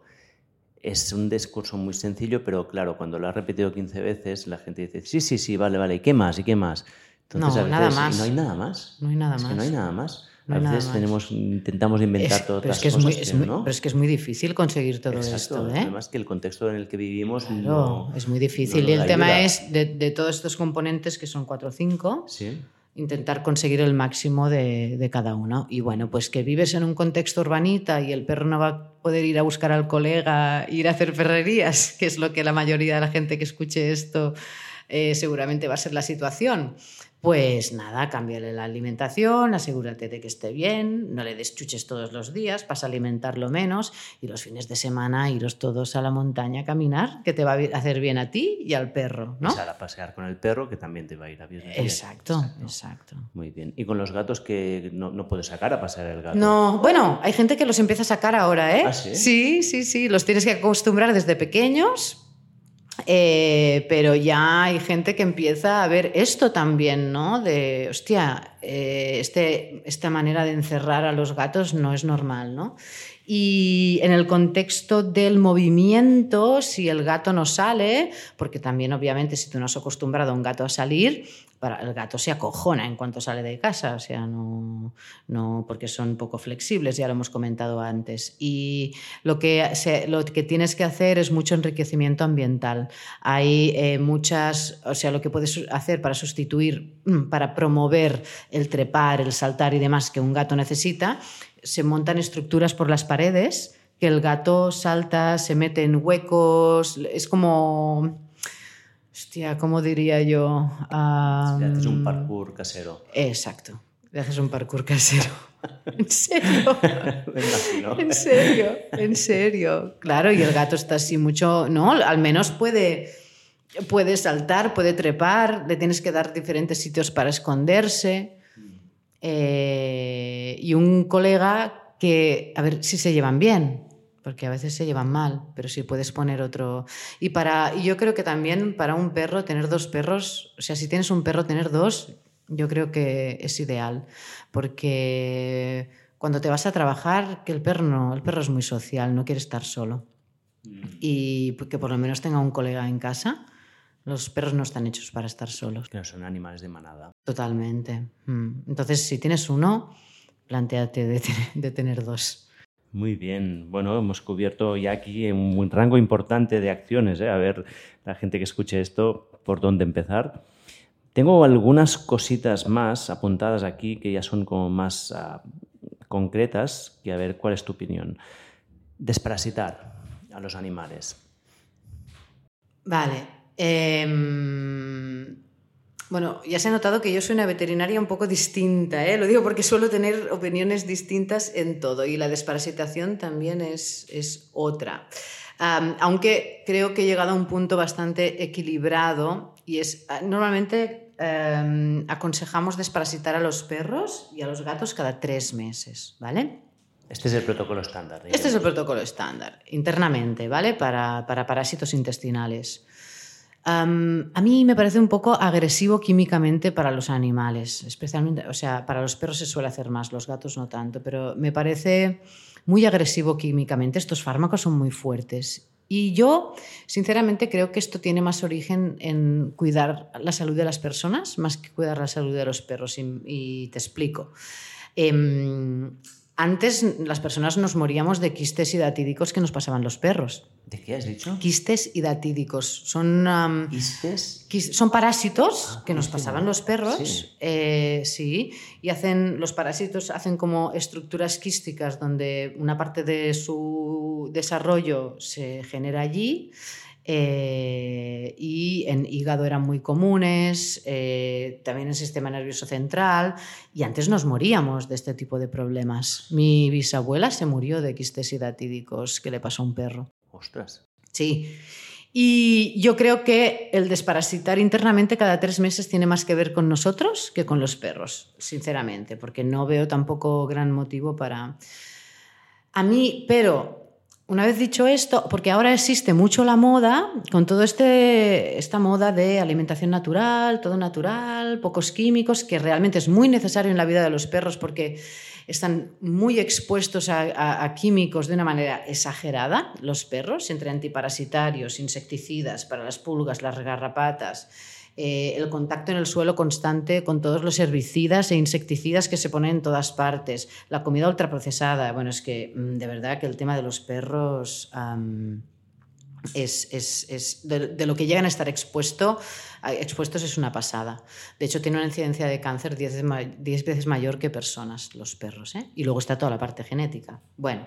[SPEAKER 1] es un discurso muy sencillo, pero claro, cuando lo has repetido 15 veces, la gente dice, sí, sí, sí, vale, vale, ¿y qué más? ¿Y qué más?
[SPEAKER 2] Entonces, no, nada más.
[SPEAKER 1] no hay nada más.
[SPEAKER 2] No hay nada más.
[SPEAKER 1] Que no hay nada más. a veces tenemos, intentamos inventar todo otras cosas.
[SPEAKER 2] Es muy, Pero es que es muy difícil conseguir todo esto. ¿eh?
[SPEAKER 1] Además que el contexto en el que vivimos
[SPEAKER 2] claro, es muy difícil. y el tema es de, de, todos estos componentes que son cuatro o cinco.
[SPEAKER 1] Sí
[SPEAKER 2] intentar conseguir el máximo de, cada uno. Y bueno, pues que vives en un contexto urbanita y el perro no va a poder ir a buscar al colega, ir a hacer ferrerías, que es lo que la mayoría de la gente que escuche esto eh, seguramente va a ser la situación. Pues nada, cámbiale la alimentación, asegúrate de que esté bien, no le des chuches todos los días, pasa a alimentarlo menos y los fines de semana iros todos a la montaña a caminar, que te va a hacer bien a ti y al perro, ¿no?
[SPEAKER 1] a pasear con el perro, que también te va a ir a bien.
[SPEAKER 2] Exacto, exacto.
[SPEAKER 1] Muy bien. ¿Y con los gatos que no, no, puedes sacar a pasear el gato?
[SPEAKER 2] No, bueno, hay gente que los empieza a sacar ahora, ¿eh?
[SPEAKER 1] ¿Ah, sí?
[SPEAKER 2] Sí, sí, sí, los tienes que acostumbrar desde pequeños eh, pero ya hay gente que empieza a ver esto también, ¿no? De, hostia, eh, este, esta manera de encerrar a los gatos no es normal, ¿no? Y en el contexto del movimiento, si el gato no sale, porque también obviamente si tú no has acostumbrado a un gato a salir, el gato se acojona en cuanto sale de casa, o sea, no, no porque son poco flexibles, ya lo hemos comentado antes. Y lo que, lo que tienes que hacer es mucho enriquecimiento ambiental. Hay eh, muchas, o sea, lo que puedes hacer para sustituir, mm, para promover el trepar, el saltar y demás que un gato necesita, se montan estructuras por las paredes que el gato salta, se mete en huecos, es como Hostia, ¿cómo diría yo?
[SPEAKER 1] le haces un parkour casero.
[SPEAKER 2] Exacto, le haces un parkour casero. ¿En serio? En serio, en serio. Claro, y el gato está así mucho, ¿no? Al menos puede, puede saltar, puede trepar, le tienes que dar diferentes sitios para esconderse. Eh, y un colega que, a ver si se llevan bien, porque a veces se llevan mal, pero si puedes poner otro. Y, para, yo creo que también para un perro, tener dos perros, o sea, si tienes un perro, tener dos, yo creo que es ideal, porque cuando te vas a trabajar, que el perro no, el perro es muy social, no quiere estar solo. Mm. Y que por lo menos tenga un colega en casa. Los perros no están hechos para estar solos.
[SPEAKER 1] Que no son animales de manada.
[SPEAKER 2] Totalmente. Mm. Entonces, si tienes uno, planteate de tener dos.
[SPEAKER 1] Muy bien. Bueno, hemos cubierto ya aquí un rango importante de acciones. ¿eh? A ver, la gente que escuche esto, por dónde empezar. Tengo algunas cositas más apuntadas aquí que ya son como más ah, concretas, y a ver cuál es tu opinión. Desparasitar a los animales.
[SPEAKER 2] Vale. Em, bueno, ya se ha notado que yo soy una veterinaria un poco distinta, ¿eh? lo digo porque suelo tener opiniones distintas en todo y la desparasitación también es, es otra. aunque creo que he llegado a un punto bastante equilibrado y es, ah, normalmente em, aconsejamos desparasitar a los perros y a los gatos cada tres meses, ¿vale?
[SPEAKER 1] Este es el protocolo estándar.
[SPEAKER 2] Este es el protocolo estándar, internamente, ¿vale? Para, para parásitos intestinales. A mí me parece un poco agresivo químicamente para los animales, especialmente, o sea, para los perros se suele hacer más, los gatos no tanto, pero me parece muy agresivo químicamente. Estos fármacos son muy fuertes. Y yo, sinceramente, creo que esto tiene más origen en cuidar la salud de las personas más que cuidar la salud de los perros. Y, te explico. Em, antes las personas nos moríamos de quistes hidatídicos que nos pasaban los perros.
[SPEAKER 1] ¿De qué has dicho?
[SPEAKER 2] Quistes hidatídicos. Son, ¿Quistes? son parásitos ah, que nos pasaban los perros. Sí. Eh, sí. Y hacen, los parásitos hacen como estructuras quísticas donde una parte de su desarrollo se genera allí eh, y en hígado eran muy comunes, eh, también en sistema nervioso central, y antes nos moríamos de este tipo de problemas. Mi bisabuela se murió de quistes hidatídicos que le pasó a un perro.
[SPEAKER 1] Ostras.
[SPEAKER 2] Sí. Y yo creo que el desparasitar internamente cada tres meses tiene más que ver con nosotros que con los perros, sinceramente, porque no veo tampoco gran motivo para... A mí, pero una vez dicho esto, porque ahora existe mucho la moda, con toda este, esta moda de alimentación natural, todo natural, pocos químicos, que realmente es muy necesario en la vida de los perros porque están muy expuestos a, químicos de una manera exagerada, los perros, entre antiparasitarios, insecticidas para las pulgas, las garrapatas eh, el contacto en el suelo constante con todos los herbicidas e insecticidas que se ponen en todas partes, la comida ultraprocesada. Bueno, es que mm, de verdad que el tema de los perros es, de, lo que llegan a estar expuesto, expuestos es una pasada. De hecho, tiene una incidencia de cáncer 10 veces mayor que personas, los perros. ¿eh? Y luego está toda la parte genética. Bueno,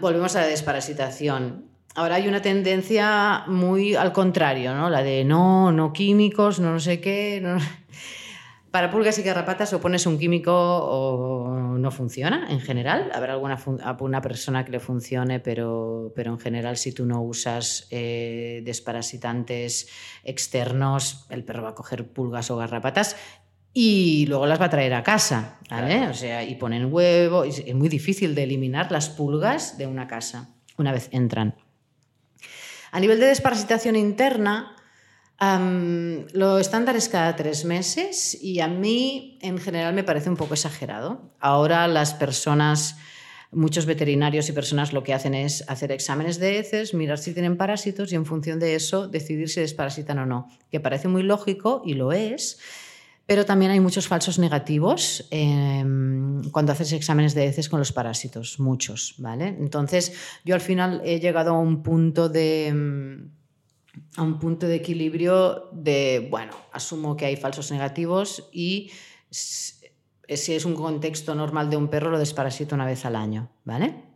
[SPEAKER 2] volvemos a la desparasitación ahora hay una tendencia muy al contrario, ¿no? La de no, no químicos, no no sé qué. Para pulgas y garrapatas o pones un químico o no funciona en general. Habrá alguna una persona que le funcione, pero, pero en general si tú no usas eh, desparasitantes externos, el perro va a coger pulgas o garrapatas y luego las va a traer a casa, ¿vale? O sea, y ponen huevo. Es muy difícil de eliminar las pulgas de una casa una vez entran. A nivel de desparasitación interna, lo estándar es cada tres meses y a mí en general me parece un poco exagerado. Ahora las personas, muchos veterinarios y personas lo que hacen es hacer exámenes de heces, mirar si tienen parásitos y en función de eso decidir si desparasitan o no, que parece muy lógico y lo es pero también hay muchos falsos negativos em, cuando haces exámenes de heces con los parásitos, muchos, ¿vale? Entonces, yo al final he llegado a un punto de em, a un punto de equilibrio de, bueno, asumo que hay falsos negativos y si es un contexto normal de un perro lo desparasito una vez al año, ¿vale?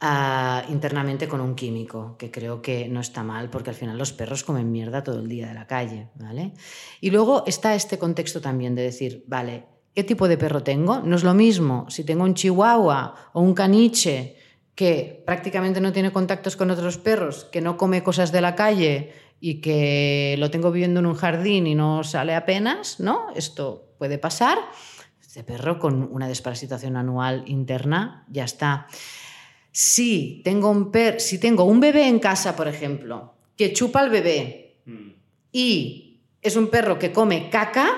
[SPEAKER 2] Internamente con un químico, que creo que no está mal porque al final los perros comen mierda todo el día de la calle, ¿vale? Y luego está este contexto también de decir, vale, ¿qué tipo de perro tengo? No es lo mismo si tengo un chihuahua o un caniche que prácticamente no tiene contactos con otros perros, que no come cosas de la calle y que lo tengo viviendo en un jardín y no sale apenas, ¿no? Esto puede pasar. Este perro con una desparasitación anual interna ya está. Si tengo un, per si tengo un bebé en casa, por ejemplo, que chupa al bebé mm. y es un perro que come caca,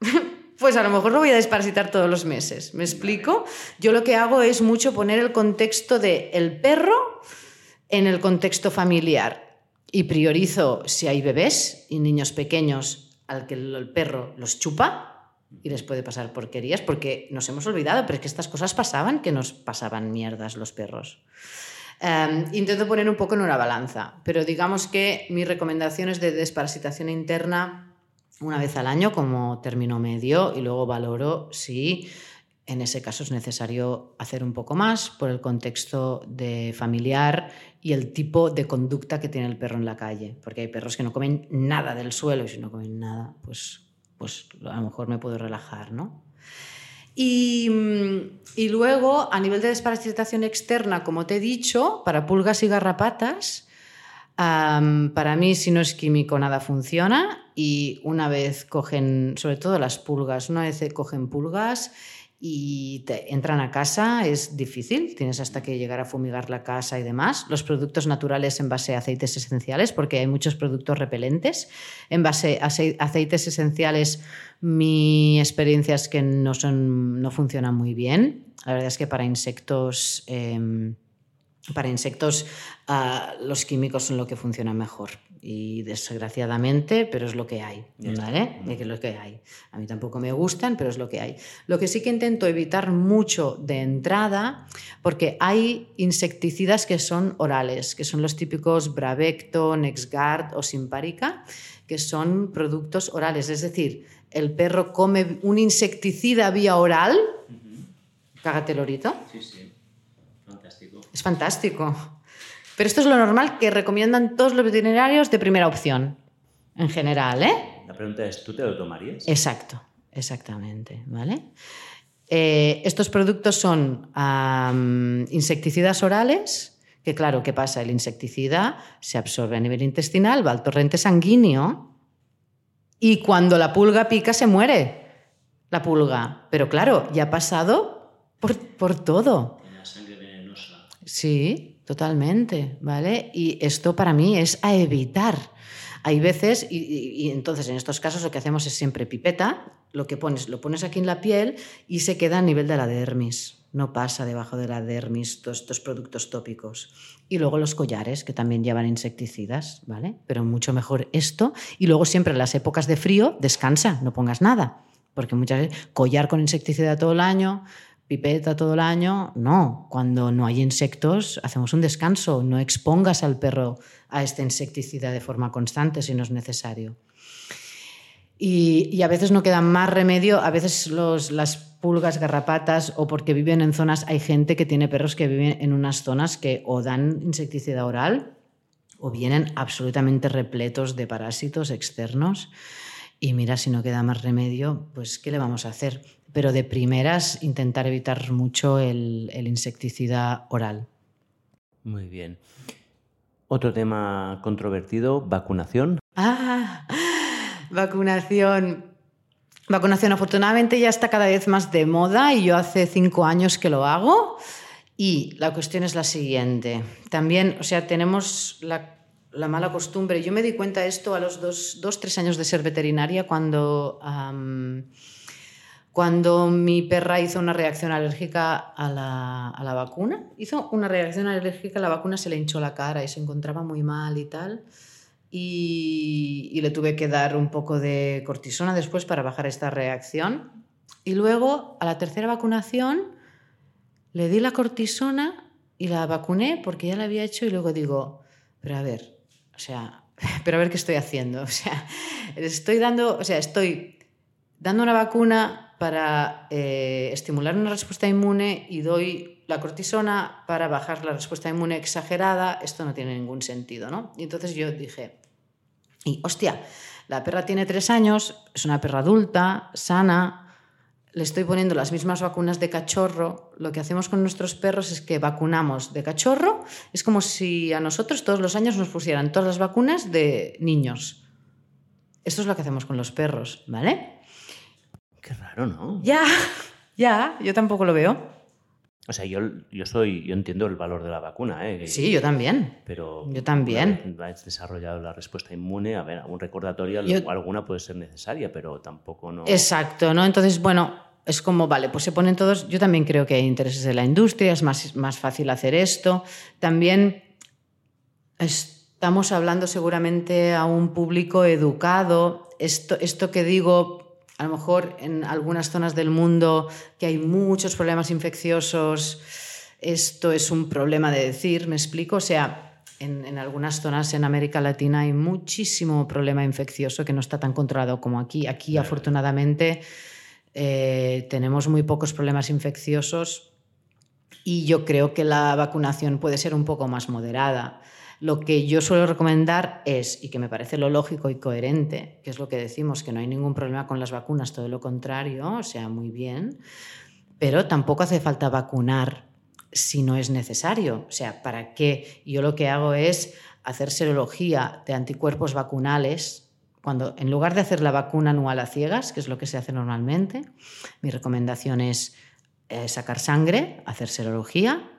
[SPEAKER 2] pues a lo mejor lo voy a desparasitar todos los meses. ¿Me explico? Yo lo que hago es mucho poner el contexto del el perro en el contexto familiar y priorizo si hay bebés y niños pequeños al que el perro los chupa y les puede pasar porquerías porque nos hemos olvidado, pero es que estas cosas pasaban, que nos pasaban mierdas los perros. Em, intento poner un poco en una balanza, pero digamos que mis recomendaciones de desparasitación interna una vez al año como término medio y luego valoro si en ese caso es necesario hacer un poco más por el contexto de familiar y el tipo de conducta que tiene el perro en la calle, porque hay perros que no comen nada del suelo y si no comen nada, pues pues a lo mejor me puedo relajar, ¿no? Y, luego, a nivel de desparasitación externa, como te he dicho, para pulgas y garrapatas, para mí, si no es químico, nada funciona. Y una vez cogen, sobre todo las pulgas, una vez cogen pulgas y te entran a casa, es difícil, tienes hasta que llegar a fumigar la casa y demás. Los productos naturales en base a aceites esenciales, porque hay muchos productos repelentes. En base a aceites esenciales, mi experiencia es que no, son, no funcionan muy bien. La verdad es que para insectos... Em, para insectos ah, los químicos son lo que funciona mejor y desgraciadamente, pero es lo que hay, ¿vale? Es lo que hay. A mí tampoco me gustan, pero es lo que hay. Lo que sí que intento evitar mucho de entrada, porque hay insecticidas que son orales, que son los típicos Bravecto, Nexgard o Simparica, que son productos orales, es decir, el perro come un insecticida vía oral, cágate lorito.
[SPEAKER 1] Sí, sí.
[SPEAKER 2] Es fantástico. Pero esto es lo normal que recomiendan todos los veterinarios de primera opción, en general, ¿eh?
[SPEAKER 1] La pregunta es, ¿tú te lo tomarías?
[SPEAKER 2] Exacto, exactamente, ¿vale? Eh, estos productos son insecticidas orales, que claro, ¿qué pasa? El insecticida se absorbe a nivel intestinal, va al torrente sanguíneo y cuando la pulga pica se muere la pulga. Pero claro, ya ha pasado por, por todo. Sí, Totalmente, ¿vale? Y esto para mí es a evitar. Hay veces, y, entonces en estos casos lo que hacemos es siempre pipeta, lo que pones, lo pones aquí en la piel y se queda a nivel de la dermis. No pasa debajo de la dermis todos estos productos tópicos. Y luego los collares, que también llevan insecticidas, ¿vale? Pero mucho mejor esto. Y luego siempre en las épocas de frío, descansa, no pongas nada. Porque muchas veces collar con insecticida todo el año, pipeta todo el año. No, cuando no hay insectos hacemos un descanso. No expongas al perro a este insecticida de forma constante si no es necesario. Y, a veces no queda más remedio, a veces los, las pulgas, garrapatas o porque viven en zonas, hay gente que tiene perros que viven en unas zonas que o dan insecticida oral o vienen absolutamente repletos de parásitos externos. Y mira, si no queda más remedio, pues ¿qué le vamos a hacer? Pero de primeras intentar evitar mucho el, insecticida oral.
[SPEAKER 1] Muy bien. Otro tema controvertido, vacunación.
[SPEAKER 2] Ah, vacunación. Vacunación afortunadamente ya está cada vez más de moda y yo hace cinco años que lo hago. Y la cuestión es la siguiente. También, o sea, tenemos la, mala costumbre. Yo me di cuenta de esto a los dos, dos tres años de ser veterinaria cuando... Cuando mi perra hizo una reacción alérgica a la, vacuna, hizo una reacción alérgica a la vacuna, se le hinchó la cara y se encontraba muy mal y tal. Y, le tuve que dar un poco de cortisona después para bajar esta reacción. Y luego, a la tercera vacunación, le di la cortisona y la vacuné porque ya la había hecho y luego digo, pero a ver, o sea, pero a ver qué estoy haciendo. O sea, estoy dando, o sea, estoy dando una vacuna para eh, estimular una respuesta inmune y doy la cortisona para bajar la respuesta inmune exagerada, esto no tiene ningún sentido, ¿no? Y entonces yo dije, y hostia, la perra tiene tres años, es una perra adulta, sana, le estoy poniendo las mismas vacunas de cachorro, lo que hacemos con nuestros perros es que vacunamos de cachorro, es como si a nosotros todos los años nos pusieran todas las vacunas de niños. Esto es lo que hacemos con los perros, ¿vale?
[SPEAKER 1] Qué raro, ¿no?
[SPEAKER 2] Ya, ya, yo tampoco lo veo.
[SPEAKER 1] O sea, yo, yo soy, yo entiendo el valor de la vacuna, ¿eh?
[SPEAKER 2] Sí, yo también.
[SPEAKER 1] Pero
[SPEAKER 2] yo también.
[SPEAKER 1] Has desarrollado la respuesta inmune, a ver, algún recordatorio, alguna puede ser necesaria, pero tampoco no.
[SPEAKER 2] Exacto, ¿no? Entonces, bueno, es como, vale, pues se ponen todos. Yo también creo que hay intereses de la industria, es más, más fácil hacer esto. También estamos hablando seguramente a un público educado. Esto, esto que digo a lo mejor en algunas zonas del mundo que hay muchos problemas infecciosos, esto es un problema de decir, ¿me explico? O sea, en, algunas zonas en América Latina hay muchísimo problema infeccioso que no está tan controlado como aquí. Aquí, afortunadamente, eh, tenemos muy pocos problemas infecciosos y yo creo que la vacunación puede ser un poco más moderada. Lo que yo suelo recomendar es, y que me parece lo lógico y coherente, que es lo que decimos, que no hay ningún problema con las vacunas, todo lo contrario, o sea, muy bien, pero tampoco hace falta vacunar si no es necesario. O sea, ¿para qué? Yo lo que hago es hacer serología de anticuerpos vacunales cuando en lugar de hacer la vacuna anual a ciegas, que es lo que se hace normalmente, mi recomendación es eh, sacar sangre, hacer serología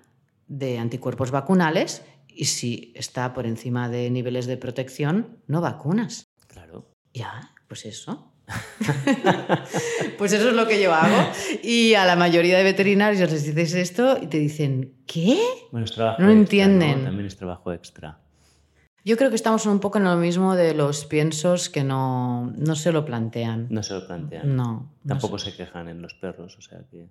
[SPEAKER 2] de anticuerpos vacunales y si está por encima de niveles de protección, no vacunas.
[SPEAKER 1] Claro.
[SPEAKER 2] Ya, pues eso. pues eso es lo que yo hago. Y a la mayoría de veterinarios les dices esto y te dicen, ¿qué?
[SPEAKER 1] Bueno, es trabajo
[SPEAKER 2] No
[SPEAKER 1] extra,
[SPEAKER 2] entienden.
[SPEAKER 1] También es trabajo extra.
[SPEAKER 2] Yo creo que estamos un poco en lo mismo de los piensos que no, no se lo plantean.
[SPEAKER 1] No se lo plantean.
[SPEAKER 2] No. no
[SPEAKER 1] Tampoco
[SPEAKER 2] sé.
[SPEAKER 1] se quejan en los perros, o sea que...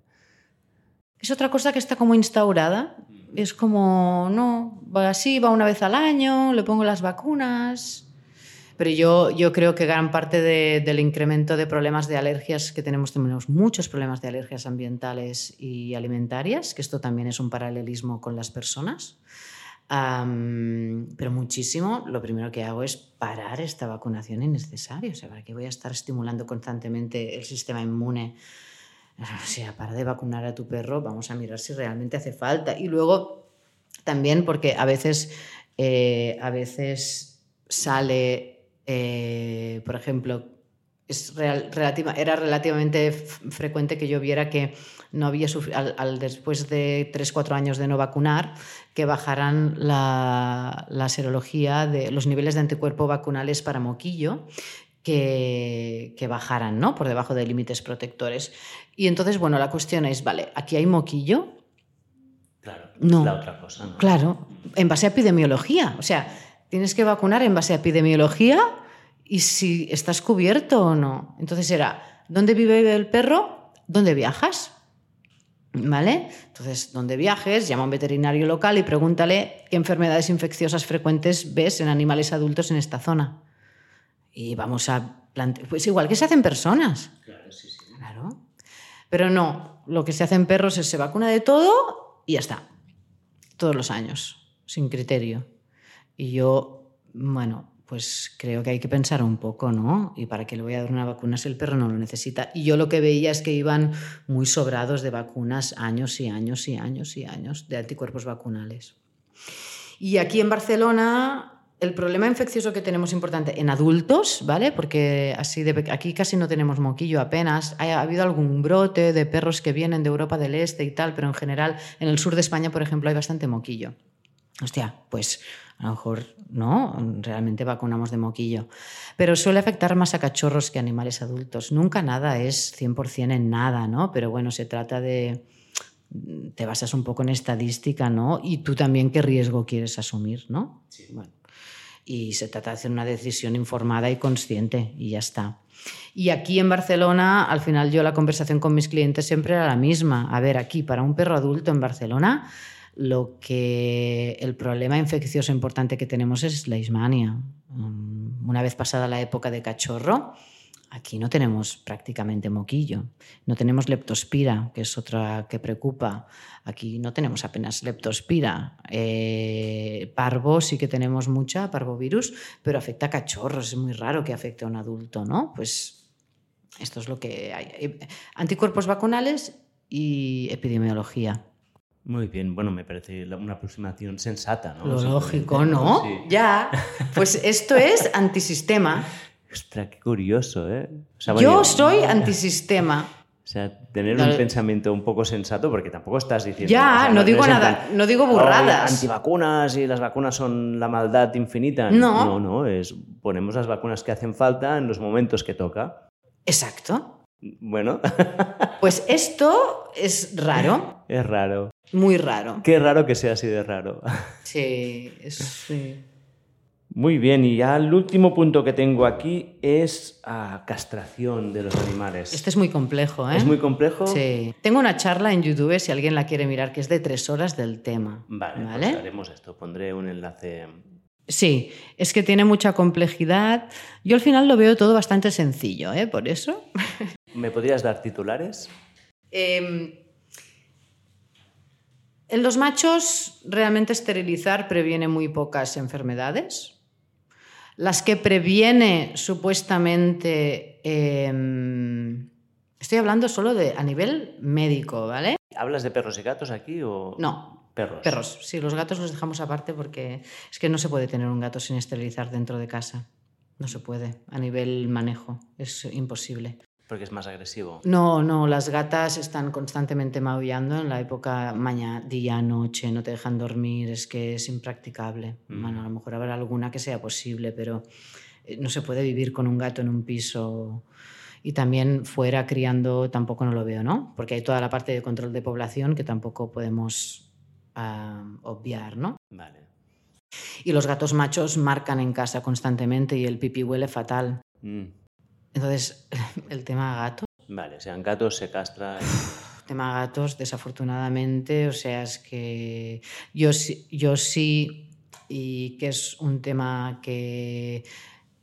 [SPEAKER 2] Es otra cosa que está como instaurada. Es como, no, va así, va una vez al año, le pongo las vacunas. Pero yo, yo creo que gran parte de- del incremento de problemas de alergias que tenemos, tenemos muchos problemas de alergias ambientales y alimentarias, que esto también es un paralelismo con las personas. Pero muchísimo, lo primero que hago es parar esta vacunación innecesaria. O sea, ¿para qué voy a estar estimulando constantemente el sistema inmune? O sea, para de vacunar a tu perro, vamos a mirar si realmente hace falta. Y luego también porque a veces, eh, a veces sale, eh, por ejemplo, es relativa, era relativamente frecuente que yo viera que no había al, al después de 3-4 años de no vacunar, que bajaran la, la serología de los niveles de anticuerpo vacunales para moquillo, que, que bajaran ¿no? por debajo de límites protectores. Y entonces, bueno, la cuestión es, vale, aquí hay moquillo,
[SPEAKER 1] Claro,
[SPEAKER 2] No.
[SPEAKER 1] la otra cosa, ¿no?
[SPEAKER 2] Claro, en base a epidemiología. O sea, tienes que vacunar en base a epidemiología y si estás cubierto o no. Entonces era, ¿dónde vive el perro? ¿Dónde viajas? ¿Vale? Entonces, donde viajes, llama a un veterinario local y pregúntale qué enfermedades infecciosas frecuentes ves en animales adultos en esta zona. Y vamos a plantear, pues igual que se hacen personas.
[SPEAKER 1] Claro, sí, sí.
[SPEAKER 2] Claro. Pero no, lo que se hace en perros es se vacuna de todo y ya está. Todos los años, sin criterio. Y yo, bueno, pues creo que hay que pensar un poco, ¿no? Y para qué le voy a dar una vacuna si el perro no lo necesita. Y yo lo que veía es que iban muy sobrados de vacunas años y años y años y años de anticuerpos vacunales. Y aquí en Barcelona el problema infeccioso que tenemos importante en adultos, ¿vale? Porque así de aquí casi no tenemos moquillo apenas. Ha, ha habido algún brote de perros que vienen de Europa del Este y tal, pero en general en el sur de España, por ejemplo, hay bastante moquillo. Hostia, pues a lo mejor no, realmente vacunamos de moquillo. Pero suele afectar más a cachorros que a animales adultos. Nunca nada es 100% en nada, ¿no? Pero bueno, se trata de... Te basas un poco en estadística, ¿no? Y tú también qué riesgo quieres asumir, ¿no? Bueno, y se trata de hacer una decisión informada y consciente y ya está. Y aquí en Barcelona, al final yo la conversación con mis clientes siempre era la misma. A ver, aquí para un perro adulto en Barcelona, lo que el problema infeccioso importante que tenemos es la ismania. Mm, Una vez pasada la época de cachorro, aquí no tenemos prácticamente moquillo. No tenemos leptospira, que es otra que preocupa. Aquí no tenemos apenas leptospira. Eh, parvo sí que tenemos mucha, parvovirus, pero afecta a cachorros. Es muy raro que afecte a un adulto, ¿no? Pues esto es lo que hay. Eh, Anticuerpos vacunales y epidemiología.
[SPEAKER 1] Muy bien, bueno, me parece una aproximación sensata, ¿no?
[SPEAKER 2] Lo lógico, ¿no?
[SPEAKER 1] Sí.
[SPEAKER 2] Ya. Pues esto es antisistema.
[SPEAKER 1] Ostras, qué curioso, ¿eh? O sea,
[SPEAKER 2] Yo soy antisistema.
[SPEAKER 1] O sea, tener
[SPEAKER 2] No,
[SPEAKER 1] un pensamiento un poco sensato, porque tampoco estás diciendo.
[SPEAKER 2] Ya,
[SPEAKER 1] o sea,
[SPEAKER 2] no digo
[SPEAKER 1] es en
[SPEAKER 2] nada,
[SPEAKER 1] plan,
[SPEAKER 2] no digo
[SPEAKER 1] "Ay,
[SPEAKER 2] burradas".
[SPEAKER 1] antivacunas y las vacunas son la maldad infinita.
[SPEAKER 2] No.
[SPEAKER 1] No, no, es ponemos las vacunas que hacen falta en los momentos que toca.
[SPEAKER 2] Exacto.
[SPEAKER 1] Bueno,
[SPEAKER 2] Pues esto es raro,
[SPEAKER 1] es raro.
[SPEAKER 2] muy raro.
[SPEAKER 1] Qué raro que sea así de raro.
[SPEAKER 2] Sí, es, sí.
[SPEAKER 1] Muy bien, y ya el último punto que tengo aquí es ah, castración de los animales.
[SPEAKER 2] Este es muy complejo, ¿eh?
[SPEAKER 1] ¿Es muy complejo?
[SPEAKER 2] Sí. Tengo una charla en YouTube, si alguien la quiere mirar, que es de tres horas del tema.
[SPEAKER 1] Vale,
[SPEAKER 2] ¿Vale?
[SPEAKER 1] pues haremos esto. Pondré un enlace.
[SPEAKER 2] Sí, es que tiene mucha complejidad. Yo al final lo veo todo bastante sencillo, ¿eh? Por eso.
[SPEAKER 1] ¿Me podrías dar titulares?
[SPEAKER 2] Eh, en los machos, realmente esterilizar previene muy pocas enfermedades. Las que previene supuestamente. eh, estoy hablando solo de a nivel médico, ¿vale?
[SPEAKER 1] ¿Hablas de perros y gatos aquí o...?
[SPEAKER 2] No,
[SPEAKER 1] Perros.
[SPEAKER 2] perros. Sí, los gatos los dejamos aparte porque es que no se puede tener un gato sin esterilizar dentro de casa. No se puede, a nivel manejo, es imposible.
[SPEAKER 1] Porque es más agresivo.
[SPEAKER 2] No, no, las gatas están constantemente maullando en la época mañana, día, noche, no te dejan dormir, es que es impracticable.
[SPEAKER 1] Mm.
[SPEAKER 2] Bueno, a lo mejor habrá alguna que sea posible, pero eh, no se puede vivir con un gato en un piso y también fuera criando tampoco no lo veo, ¿no? Porque hay toda la parte de control de población que tampoco podemos obviar, ¿no?
[SPEAKER 1] Vale.
[SPEAKER 2] Y los gatos machos marcan en casa constantemente y el pipí huele fatal.
[SPEAKER 1] Mm.
[SPEAKER 2] Entonces, el tema gato,
[SPEAKER 1] Vale, sean gatos, se castra.
[SPEAKER 2] tema gatos, desafortunadamente, o sea, es que yo, sí- yo sí, y que es un tema que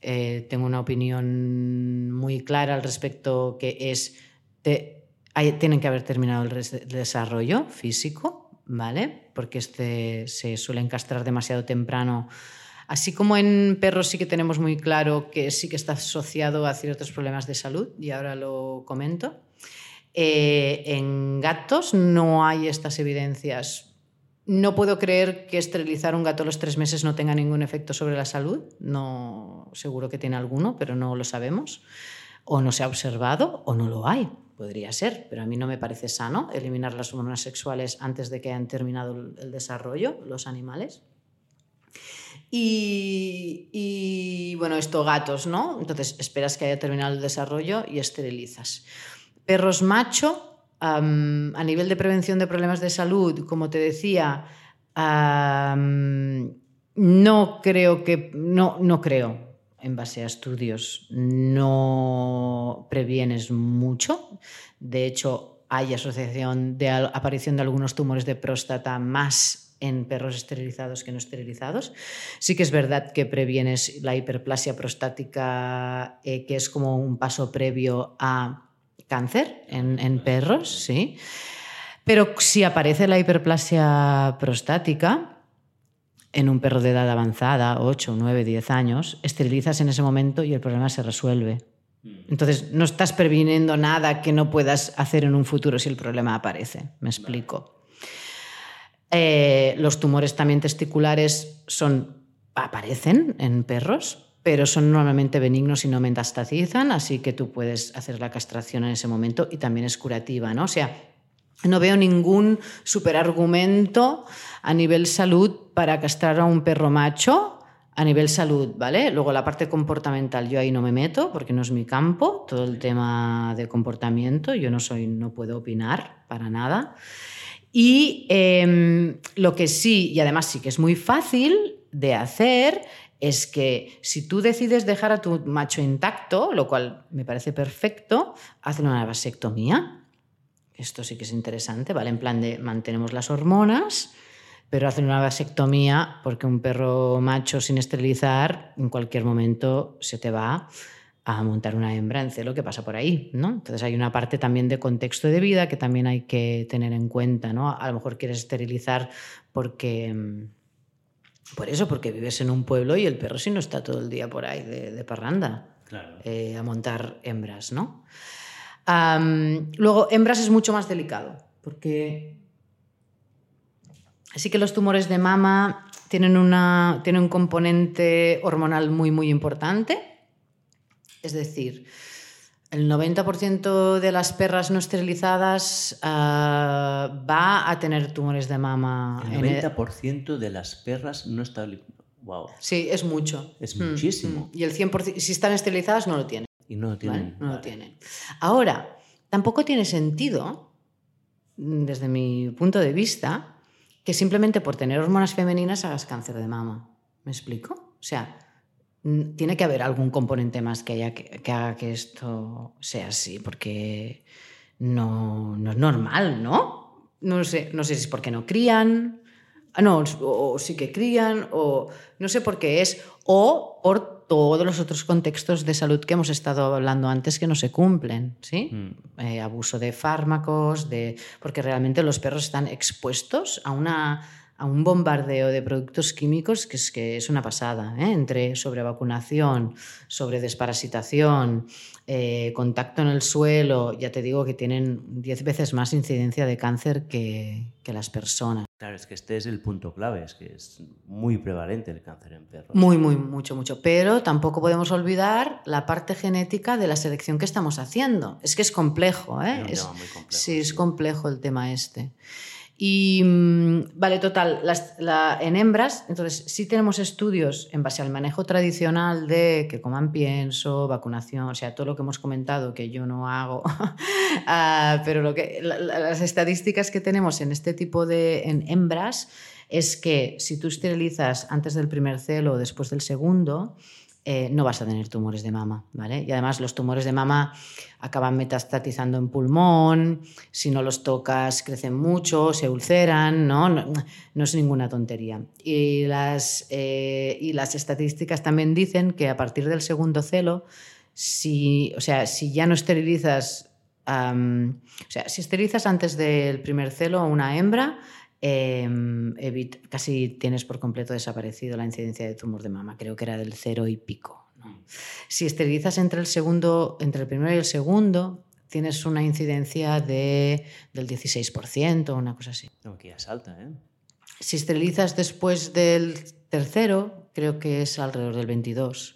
[SPEAKER 2] eh, tengo una opinión muy clara al respecto, que es, te- hay- tienen que haber terminado el, res- el desarrollo físico, ¿vale? Porque este, se suelen castrar demasiado temprano. Así como en perros sí que tenemos muy claro que sí que está asociado a ciertos problemas de salud, y ahora lo comento. Eh, en gatos no hay estas evidencias. No puedo creer que esterilizar un gato a los tres meses no tenga ningún efecto sobre la salud. No, seguro que tiene alguno, pero no lo sabemos. O no se ha observado o no lo hay. Podría ser, pero a mí no me parece sano eliminar las hormonas sexuales antes de que hayan terminado el- desarrollo, los animales. Y, bueno, esto gatos, ¿no? Entonces esperas que haya terminado el desarrollo y esterilizas. Perros macho, a nivel de prevención de problemas de salud, como te decía, no creo que, no, no creo, en base a estudios, no previenes mucho. De hecho, hay asociación de aparición de algunos tumores de próstata más en perros esterilizados que no esterilizados. Sí que es verdad que previenes la hiperplasia prostática, eh, que es como un paso previo a cáncer en, en perros, sí. Pero si aparece la hiperplasia prostática en un perro de edad avanzada, 8, 9, 10 años, esterilizas en ese momento y el problema se resuelve. Entonces, no estás previniendo nada que no puedas hacer en un futuro si el problema aparece. Me explico. Eh, los tumores también testiculares son, aparecen en perros, pero son normalmente benignos y no metastatizan, así que tú puedes hacer la castración en ese momento y también es curativa, ¿no? O sea, no veo ningún superargumento a nivel salud para castrar a un perro macho a nivel salud, ¿vale? Luego la parte comportamental yo ahí no me meto porque no es mi campo, todo el tema de comportamiento, yo no soy, no puedo opinar para nada. Y eh, lo que sí, y además sí que es muy fácil de hacer, es que si tú decides dejar a tu macho intacto, lo cual me parece perfecto, hazle una vasectomía. Esto sí que es interesante, ¿vale? En plan de mantenemos las hormonas, pero hacen una vasectomía porque un perro macho sin esterilizar en cualquier momento se te va a montar una hembra en celo que pasa por ahí, ¿no? Entonces hay una parte también de contexto de vida que también hay que tener en cuenta, ¿no? A lo mejor quieres esterilizar porque mm, por eso, porque vives en un pueblo y el perro si no está todo el día por ahí de, de parranda
[SPEAKER 1] Claro.
[SPEAKER 2] eh, a montar hembras, ¿no? Luego, hembras es mucho más delicado, porque sí que los tumores de mama tienen, una, tienen un componente hormonal muy, muy importante. Es decir, el 90% de las perras no esterilizadas ah, va a tener tumores de mama.
[SPEAKER 1] El
[SPEAKER 2] en ed-
[SPEAKER 1] 90% de las perras no está... Wow.
[SPEAKER 2] Sí, es mucho.
[SPEAKER 1] Es
[SPEAKER 2] Mm,
[SPEAKER 1] muchísimo.
[SPEAKER 2] mm. Y el 100%, si están esterilizadas, no lo tienen.
[SPEAKER 1] Y no lo
[SPEAKER 2] ¿vale?
[SPEAKER 1] tienen.
[SPEAKER 2] No lo tienen. Ahora, tampoco tiene sentido, mm, desde mi punto de vista, que simplemente por tener hormonas femeninas hagas cáncer de mama. ¿Me explico? O sea, tiene que haber algún componente más que, haya que, que haga que esto sea así, porque no, no es normal, ¿no? No sé, no sé si es porque no crían, ah, no, o, o sí que crían, o no sé por qué es, o por todos los otros contextos de salud que hemos estado hablando antes que no se cumplen, ¿sí?
[SPEAKER 1] Mm.
[SPEAKER 2] Eh, abuso de fármacos, de, porque realmente los perros están expuestos a una, a un bombardeo de productos químicos que es, que es una pasada, ¿eh? entre sobrevacunación, sobre desparasitación, eh, contacto en el suelo, ya te digo que tienen 10 veces más incidencia de cáncer que, que, las personas.
[SPEAKER 1] Claro, es que este es el punto clave, es que es muy prevalente el cáncer en perros.
[SPEAKER 2] Muy, muy, mucho, mucho. Pero tampoco podemos olvidar la parte genética de la selección que estamos haciendo. Es que es complejo, ¿eh?
[SPEAKER 1] Es, muy complejo,
[SPEAKER 2] sí, es complejo el tema este. Y mm, vale, total, en hembras, entonces sí tenemos estudios en base al manejo tradicional de que coman pienso, vacunación, o sea, todo lo que hemos comentado que yo no hago, uh, pero lo que, la, las estadísticas que tenemos en este tipo de en hembras es que si tú esterilizas antes del primer celo o después del segundo, eh, no vas a tener tumores de mama, ¿vale? Y además los tumores de mama acaban metastatizando en pulmón, si no los tocas crecen mucho, se ulceran, ¿no? No, es ninguna tontería. Y las, eh, y las estadísticas también dicen que a partir del segundo celo, si, o sea, si ya no esterilizas, o sea, si esterilizas antes del primer celo a una hembra, eh, casi tienes por completo desaparecido la incidencia de tumor de mama, creo que era del cero y pico. ¿no? Si esterilizas entre el, segundo, entre el primero y el segundo, tienes una incidencia de, del 16%, una cosa así.
[SPEAKER 1] No, que ya es alta, ¿eh?
[SPEAKER 2] Si esterilizas después del tercero, creo que es alrededor del 22%.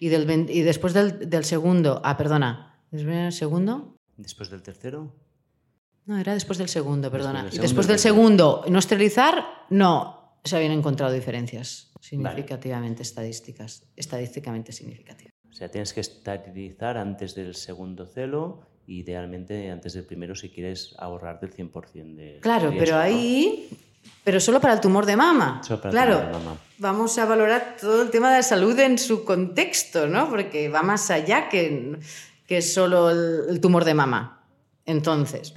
[SPEAKER 2] Y, del, y después del, del, segundo, ah, perdona, ¿después del segundo?
[SPEAKER 1] Después del tercero.
[SPEAKER 2] No, era después del segundo, perdona. Después del segundo, y después del segundo, no esterilizar, no se habían encontrado diferencias significativamente vale. estadísticas, estadísticamente significativas.
[SPEAKER 1] O sea, tienes que esterilizar antes del segundo celo, idealmente antes del primero si quieres ahorrar del 100% de
[SPEAKER 2] Claro,
[SPEAKER 1] riesgo,
[SPEAKER 2] pero ahí pero solo para el tumor de mama.
[SPEAKER 1] Solo para
[SPEAKER 2] claro,
[SPEAKER 1] el tumor de mama.
[SPEAKER 2] vamos a valorar todo el tema de la salud en su contexto, ¿no? Porque va más allá que, que solo el, el tumor de mama. Entonces,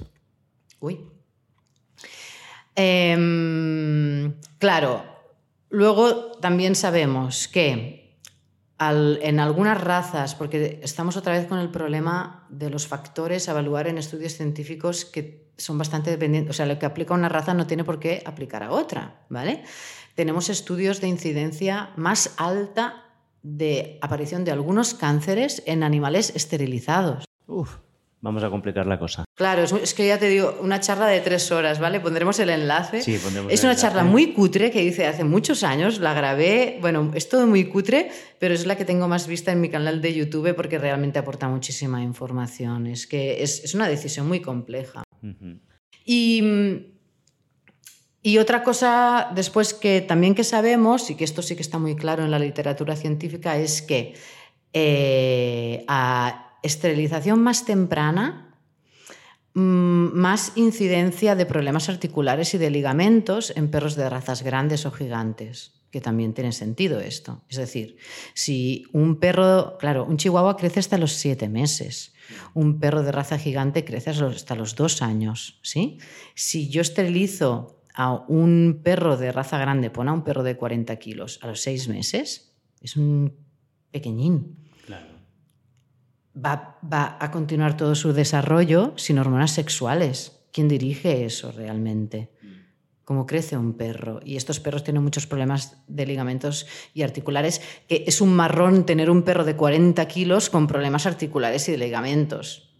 [SPEAKER 2] Uy. Eh, claro, luego también sabemos que en algunas razas, porque estamos otra vez con el problema de los factores a evaluar en estudios científicos que son bastante dependientes, o sea, lo que aplica una raza no tiene por qué aplicar a otra, ¿vale? Tenemos estudios de incidencia más alta de aparición de algunos cánceres en animales esterilizados.
[SPEAKER 1] Uf vamos a complicar la cosa.
[SPEAKER 2] Claro, es, que ya te digo, una charla de tres horas, ¿vale? Pondremos el enlace.
[SPEAKER 1] Sí, pondremos
[SPEAKER 2] es
[SPEAKER 1] el
[SPEAKER 2] una
[SPEAKER 1] enlace.
[SPEAKER 2] charla muy cutre que hice hace muchos años, la grabé, bueno, es todo muy cutre, pero es la que tengo más vista en mi canal de YouTube porque realmente aporta muchísima información. Es que es, es una decisión muy compleja.
[SPEAKER 1] Uh -huh.
[SPEAKER 2] Y... Y otra cosa después que también que sabemos, y que esto sí que está muy claro en la literatura científica, es que eh, a esterilización más temprana, más incidencia de problemas articulares y de ligamentos en perros de razas grandes o gigantes, que también tiene sentido esto. Es decir, si un perro, claro, un chihuahua crece hasta los siete meses, un perro de raza gigante crece hasta los dos años, ¿sí? Si yo esterilizo a un perro de raza grande, pon a un perro de 40 kilos a los seis meses, es un pequeñín. Va, a continuar todo su desarrollo sin hormonas sexuales. ¿Quién dirige eso realmente? ¿Cómo crece un perro? Y estos perros tienen muchos problemas de ligamentos y articulares, es un marrón tener un perro de 40 kilos con problemas articulares y de ligamentos.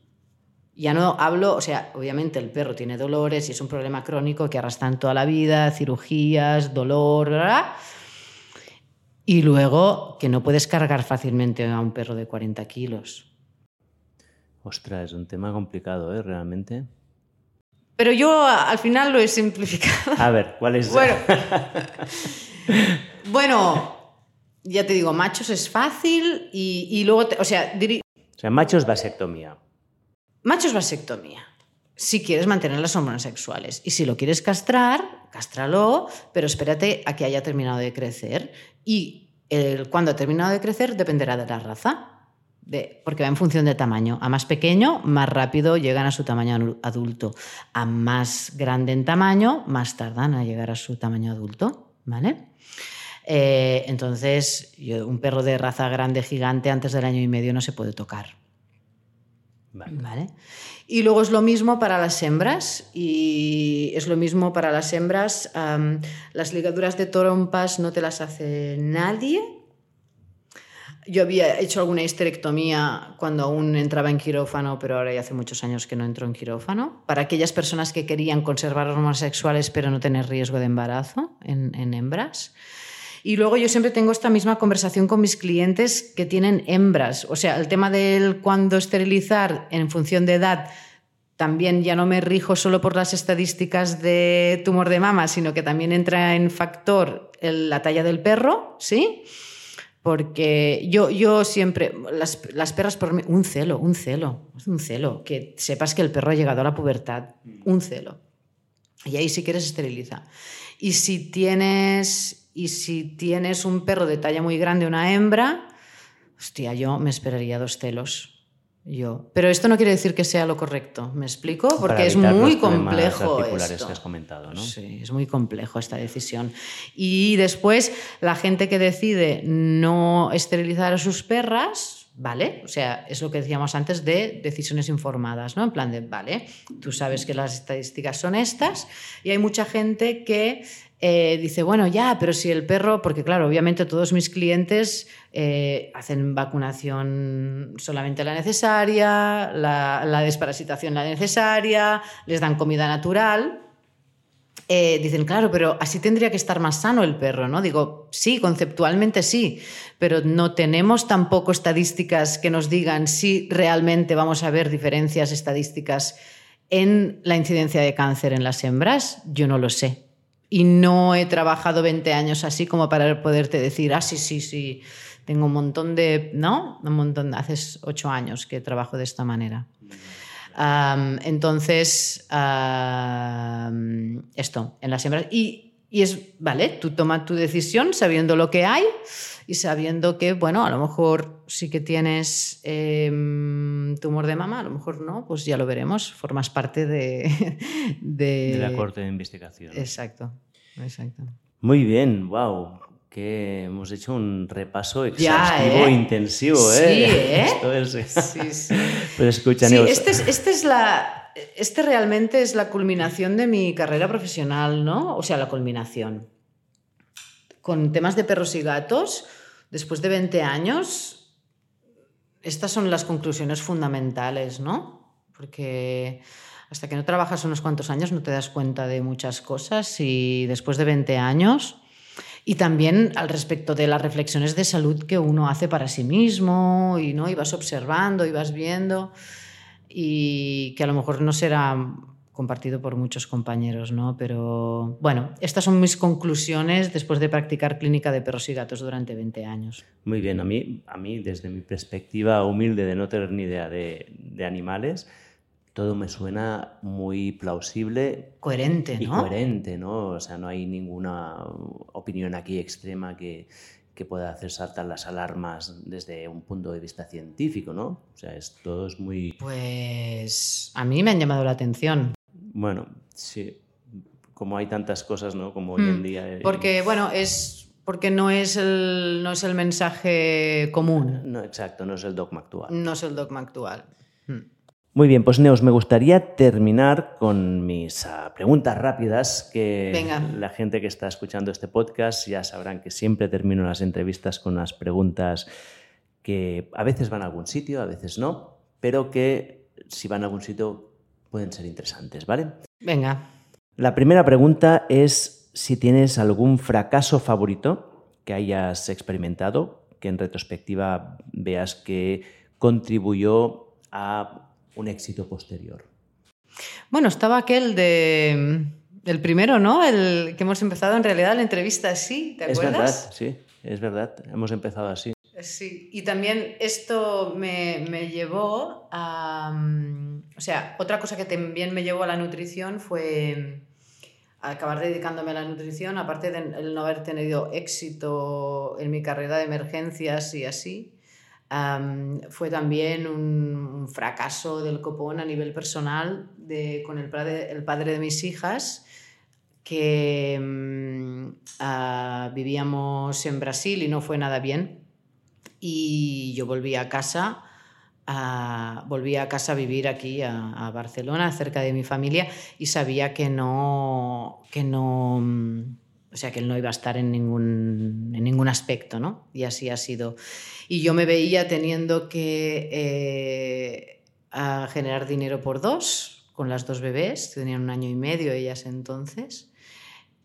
[SPEAKER 2] Ya no hablo, o sea, obviamente el perro tiene dolores y es un problema crónico que arrastran toda la vida, cirugías, dolor, ¿verdad? Y luego que no puedes cargar fácilmente a un perro de 40 kilos.
[SPEAKER 1] Ostras, es un tema complicado, ¿eh? Realmente.
[SPEAKER 2] Pero yo al final lo he simplificado.
[SPEAKER 1] A ver, ¿cuál es?
[SPEAKER 2] Bueno, bueno ya te digo, machos es fácil y, y luego, te, o sea, diri...
[SPEAKER 1] o sea, machos vasectomía.
[SPEAKER 2] Machos vasectomía. Si quieres mantener las hormonas sexuales. Y si lo quieres castrar, cástralo, pero espérate a que haya terminado de crecer. Y el, cuando ha terminado de crecer dependerá de la raza. De, porque va en función de tamaño. A más pequeño, más rápido llegan a su tamaño adulto. A más grande en tamaño, más tardan a llegar a su tamaño adulto. ¿Vale? Eh, entonces, yo, un perro de raza grande, gigante, antes del año y medio no se puede tocar. Vale. Y luego es lo mismo para las hembras y es lo mismo para las hembras. las ligaduras de trompas no te las hace nadie. Yo había hecho alguna histerectomía cuando aún entraba en quirófano, pero ahora ya hace muchos años que no entro en quirófano. Para aquellas personas que querían conservar hormonas sexuales pero no tener riesgo de embarazo en, hembras. Y luego yo siempre tengo esta misma conversación con mis clientes que tienen hembras. O sea, el tema del cuándo esterilizar en función de edad, también ya no me rijo solo por las estadísticas de tumor de mama, sino que también entra en factor la talla del perro, ¿sí? Porque yo, yo siempre, las, las perras por mí, un celo, un celo, un celo, que sepas que el perro ha llegado a la pubertad, un celo. Y ahí si quieres esteriliza. Y si tienes y si tienes un perro de talla muy grande, una hembra, hostia, yo me esperaría dos celos. Yo. Pero esto no quiere decir que sea lo correcto, ¿me explico? Porque es muy complejo. Esto.
[SPEAKER 1] Que has comentado, ¿no?
[SPEAKER 2] Sí, es muy complejo esta decisión. Y después, la gente que decide no esterilizar a sus perras, ¿vale? O sea, es lo que decíamos antes de decisiones informadas, ¿no? En plan de, vale, tú sabes que las estadísticas son estas, y hay mucha gente que eh, dice, bueno, ya, pero si el perro, porque claro, obviamente todos mis clientes eh, hacen vacunación solamente la necesaria, la, desparasitación la necesaria, les dan comida natural. Eh, dicen, claro, pero así tendría que estar más sano el perro, ¿no? Digo, sí, conceptualmente sí, pero no tenemos tampoco estadísticas que nos digan si realmente vamos a ver diferencias estadísticas en la incidencia de cáncer en las hembras. Yo no lo sé y no he trabajado 20 años así como para poderte decir, ah, sí, sí, sí, tengo un montón de, ¿no? Un montón, hace ocho años que trabajo de esta manera. entonces, esto, en las hembras. Y, y, es, vale, tú tomas tu decisión sabiendo lo que hay y sabiendo que, bueno, a lo mejor sí que tienes em, tumor de mama, a lo mejor no, pues ya lo veremos, formas parte de...
[SPEAKER 1] De, la corte de investigación.
[SPEAKER 2] Exacto, exacto.
[SPEAKER 1] Muy bien, wow que hemos hecho un repaso exhaustivo
[SPEAKER 2] ¿eh?
[SPEAKER 1] intensivo,
[SPEAKER 2] ¿eh? Sí,
[SPEAKER 1] ¿eh?
[SPEAKER 2] Esto
[SPEAKER 1] es...
[SPEAKER 2] Sí, sí.
[SPEAKER 1] Pero escucha,
[SPEAKER 2] sí, este, es, este, es la, este realmente es la culminación de mi carrera profesional, ¿no? O sea, la culminación. Con temas de perros y gatos, después de 20 años, estas son las conclusiones fundamentales, ¿no? Porque hasta que no trabajas unos cuantos años no te das cuenta de muchas cosas y después de 20 años... Y también al respecto de las reflexiones de salud que uno hace para sí mismo y, ¿no? y vas observando y vas viendo y que a lo mejor no será compartido por muchos compañeros, ¿no? Pero bueno, estas son mis conclusiones después de practicar clínica de perros y gatos durante 20 años.
[SPEAKER 1] Muy bien, a mí, a mí desde mi perspectiva humilde de no tener ni idea de, de animales, todo me suena muy plausible.
[SPEAKER 2] Coherente,
[SPEAKER 1] ¿no? Y coherente, ¿no? O sea, no hay ninguna opinión aquí extrema que, que pueda hacer saltar las alarmas desde un punto de vista científico, ¿no? O sea, es, todo es muy...
[SPEAKER 2] Pues a mí me han llamado la atención.
[SPEAKER 1] Bueno, sí, como hay tantas cosas, ¿no? Como hoy en mm, día.
[SPEAKER 2] Eh, porque, bueno, es porque no es, el, no es el mensaje común.
[SPEAKER 1] No, exacto, no es el dogma actual.
[SPEAKER 2] No es el dogma actual. Mm.
[SPEAKER 1] Muy bien, pues Neos, me gustaría terminar con mis ah, preguntas rápidas, que la gente que está escuchando este podcast ya sabrán que siempre termino las entrevistas con unas preguntas que a veces van a algún sitio, a veces no, pero que si van a algún sitio pueden ser interesantes, ¿vale?
[SPEAKER 2] Venga.
[SPEAKER 1] La primera pregunta es si tienes algún fracaso favorito que hayas experimentado, que en retrospectiva veas que contribuyó a un éxito posterior.
[SPEAKER 2] Bueno, estaba aquel de el primero, ¿no? El que hemos empezado en realidad la entrevista así, ¿te acuerdas?
[SPEAKER 1] Es verdad, sí, es verdad. Hemos empezado así.
[SPEAKER 2] Sí, y también esto me, me llevó a... Mm, o sea, otra cosa que también me llevó a la nutrición fue acabar dedicándome a la nutrición, aparte de no haber tenido éxito en mi carrera de emergencias y así, fue también un, fracaso del copón a nivel personal de, con el padre, el padre de mis hijas, que mm, ah, vivíamos en Brasil y no fue nada bien. Y yo volví a casa volví a casa a vivir aquí a, Barcelona, cerca de mi familia, y sabía que no, que no, o sea, que él no iba a estar en ningún, en ningún aspecto, ¿no? Y así ha sido. Y yo me veía teniendo que eh, generar dinero por dos, con las dos bebés, tenían un año y medio ellas entonces.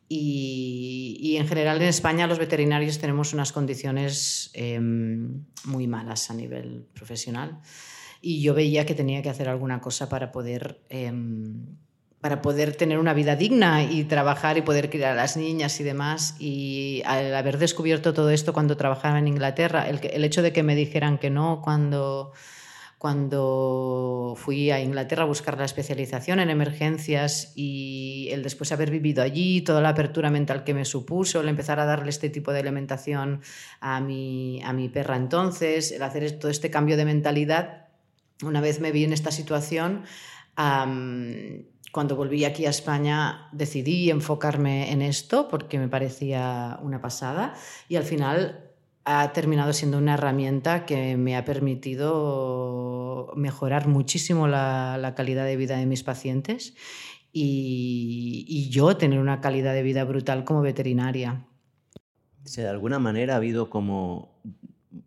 [SPEAKER 2] Y, en general en España los veterinarios tenemos unas condiciones em, muy malas a nivel profesional y yo veía que tenía que hacer alguna cosa para poder, em, para poder tener una vida digna y trabajar y poder criar a las niñas y demás. Y al haber descubierto todo esto cuando trabajaba en Inglaterra, el, el hecho de que me dijeran que no cuando cuando fui a Inglaterra a buscar la especialización en emergencias y el después haber vivido allí, toda la apertura mental que me supuso, el empezar a darle este tipo de alimentación a mi, a mi perra. Entonces, el hacer todo este cambio de mentalidad, una vez me vi en esta situación, cuando volví aquí a España decidí enfocarme en esto porque me parecía una pasada y al final ha terminado siendo una herramienta que me ha permitido mejorar muchísimo la, calidad de vida de mis pacientes y, y, yo tener una calidad de vida brutal como veterinaria.
[SPEAKER 1] Si de alguna manera ha habido como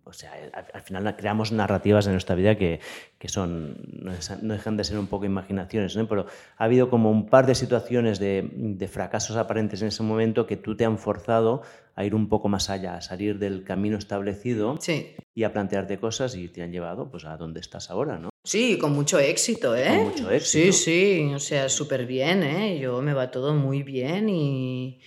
[SPEAKER 1] o sea, al, final creamos narrativas en nuestra vida que, que son, no, dejan de ser un poco imaginaciones, ¿no? pero ha habido como un par de situaciones de, de, fracasos aparentes en ese momento que tú te han forzado a ir un poco más allá, a salir del camino establecido y a plantearte cosas y te han llevado pues, a donde estás ahora, ¿no?
[SPEAKER 2] Sí, con mucho éxito, ¿eh?
[SPEAKER 1] Con mucho éxito.
[SPEAKER 2] Sí, sí, o sea, súper bien, ¿eh? Yo me va todo muy bien y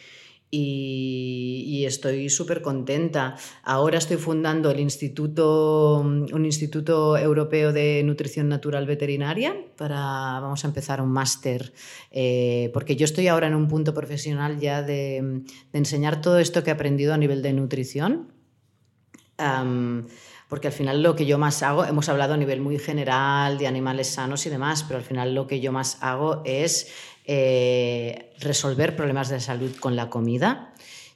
[SPEAKER 2] y, estoy súper contenta. Ahora estoy fundando el instituto, un Instituto Europeo de Nutrición Natural Veterinaria para, vamos a empezar un máster, eh, porque yo estoy ahora en un punto profesional ya de, enseñar todo esto que he aprendido a nivel de nutrición. porque al final lo que yo más hago, hemos hablado a nivel muy general de animales sanos y demás, pero al final lo que yo más hago es eh, resolver problemas de salud con la comida,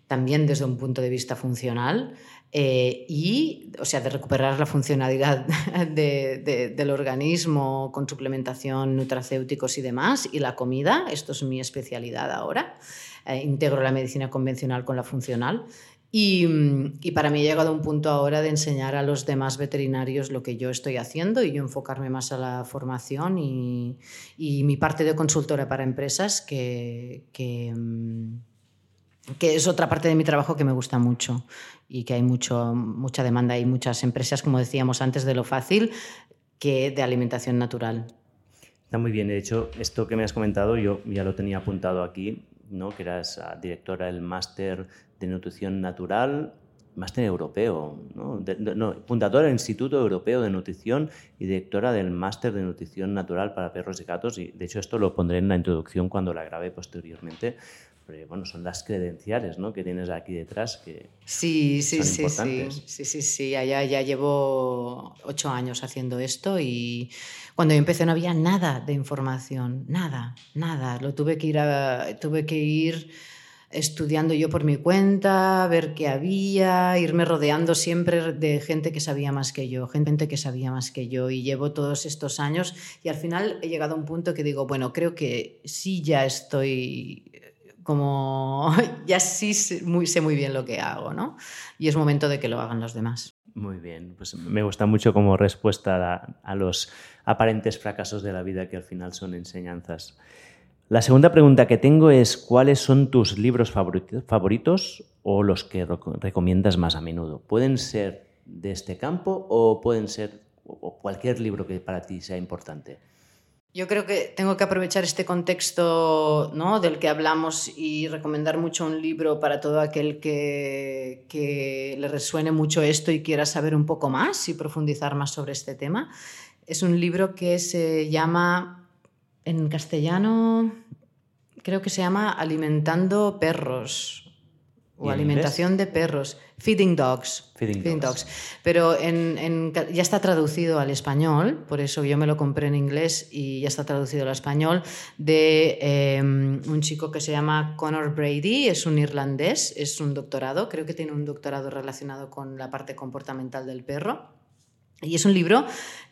[SPEAKER 2] también desde un punto de vista funcional. Eh, y, o sea, de recuperar la funcionalidad del organismo con suplementación, nutracéuticos y demás, y la comida, esto es mi especialidad ahora. Eh, integro la medicina convencional con la funcional y, para mí he llegado un punto ahora de enseñar a los demás veterinarios lo que yo estoy haciendo y yo enfocarme más a la formación y, mi parte de consultora para empresas, que, mm, que, es otra parte de mi trabajo que me gusta mucho y que hay mucho, mucha demanda y muchas empresas, como decíamos antes, de lo fácil que de alimentación natural.
[SPEAKER 1] Está muy bien. De hecho, esto que me has comentado yo ya lo tenía apuntado aquí, ¿no? que eras ah, directora del máster de nutrición natural, máster europeo, ¿no? fundadora del Instituto Europeo de Nutrición y directora del máster de nutrición natural para perros y gatos. Y de hecho esto lo pondré en la introducción cuando la grabe posteriormente. Pero bueno, son las credenciales ¿no? que tienes aquí detrás que
[SPEAKER 2] sí, sí, son sí, importantes. Sí, sí, sí, sí. Ya, ya llevo ocho años haciendo esto y cuando yo empecé no había nada de información, nada, nada. Lo tuve que ir a, tuve que ir estudiando yo por mi cuenta, ver qué había, irme rodeando siempre de gente que sabía más que yo, gente que sabía más que yo. Y llevo todos estos años y al final he llegado a un punto que digo, bueno, creo que sí ya estoy como, ya sí sé muy, bien lo que hago, ¿no? Y es momento de que lo hagan los demás.
[SPEAKER 1] Muy bien, pues me gusta mucho como respuesta a los aparentes fracasos de la vida que al final son enseñanzas. La segunda pregunta que tengo es, ¿cuáles son tus libros favoritos o los que recomiendas más a menudo? ¿Pueden ser de este campo o pueden ser cualquier libro que para ti sea importante?
[SPEAKER 2] Yo creo que tengo que aprovechar este contexto del que hablamos y recomendar mucho un libro para todo aquel que, que, le resuene mucho esto y quiera saber un poco más y profundizar más sobre este tema. Es un libro que se llama en castellano creo que se llama Alimentando perros o alimentación de perros. Feeding Dogs.
[SPEAKER 1] Feeding, dogs.
[SPEAKER 2] Pero ya está traducido al español, por eso yo me lo compré en inglés y ya está traducido al español, de em, un chico que se llama Conor Brady, es un irlandés, es un doctorado, creo que tiene un doctorado relacionado con la parte comportamental del perro. Y es un libro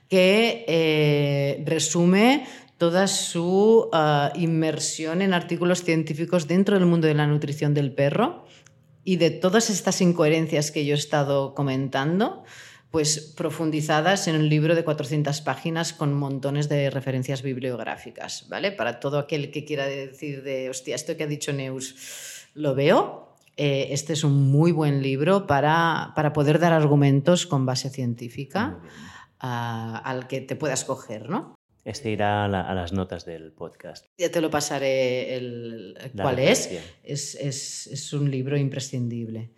[SPEAKER 2] que eh, resume toda su ah, inmersión en artículos científicos dentro del mundo de la nutrición del perro y de todas estas incoherencias que yo he estado comentando, pues profundizadas en un libro de 400 páginas con montones de referencias bibliográficas, ¿vale? Para todo aquel que quiera decir de, hostia, esto que ha dicho Neus, lo veo. Eh, este es un muy buen libro para, para poder dar argumentos con base científica al que te puedas coger, ¿no?
[SPEAKER 1] Este irá a, las notas del podcast.
[SPEAKER 2] Ya te lo pasaré el, cuál es. Es, es. es, un libro imprescindible.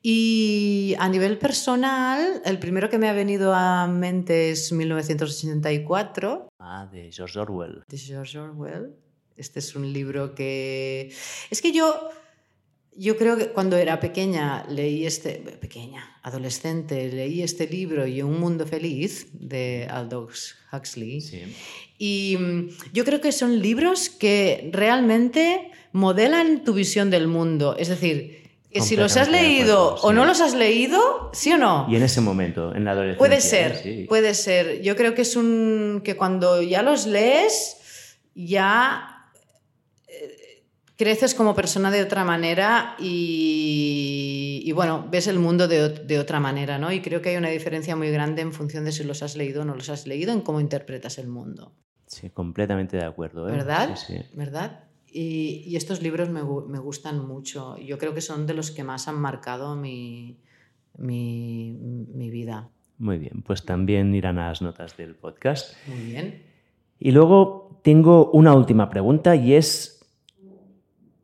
[SPEAKER 2] Y a nivel personal, el primero que me ha venido a mente es 1984.
[SPEAKER 1] Ah, de George Orwell.
[SPEAKER 2] De George Orwell. Este es un libro que... Es que yo yo creo que cuando era pequeña leí este, pequeña, adolescente, leí este libro y Un Mundo Feliz de Aldous Huxley. Y mm, yo creo que son libros que realmente modelan tu visión del mundo. Es decir, que si los has leído o no los has leído, ¿sí o no?
[SPEAKER 1] Y en ese momento, en la adolescencia.
[SPEAKER 2] Puede ser, puede ser. Yo creo que es un. que cuando ya los lees, ya creces como persona de otra manera y, bueno, ves el mundo de, otra manera, ¿no? Y creo que hay una diferencia muy grande en función de si los has leído o no los has leído, en cómo interpretas el mundo.
[SPEAKER 1] Sí, completamente de acuerdo. ¿eh?
[SPEAKER 2] ¿Verdad? ¿Verdad? Y, estos libros me, gustan mucho. Yo creo que son de los que más han marcado mi, mi, mi vida.
[SPEAKER 1] Muy bien, pues también irán a las notas del podcast.
[SPEAKER 2] Muy bien.
[SPEAKER 1] Y luego tengo una última pregunta y es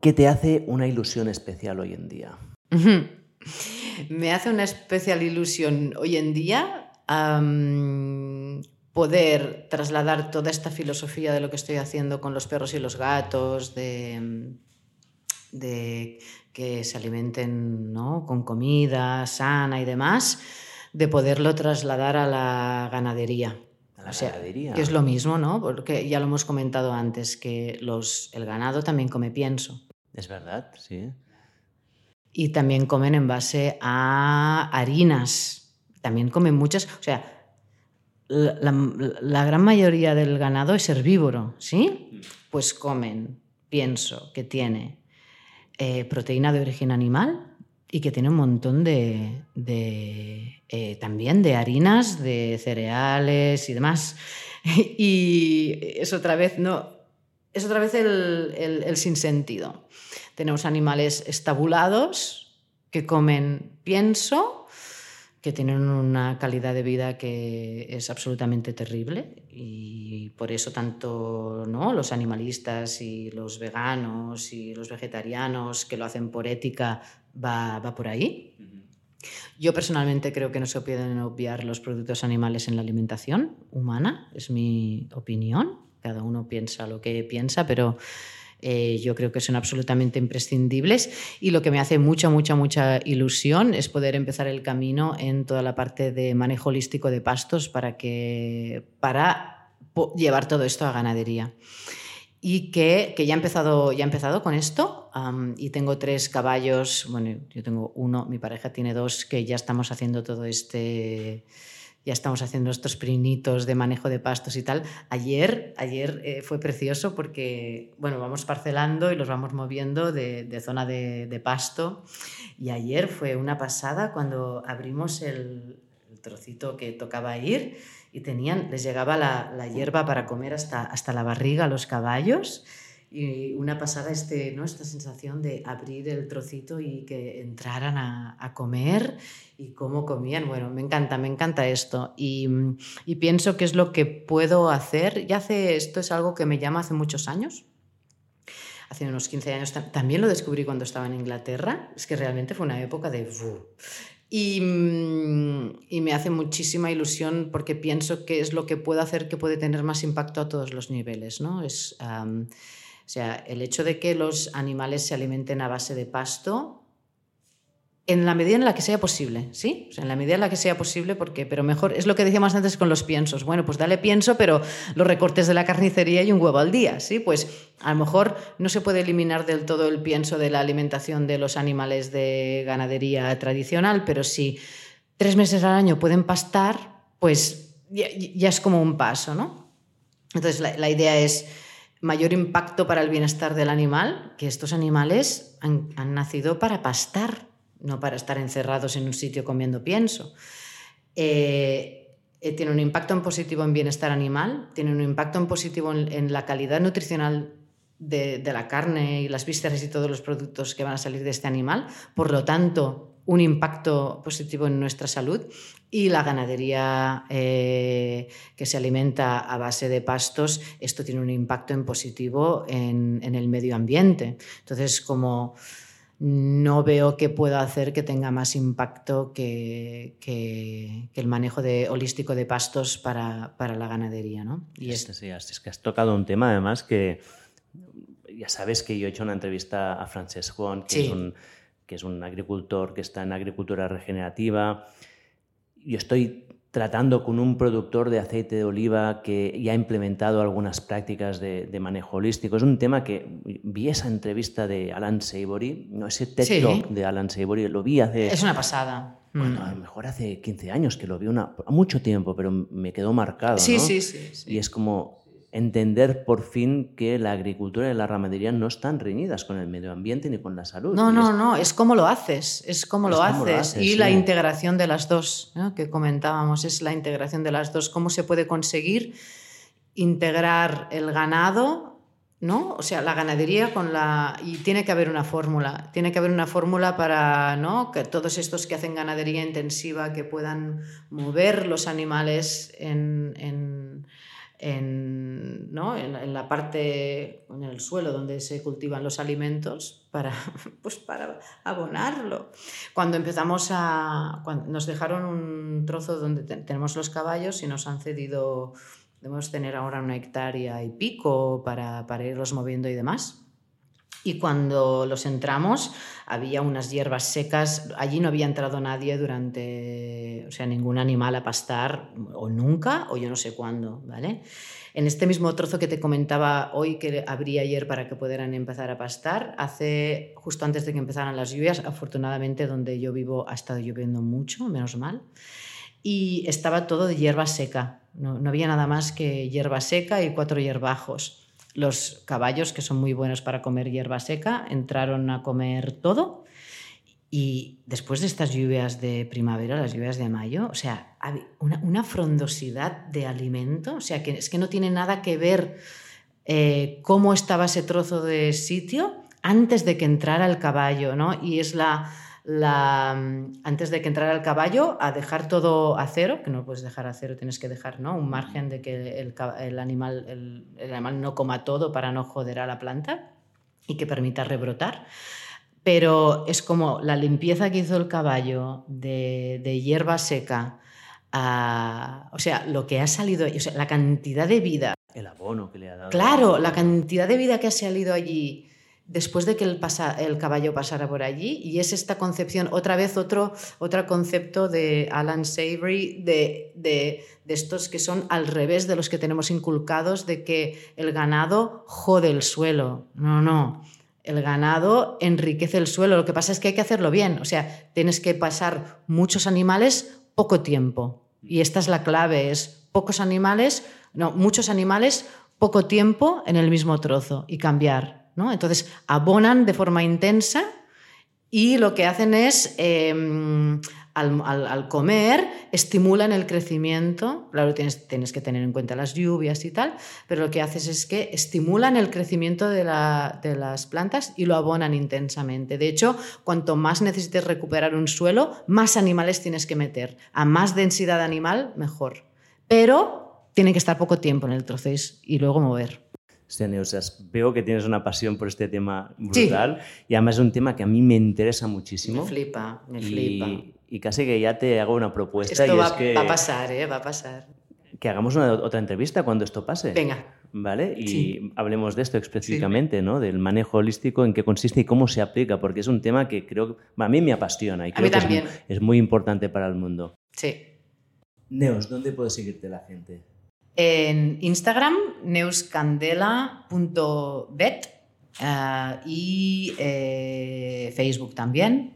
[SPEAKER 1] ¿Qué te hace una ilusión especial hoy en día?
[SPEAKER 2] Me hace una especial ilusión hoy en día poder trasladar toda esta filosofía de lo que estoy haciendo con los perros y los gatos, de, que se alimenten con comida sana y demás, de poderlo trasladar a la ganadería.
[SPEAKER 1] A la ganadería.
[SPEAKER 2] Que es lo mismo, ¿no? Porque ya lo hemos comentado antes, que los, el ganado también come pienso.
[SPEAKER 1] Es verdad, sí.
[SPEAKER 2] Y también comen en base a harinas. También comen muchas. O sea, la, gran mayoría del ganado es herbívoro, ¿sí? Pues comen, pienso, que tiene eh, proteína de origen animal y que tiene un montón de, eh, también de harinas, de cereales y demás. Y es otra vez, no, es otra vez el, el, sinsentido. Tenemos animales estabulados que comen pienso, que tienen una calidad de vida que es absolutamente terrible y por eso tanto ¿no? los animalistas y los veganos y los vegetarianos que lo hacen por ética va, va por ahí. Yo personalmente creo que no se pueden obviar los productos animales en la alimentación humana, es mi opinión cada uno piensa lo que piensa, pero eh, yo creo que son absolutamente imprescindibles y lo que me hace mucha, mucha, mucha ilusión es poder empezar el camino en toda la parte de manejo holístico de pastos para, que, para llevar todo esto a ganadería. Y que, que ya, he empezado, ya he empezado con esto y tengo tres caballos, bueno, yo tengo uno, mi pareja tiene dos, que ya estamos haciendo todo este ya estamos haciendo estos prinitos de manejo de pastos y tal. Ayer, ayer eh, fue precioso porque, bueno, vamos parcelando y los vamos moviendo de, zona de, pasto. Y ayer fue una pasada cuando abrimos el, trocito que tocaba ir y tenían, les llegaba la, la, hierba para comer hasta, hasta la barriga a los caballos y una pasada este, ¿no? esta sensación de abrir el trocito y que entraran a, a comer y cómo comían. Bueno, me encanta, me encanta esto y, y, pienso que es lo que puedo hacer. Ya hace, esto es algo que me llama hace muchos años. Hace unos 15 años también lo descubrí cuando estaba en Inglaterra. Es que realmente fue una época de... Y, y, me hace muchísima ilusión porque pienso que es lo que puedo hacer que puede tener más impacto a todos los niveles. ¿no? Es, o sea, el hecho de que los animales se alimenten a base de pasto, en la medida en la que sea posible, ¿sí? O sea, en la medida en la que sea posible, porque, pero mejor, es lo que decíamos antes con los piensos. Bueno, pues dale pienso, pero los recortes de la carnicería y un huevo al día, ¿sí? Pues a lo mejor no se puede eliminar del todo el pienso de la alimentación de los animales de ganadería tradicional, pero si tres meses al año pueden pastar, pues ya, es como un paso, ¿no? Entonces la, idea es mayor impacto para el bienestar del animal, que estos animales han, nacido para pastar, no para estar encerrados en un sitio comiendo pienso. Eh, eh, tiene un impacto en positivo en bienestar animal, tiene un impacto en positivo en, la calidad nutricional de, de, la carne y las vísceras y todos los productos que van a salir de este animal. Por lo tanto, un impacto positivo en nuestra salud y la ganadería eh, que se alimenta a base de pastos, esto tiene un impacto en positivo en, el medio ambiente. Entonces, como no veo que pueda hacer que tenga más impacto que, el manejo de, holístico de pastos para, la ganadería. ¿no?
[SPEAKER 1] Y es, es que has tocado un tema además que ya sabes que yo he hecho una entrevista a Francesc Juan, que es un que es un agricultor que está en agricultura regenerativa. Yo estoy tratando con un productor de aceite de oliva que ya ha implementado algunas prácticas de, manejo holístico. Es un tema que vi esa entrevista de Alan Savory, no ese TED Talk de Alan Savory, lo vi hace...
[SPEAKER 2] Es una pasada.
[SPEAKER 1] Bueno, a lo mejor hace 15 años que lo vi, una, mucho tiempo, pero me quedó marcado.
[SPEAKER 2] Sí, sí, sí, sí.
[SPEAKER 1] Y es como, entender por fin que la agricultura y la ramadería no están reñidas con el medio ambiente ni con la salud.
[SPEAKER 2] No, no, no, es cómo lo haces, es cómo lo, haces. y la integración de las dos, que comentábamos, es la integración de las dos. ¿Cómo se puede conseguir integrar el ganado? ¿no? O sea, la ganadería con la... Y tiene que haber una fórmula, tiene que haber una fórmula para ¿no? que todos estos que hacen ganadería intensiva, que puedan mover los animales en en, ¿no? en, la parte, en el suelo donde se cultivan los alimentos para, pues para abonarlo. Cuando empezamos a... nos dejaron un trozo donde tenemos los caballos y nos han cedido, debemos tener ahora una hectárea y pico para, para irlos moviendo y demás. Y cuando los entramos, había unas hierbas secas. Allí no había entrado nadie durante, o sea, ningún animal a pastar, o nunca, o yo no sé cuándo, ¿vale? En este mismo trozo que te comentaba hoy que habría ayer para que pudieran empezar a pastar, hace justo antes de que empezaran las lluvias, afortunadamente donde yo vivo ha estado lloviendo mucho, menos mal, y estaba todo de hierba seca. No, no había nada más que hierba seca y cuatro hierbajos. Los caballos, que son muy buenos para comer hierba seca, entraron a comer todo. Y después de estas lluvias de primavera, las lluvias de mayo, o sea, una, una frondosidad de alimento, o sea, que es que no tiene nada que ver eh, cómo estaba ese trozo de sitio antes de que entrara el caballo, ¿no? Y es la, la, antes de que entrara el caballo, a dejar todo a cero, que no puedes dejar a cero, tienes que dejar ¿no? un margen de que el, animal, el, animal no coma todo para no joder a la planta y que permita rebrotar. Pero es como la limpieza que hizo el caballo de, hierba seca, o sea, lo que ha salido, o sea, la cantidad de vida.
[SPEAKER 1] El abono que le ha dado.
[SPEAKER 2] Claro, la cantidad de vida que ha salido allí después de que el, caballo pasara por allí. Y es esta concepción, otra vez otro, otro concepto de Alan Savory, de, de, estos que son al revés de los que tenemos inculcados, de que el ganado jode el suelo. No, no. El ganado enriquece el suelo. Lo que pasa es que hay que hacerlo bien. O sea, tienes que pasar muchos animales poco tiempo. Y esta es la clave, es pocos animales, no, muchos animales, poco tiempo en el mismo trozo y cambiar. Entonces, abonan de forma intensa y lo que hacen es, em, al, comer, estimulan el crecimiento. Claro, tienes, tienes, que tener en cuenta las lluvias y tal, pero lo que haces es que estimulan el crecimiento de, de las plantas y lo abonan intensamente. De hecho, cuanto más necesites recuperar un suelo, más animales tienes que meter. A más densidad animal, mejor. Pero tiene que estar poco tiempo en el trocés y luego mover
[SPEAKER 1] veo que tienes una pasión por este tema brutal y además es un tema que a mí me interesa muchísimo.
[SPEAKER 2] Me flipa, me
[SPEAKER 1] y,
[SPEAKER 2] flipa.
[SPEAKER 1] Y casi que ya te hago una propuesta.
[SPEAKER 2] Esto
[SPEAKER 1] y
[SPEAKER 2] va,
[SPEAKER 1] es que,
[SPEAKER 2] va a pasar, ¿eh? Va a pasar.
[SPEAKER 1] Que hagamos una, otra entrevista cuando esto pase.
[SPEAKER 2] Venga.
[SPEAKER 1] ¿Vale? Y hablemos de esto específicamente, ¿no? Del manejo holístico, en qué consiste y cómo se aplica, porque es un tema que creo a mí me apasiona y creo que es, es muy importante para el mundo.
[SPEAKER 2] Sí.
[SPEAKER 1] Neos, ¿dónde puede seguirte la gente?
[SPEAKER 2] En Instagram, neuscandela.bet eh, y eh, Facebook también.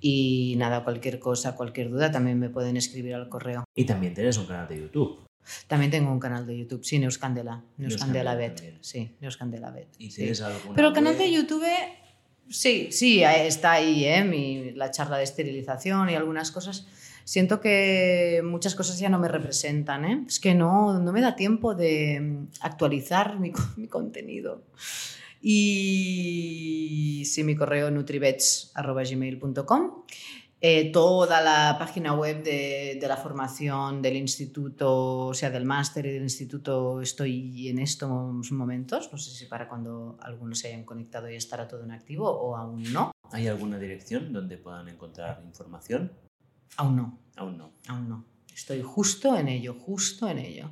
[SPEAKER 2] Y nada, cualquier cosa, cualquier duda, también me pueden escribir al correo.
[SPEAKER 1] Y también tienes un canal de YouTube.
[SPEAKER 2] También tengo un canal de YouTube, sí, Neuscandela. Neuscandela Bet.
[SPEAKER 1] también.
[SPEAKER 2] Sí, Neuscandela Bet.
[SPEAKER 1] ¿Y
[SPEAKER 2] sí. Pero el canal de? YouTube, sí, sí, está ahí, ¿eh? Mi- la charla de esterilización y algunas cosas. Siento que muchas cosas ya no me representan, ¿eh? Es que no, no me da tiempo de mm, actualizar mi, co- mi contenido. Y sí, mi correo nutrivets.gmail.com. Eh, toda la página web de, de la formación del instituto, o sea, del máster y del instituto, estoy en estos momentos. No sé si para cuando algunos se hayan conectado ya estará todo en activo o aún no.
[SPEAKER 1] ¿Hay alguna dirección donde puedan encontrar información?
[SPEAKER 2] Aún no,
[SPEAKER 1] Aún no.
[SPEAKER 2] aún no. Estoy justo en ello, justo en ello.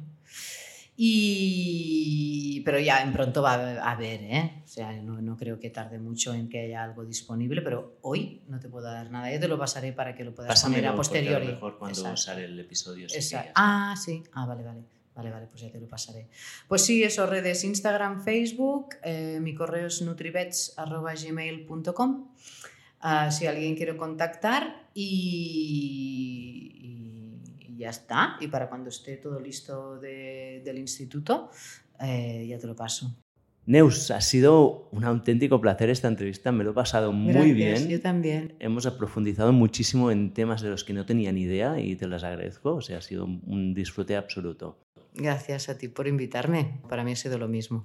[SPEAKER 2] Y... Pero ya en pronto va a haber, ¿eh? O sea, no, no creo que tarde mucho en que haya algo disponible, pero hoy no te puedo dar nada. Yo te lo pasaré para que lo puedas poner a
[SPEAKER 1] Pásamelo, porque a
[SPEAKER 2] posteriori.
[SPEAKER 1] lo mejor cuando
[SPEAKER 2] Exacto.
[SPEAKER 1] sale el episodio.
[SPEAKER 2] Exacto. Ah, sí. Ah, vale, vale. Vale, vale, pues ya te lo pasaré. Pues sí, eso, redes Instagram, Facebook, eh, mi correo es nutribets.gmail.com ah, si alguien quiere contactar y, y- y ya está. Y para cuando esté todo listo de- del instituto, eh, ya te lo paso.
[SPEAKER 1] Neus, ha sido un auténtico placer esta entrevista. Me lo he pasado muy
[SPEAKER 2] Gracias,
[SPEAKER 1] bien.
[SPEAKER 2] Yo también.
[SPEAKER 1] Hemos profundizado muchísimo en temas de los que no tenía ni idea y te las agradezco. O sea, ha sido un un disfrute absoluto.
[SPEAKER 2] Gracias a ti por invitarme. Para mí ha sido lo mismo.